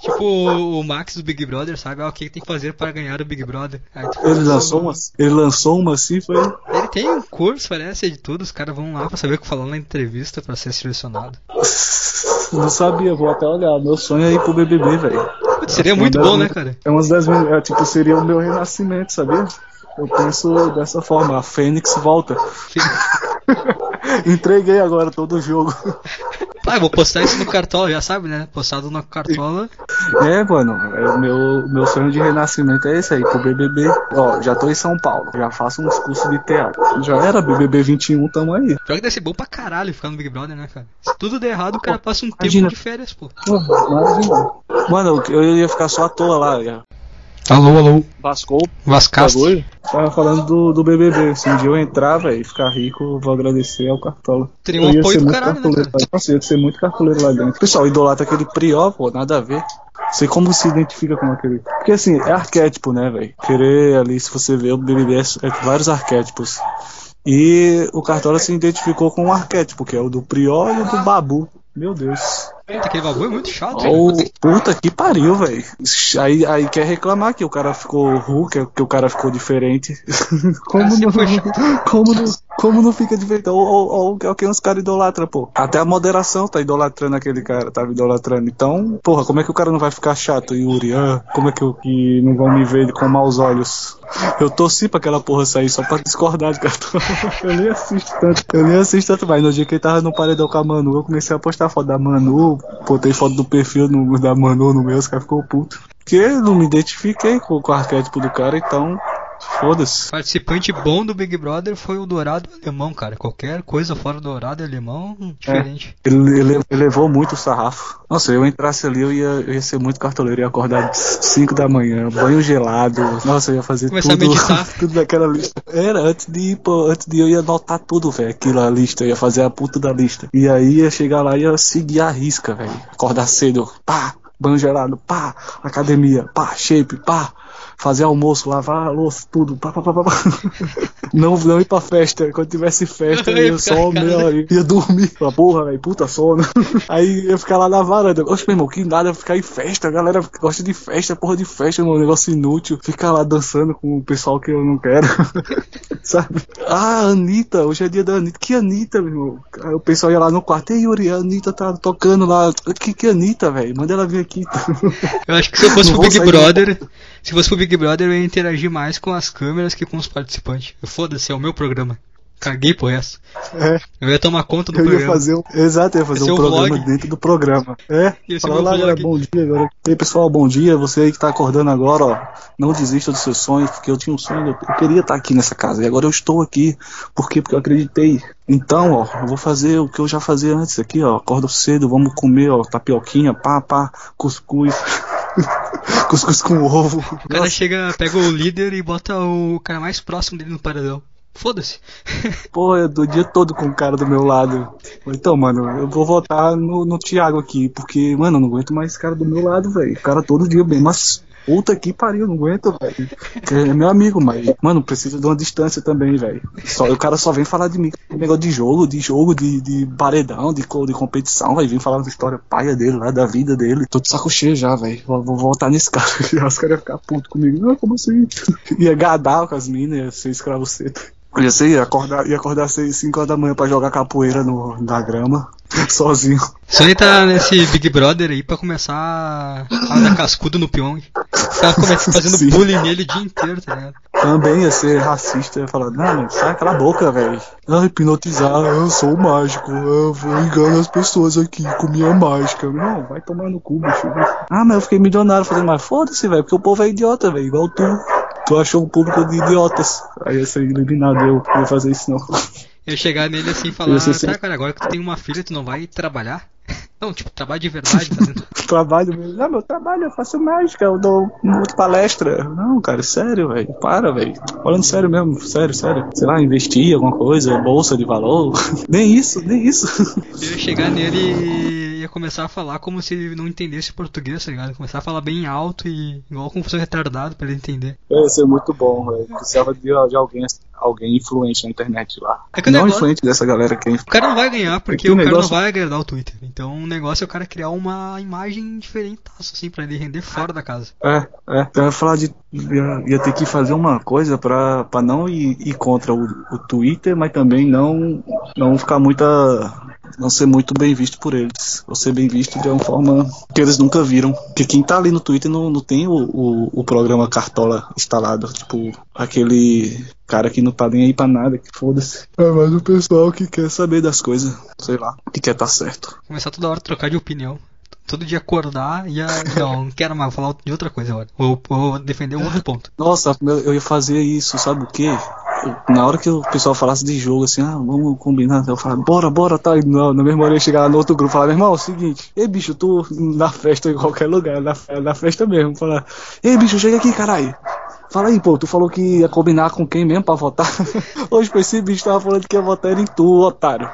Tipo o Max do Big Brother, sabe? Ah, o que tem que fazer para ganhar o Big Brother. Aí tu Ele lançou uma... ele lançou uma assim, foi. Ele tem um curso, parece, de tudo. Os caras vão lá pra saber o que falar na entrevista pra ser selecionado. Não sabia, vou até olhar. Meu sonho é ir pro BBB, velho. Seria Acho muito bom, né, cara? É uma das. É, tipo, seria o meu renascimento, sabia? Eu penso dessa forma, a Fênix volta. Entreguei agora todo o jogo. Ah, eu vou postar isso no Cartola, já sabe, né? Postado no Cartola. É, mano, é, o meu, meu sonho de renascimento é esse aí, pro BBB. Ó, já tô em São Paulo, já faço uns cursos de teatro. Já era BBB 21, tamo aí. Pior que deve ser bom pra caralho ficar no Big Brother, né, cara? Se tudo der errado, o cara passa um Imagina. tempo de férias, pô. Porra, imagina. Mano, eu eu ia ficar só à toa lá. Ia. Alô, alô. Vascou o Vascast. bagulho. Tava falando do, do BBB. Se um dia eu entrar, velho, e ficar rico, vou agradecer ao Cartola. Teria um apoio do caralho, né, cartoleiro cara? Nossa, eu ia ser muito cartoleiro lá dentro. Pessoal, idolatra aquele Prió, pô, nada a ver. Sei como se identifica com aquele. Porque assim, é arquétipo, né, velho? Querer ali, se você ver o BBB, é, é vários arquétipos. E o Cartola se identificou com um arquétipo, que é o do Prió e o do Babu. Meu Deus. Puta, aquele bagulho é muito chato. Velho. puta que pariu, velho. Aí, aí quer reclamar que o cara ficou Hulk, que, o cara ficou diferente. como, Assim não, foi como, não, como não fica diferente? Ou, o que uns caras idolatram, pô. Até a moderação tá idolatrando aquele cara, tava idolatrando. Então, porra, como é que o cara não vai ficar chato, Yuri? Ah, como é que, eu, que não vão me ver com maus olhos? Eu torci pra aquela porra sair só pra discordar de cartão. Eu nem assisto tanto. Eu nem assisto tanto, mas no dia que ele tava no paredão com a Manu, eu comecei a postar foto da Manu, botei foto do perfil no- da Manu no meu, os caras ficou puto. Porque eu não me identifiquei com, com o arquétipo do cara, então. Foda-se. Participante bom do Big Brother foi o Dourado Alemão, cara. Qualquer coisa fora do Dourado Alemão, diferente. Ele, ele elevou muito o sarrafo. Nossa, eu entrasse ali, eu ia, eu ia ser muito cartoleiro. Eu ia acordar 5 da manhã, banho gelado. Nossa, eu ia fazer Começar a tudo, meditar. tudo naquela lista. Era, antes de ir, pô, antes de ir, eu ia anotar tudo, velho. Aquilo, a lista, eu ia fazer a puta da lista. E aí ia chegar lá e ia seguir a risca, velho. Acordar cedo, pá, banho gelado, pá, academia, pá, shape, pá. Fazer almoço, lavar louça, tudo. Pá, pá, pá, pá. Não, não ir pra festa. Quando tivesse festa, eu ia só meia hora. Ia dormir. Fala, porra, velho, puta sono. Aí ia ficar lá na varanda. Oxe, meu irmão, que nada ficar em festa. A galera gosta de festa, porra de festa, um negócio inútil. Ficar lá dançando com o pessoal que eu não quero. Sabe? Ah, Anitta, hoje é dia da Anitta. Que Anitta, meu irmão? Aí o pessoal ia lá no quarto. Ei, Yuri, a Anitta tá tocando lá. Que, que Anitta, velho? Manda ela vir aqui. Eu acho que se eu fosse Não pro Big Brother, se fosse pro Big Brother, eu ia interagir mais com as câmeras que com os participantes. Foda-se, é o meu programa. Caguei pro resto. É. Eu ia tomar conta do Eu ia programa. fazer um. Exato, eu ia fazer Esse é um o programa vlog. dentro do programa. É. É Fala lá, galera, bom dia agora. E aí, pessoal, bom dia. Você aí que tá acordando agora, ó. Não desista dos seus sonhos, porque eu tinha um sonho, eu, eu queria estar aqui nessa casa. E agora eu estou aqui. Por quê? Porque eu acreditei. Então, ó, eu vou fazer o que eu já fazia antes aqui, ó. Acordo cedo, vamos comer, ó, tapioquinha, pá, pá, cuscuz. cuscuz com ovo. O cara chega, pega o líder e bota o cara mais próximo dele no paredão. Foda-se. Pô, eu do dia todo com o cara do meu lado. Então, mano, eu vou votar no, no Thiago aqui, porque, mano, eu não aguento mais esse cara do meu lado, velho. O cara todo dia bem, mas puta que pariu, não aguento, velho. É meu amigo, mas, mano, precisa de uma distância também, velho. Só, o cara só vem falar de mim, negócio de jogo, de jogo, de, de paredão, de, de competição, vai vir falar da história paia dele lá, da vida dele. Tô de saco cheio já, velho. Vou, vou voltar nesse cara. Os caras iam ficar putos comigo. Não, como assim? Ia gadar com as minas, ia ser escravo cedo. Ia, ser, ia acordar, ia acordar às 5 horas da manhã pra jogar capoeira no, na grama, sozinho. Só ele tá nesse Big Brother aí pra começar a dar cascudo no Pyong. Tá fazendo Sim. bullying nele o dia inteiro, tá ligado? Também ia ser racista, ia falar, não, mano, sai aquela boca, velho. Ah, hipnotizar, eu sou mágico, eu vou engano as pessoas aqui com minha mágica. Não, vai tomar no cu, bicho. Ah, mas eu fiquei milionário fazendo mais. Foda-se, velho, porque o povo é idiota, velho, igual tu. Tu achou um público de idiotas. Aí ia ser eliminado, eu não ia fazer isso não. Eu chegar nele assim e falar, tá, cara, agora que tu tem uma filha, tu não vai trabalhar? Não, tipo, trabalho de verdade, fazendo. trabalho mesmo. Não, meu trabalho, eu faço mágica, eu dou muito palestra. Não, cara, sério, velho. Para, velho. Falando sério mesmo, sério, sério. Sei lá, investir alguma coisa, bolsa de valor. nem isso, nem isso. Eu ia chegar nele e ia começar a falar como se ele não entendesse português, tá ligado? Começar a falar bem alto e igual como se fosse retardado pra ele entender. Ia ser muito bom, velho. Precisava de, de alguém alguém influente na internet lá. É que não negócio- influente dessa galera que é O cara não vai ganhar porque que o o cara negócio- não vai agradar o Twitter. Então o negócio é o cara criar uma imagem diferente, assim, pra ele render fora da casa. É, é. Então, Eu ia falar de. Ia, ia ter que fazer uma coisa pra, pra não ir, ir contra o, o Twitter, mas também não, não ficar muita. Não ser muito bem visto por eles. Ou ser bem visto de uma forma que eles nunca viram. Porque quem tá ali no Twitter não, não tem o, o, o programa Cartola instalado. Tipo, aquele cara que não tá nem aí pra nada, que foda-se. É mais o pessoal que quer saber das coisas. Sei lá, que quer tá certo. Começar toda hora a trocar de opinião. Todo dia acordar e a... não, não quero mais vou falar de outra coisa agora. Ou, ou defender um outro ponto. Nossa, eu ia fazer isso, sabe o quê? Na hora que o pessoal falasse de jogo, assim, ah, vamos combinar, eu falava, bora, bora, tá? E na, mesma hora eu chegar no outro grupo e falar, meu irmão, é o seguinte, ei bicho, tu na festa em qualquer lugar, na, na festa mesmo, falar, ei bicho, chega aqui, caralho. Fala aí, pô, tu falou que ia combinar com quem mesmo pra votar? Hoje pra esse bicho tava falando que ia votar em tu, otário.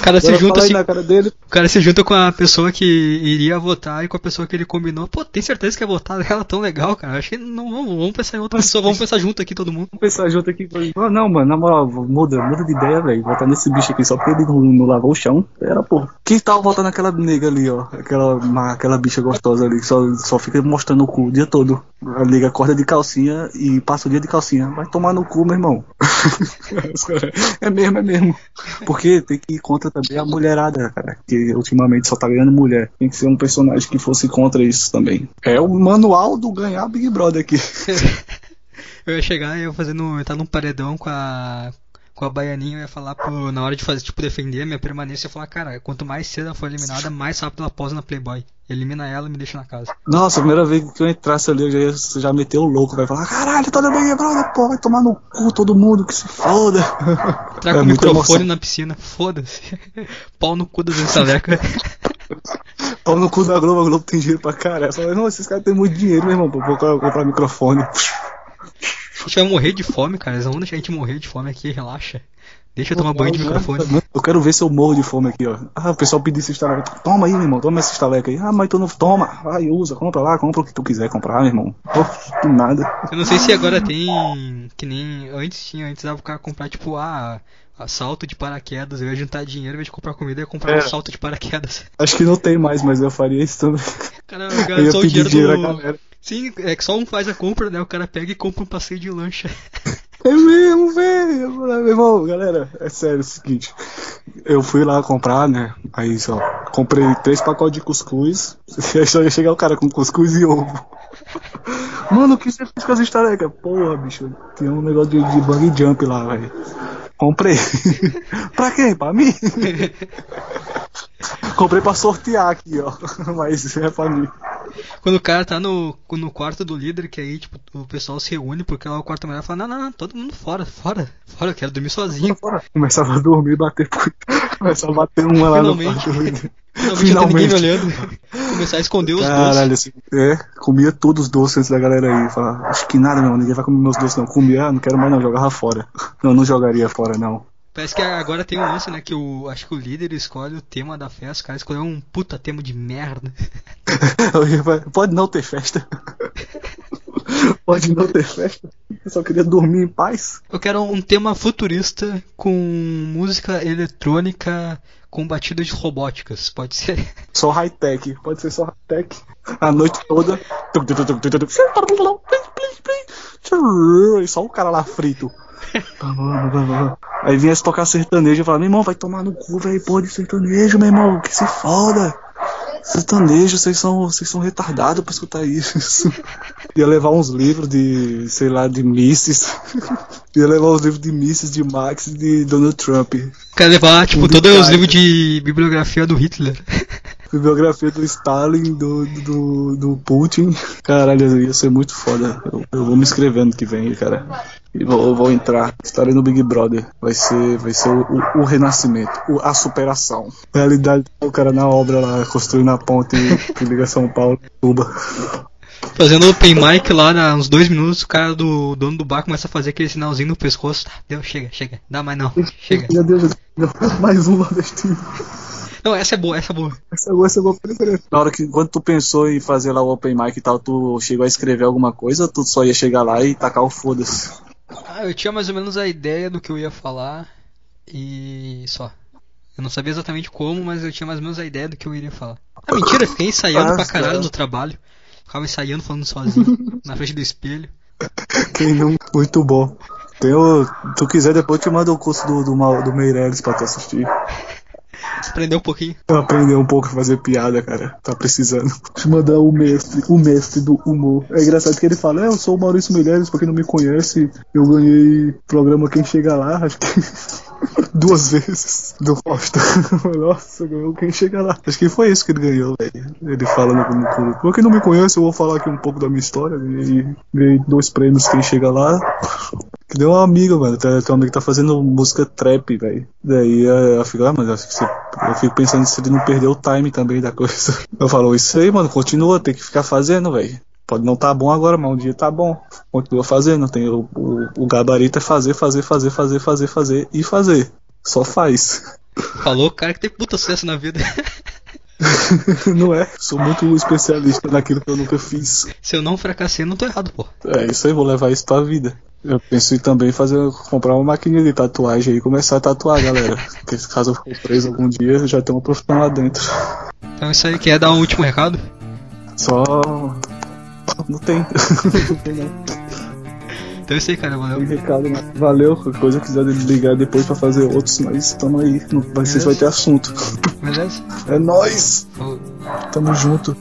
O cara se junta assim. cara dele. O cara se junta com a pessoa que iria votar e com a pessoa que ele combinou. Pô, tem certeza que ia votar nela tão legal, cara? Acho que não vamos, vamos pensar em outra pessoa, vamos pensar junto aqui todo mundo. Vamos pensar junto aqui. Ah, não, mano, na moral, muda, muda de ideia, velho. Votar nesse bicho aqui só porque ele não, não lavou o chão. Era, pô. Quem tava votando naquela nega ali, ó? Aquela, aquela bicha gostosa ali, que só, só fica mostrando o cu o dia todo. A nega acorda de calcinha e passa o dia de calcinha. Vai tomar no cu, meu irmão. é mesmo, é mesmo. Porque tem que ir contra também a mulherada, cara. Que ultimamente só tá ganhando mulher. Tem que ser um personagem que fosse contra isso também. É o manual do ganhar Big Brother aqui. Eu ia chegar e eu fazendo. entrar num paredão com a. Com a baianinha, eu ia falar, pô, na hora de fazer, tipo, defender a minha permanência, eu ia falar, cara, quanto mais cedo ela for eliminada, mais rápido ela posa na Playboy. Elimina ela e me deixa na casa. Nossa, a primeira vez que eu entrasse ali, eu já, ia, já meteu o louco, vai falar, caralho, tá Big Brother, pô, vai tomar no cu todo mundo, que se foda. Traga É o muita microfone emoção. na piscina, foda-se. Pau no cu das estalecas. Pau no cu da Globo, a Globo tem dinheiro pra caralho. Eu falei, não, esses caras têm muito dinheiro, meu irmão, pra comprar, comprar microfone. Gente vai morrer de fome, cara. Eles não vão deixar a gente morrer de fome aqui, relaxa. Deixa eu tomar banho de microfone. Eu quero ver se eu morro de fome aqui, ó. Ah, o pessoal pediu esse estaleca. Toma aí, meu irmão, toma esse estaleca aí. Ah, mas tu não toma. Vai, usa, compra lá, compra o que tu quiser comprar, meu irmão. Que nada. Eu não sei se agora tem. Que nem antes tinha, antes dava cara comprar, tipo, ah, salto de paraquedas. Eu ia juntar dinheiro, ao invés de comprar comida, eu ia comprar É. um salto de paraquedas. Acho que não tem mais, mas eu faria isso também. Cara, Eu ia só o pedir dinheiro dinheiro do. galera. Sim, é que só um faz a compra, né? O cara pega e compra um passeio de lancha. É mesmo, velho. Eu falei, Meu irmão, galera, é sério é o seguinte. Eu fui lá comprar, né? Aí só, comprei três pacotes de cuscuz. Aí só ia chegar o cara com cuscuz e ovo. Mano, o que você fez com as estalecas? Porra, bicho, tinha um negócio de, de bang jump lá, velho. Comprei. pra quem? Pra mim? Comprei pra sortear aqui, ó. Mas é pra mim. Quando o cara tá no, no quarto do líder, que aí, tipo, o pessoal se reúne porque lá o quarto melhor fala, não, não, não, todo mundo fora, fora, fora, eu quero dormir sozinho. Começava a dormir e bater. Começava a bater uma lá no Finalmente. quarto do líder. Finalmente, me olhando. Começar a esconder os doces. Caralho, assim, é, comia todos os doces antes da galera aí. Falava, acho que nada, não, ninguém vai comer meus doces, não. Comia, ah, não quero mais, não, jogava fora. Não, não jogaria fora, não. Parece que agora tem um lance, né? Que o. Acho que o líder escolhe o tema da festa. O cara escolheu um puta tema de merda. Pode não ter festa. Pode não ter festa. Eu só queria dormir em paz. Eu quero um tema futurista com música eletrônica com batidas robóticas. Pode ser. Só high-tech. Pode ser só high-tech. A noite toda. E só o cara lá frito. Aí vinha se tocar sertanejo e falava, meu irmão, vai tomar no cu, velho, porra de sertanejo, meu irmão, que se foda. Sertanejo, vocês são, vocês são retardados pra escutar isso. Ia levar uns livros de, sei lá, de Misses. Ia levar uns livros de Misses, de Max e de Donald Trump. Quero levar, tipo, todos os livros de bibliografia do Hitler. Bibliografia do Stalin, do, do, do Putin. Caralho, ia ser muito foda. Eu, eu vou me inscrever ano que vem, cara. E vou, vou entrar. Estarei no Big Brother. Vai ser, vai ser o, o, o renascimento, o- a superação. Realidade, o cara na obra lá, construindo a ponte que liga São Paulo e Cuba. Fazendo open mic lá, dá uns dois minutos, o cara do dono do bar começa a fazer aquele sinalzinho no pescoço. Tá, deu, chega, chega. Dá mais não. Chega. Meu Deus, mais um nordestino. Não, essa é boa, essa é boa. Essa, essa eu vou preferir. Na hora que, quando tu pensou em fazer lá o open mic e tal, tu chegou a escrever alguma coisa ou tu só ia chegar lá e tacar o foda-se? Ah, eu tinha mais ou menos a ideia do que eu ia falar e só. Eu não sabia exatamente como, mas eu tinha mais ou menos a ideia do que eu iria falar. Ah, mentira, eu fiquei ensaiando Ah, pra caralho cara. no trabalho. Ficava ensaiando, falando sozinho, na frente do espelho. Quem não? Muito bom. Se tu quiser, depois eu te mando o curso do, do, do Meirelles pra tu assistir. Aprendeu um pouquinho. Pra aprender um pouco a fazer piada, cara. Tá precisando. Eu mandar o mestre, o mestre do humor. É engraçado que ele fala, é, eu sou o Maurício Meirelles, pra quem não me conhece, eu ganhei programa Quem Chega Lá, acho que duas vezes do Faustão. Nossa, ganhou Quem Chega Lá. Acho que foi isso que ele ganhou, velho. Ele fala no, no Pra quem não me conhece, eu vou falar aqui um pouco da minha história. Ganhei, ganhei dois prêmios Quem Chega Lá. Que deu uma amiga, mano. Tem uma amiga que tá fazendo música trap, velho. Daí eh, ela fica, ah, mas eu fico, eu fico pensando se ele não perdeu o time também da coisa. Eu falo, isso aí, mano, continua, tem que ficar fazendo, velho. Pode não tá bom agora, mas um dia tá bom. Continua fazendo. Tem o, o, o gabarito é fazer, fazer, fazer, fazer, fazer, fazer e fazer. Só faz. Falou o cara que tem puta sucesso na vida. não é? Sou muito especialista naquilo que eu nunca fiz. Se eu não fracassei, não tô errado, pô. É isso aí, vou levar isso pra vida. Eu penso em também fazer, comprar uma maquininha de tatuagem e começar a tatuar, galera. Porque caso eu for preso algum dia, já tenho uma profissão lá dentro. Então é isso aí, quer dar um último recado? Só. Não tem. não tem não. Então é isso aí, cara. Valeu. recado, né? Valeu, coisa quiser ligar depois pra fazer outros, mas tamo aí. Não vai, vocês vai ter assunto. Beleza? É nóis! Falou. Tamo junto.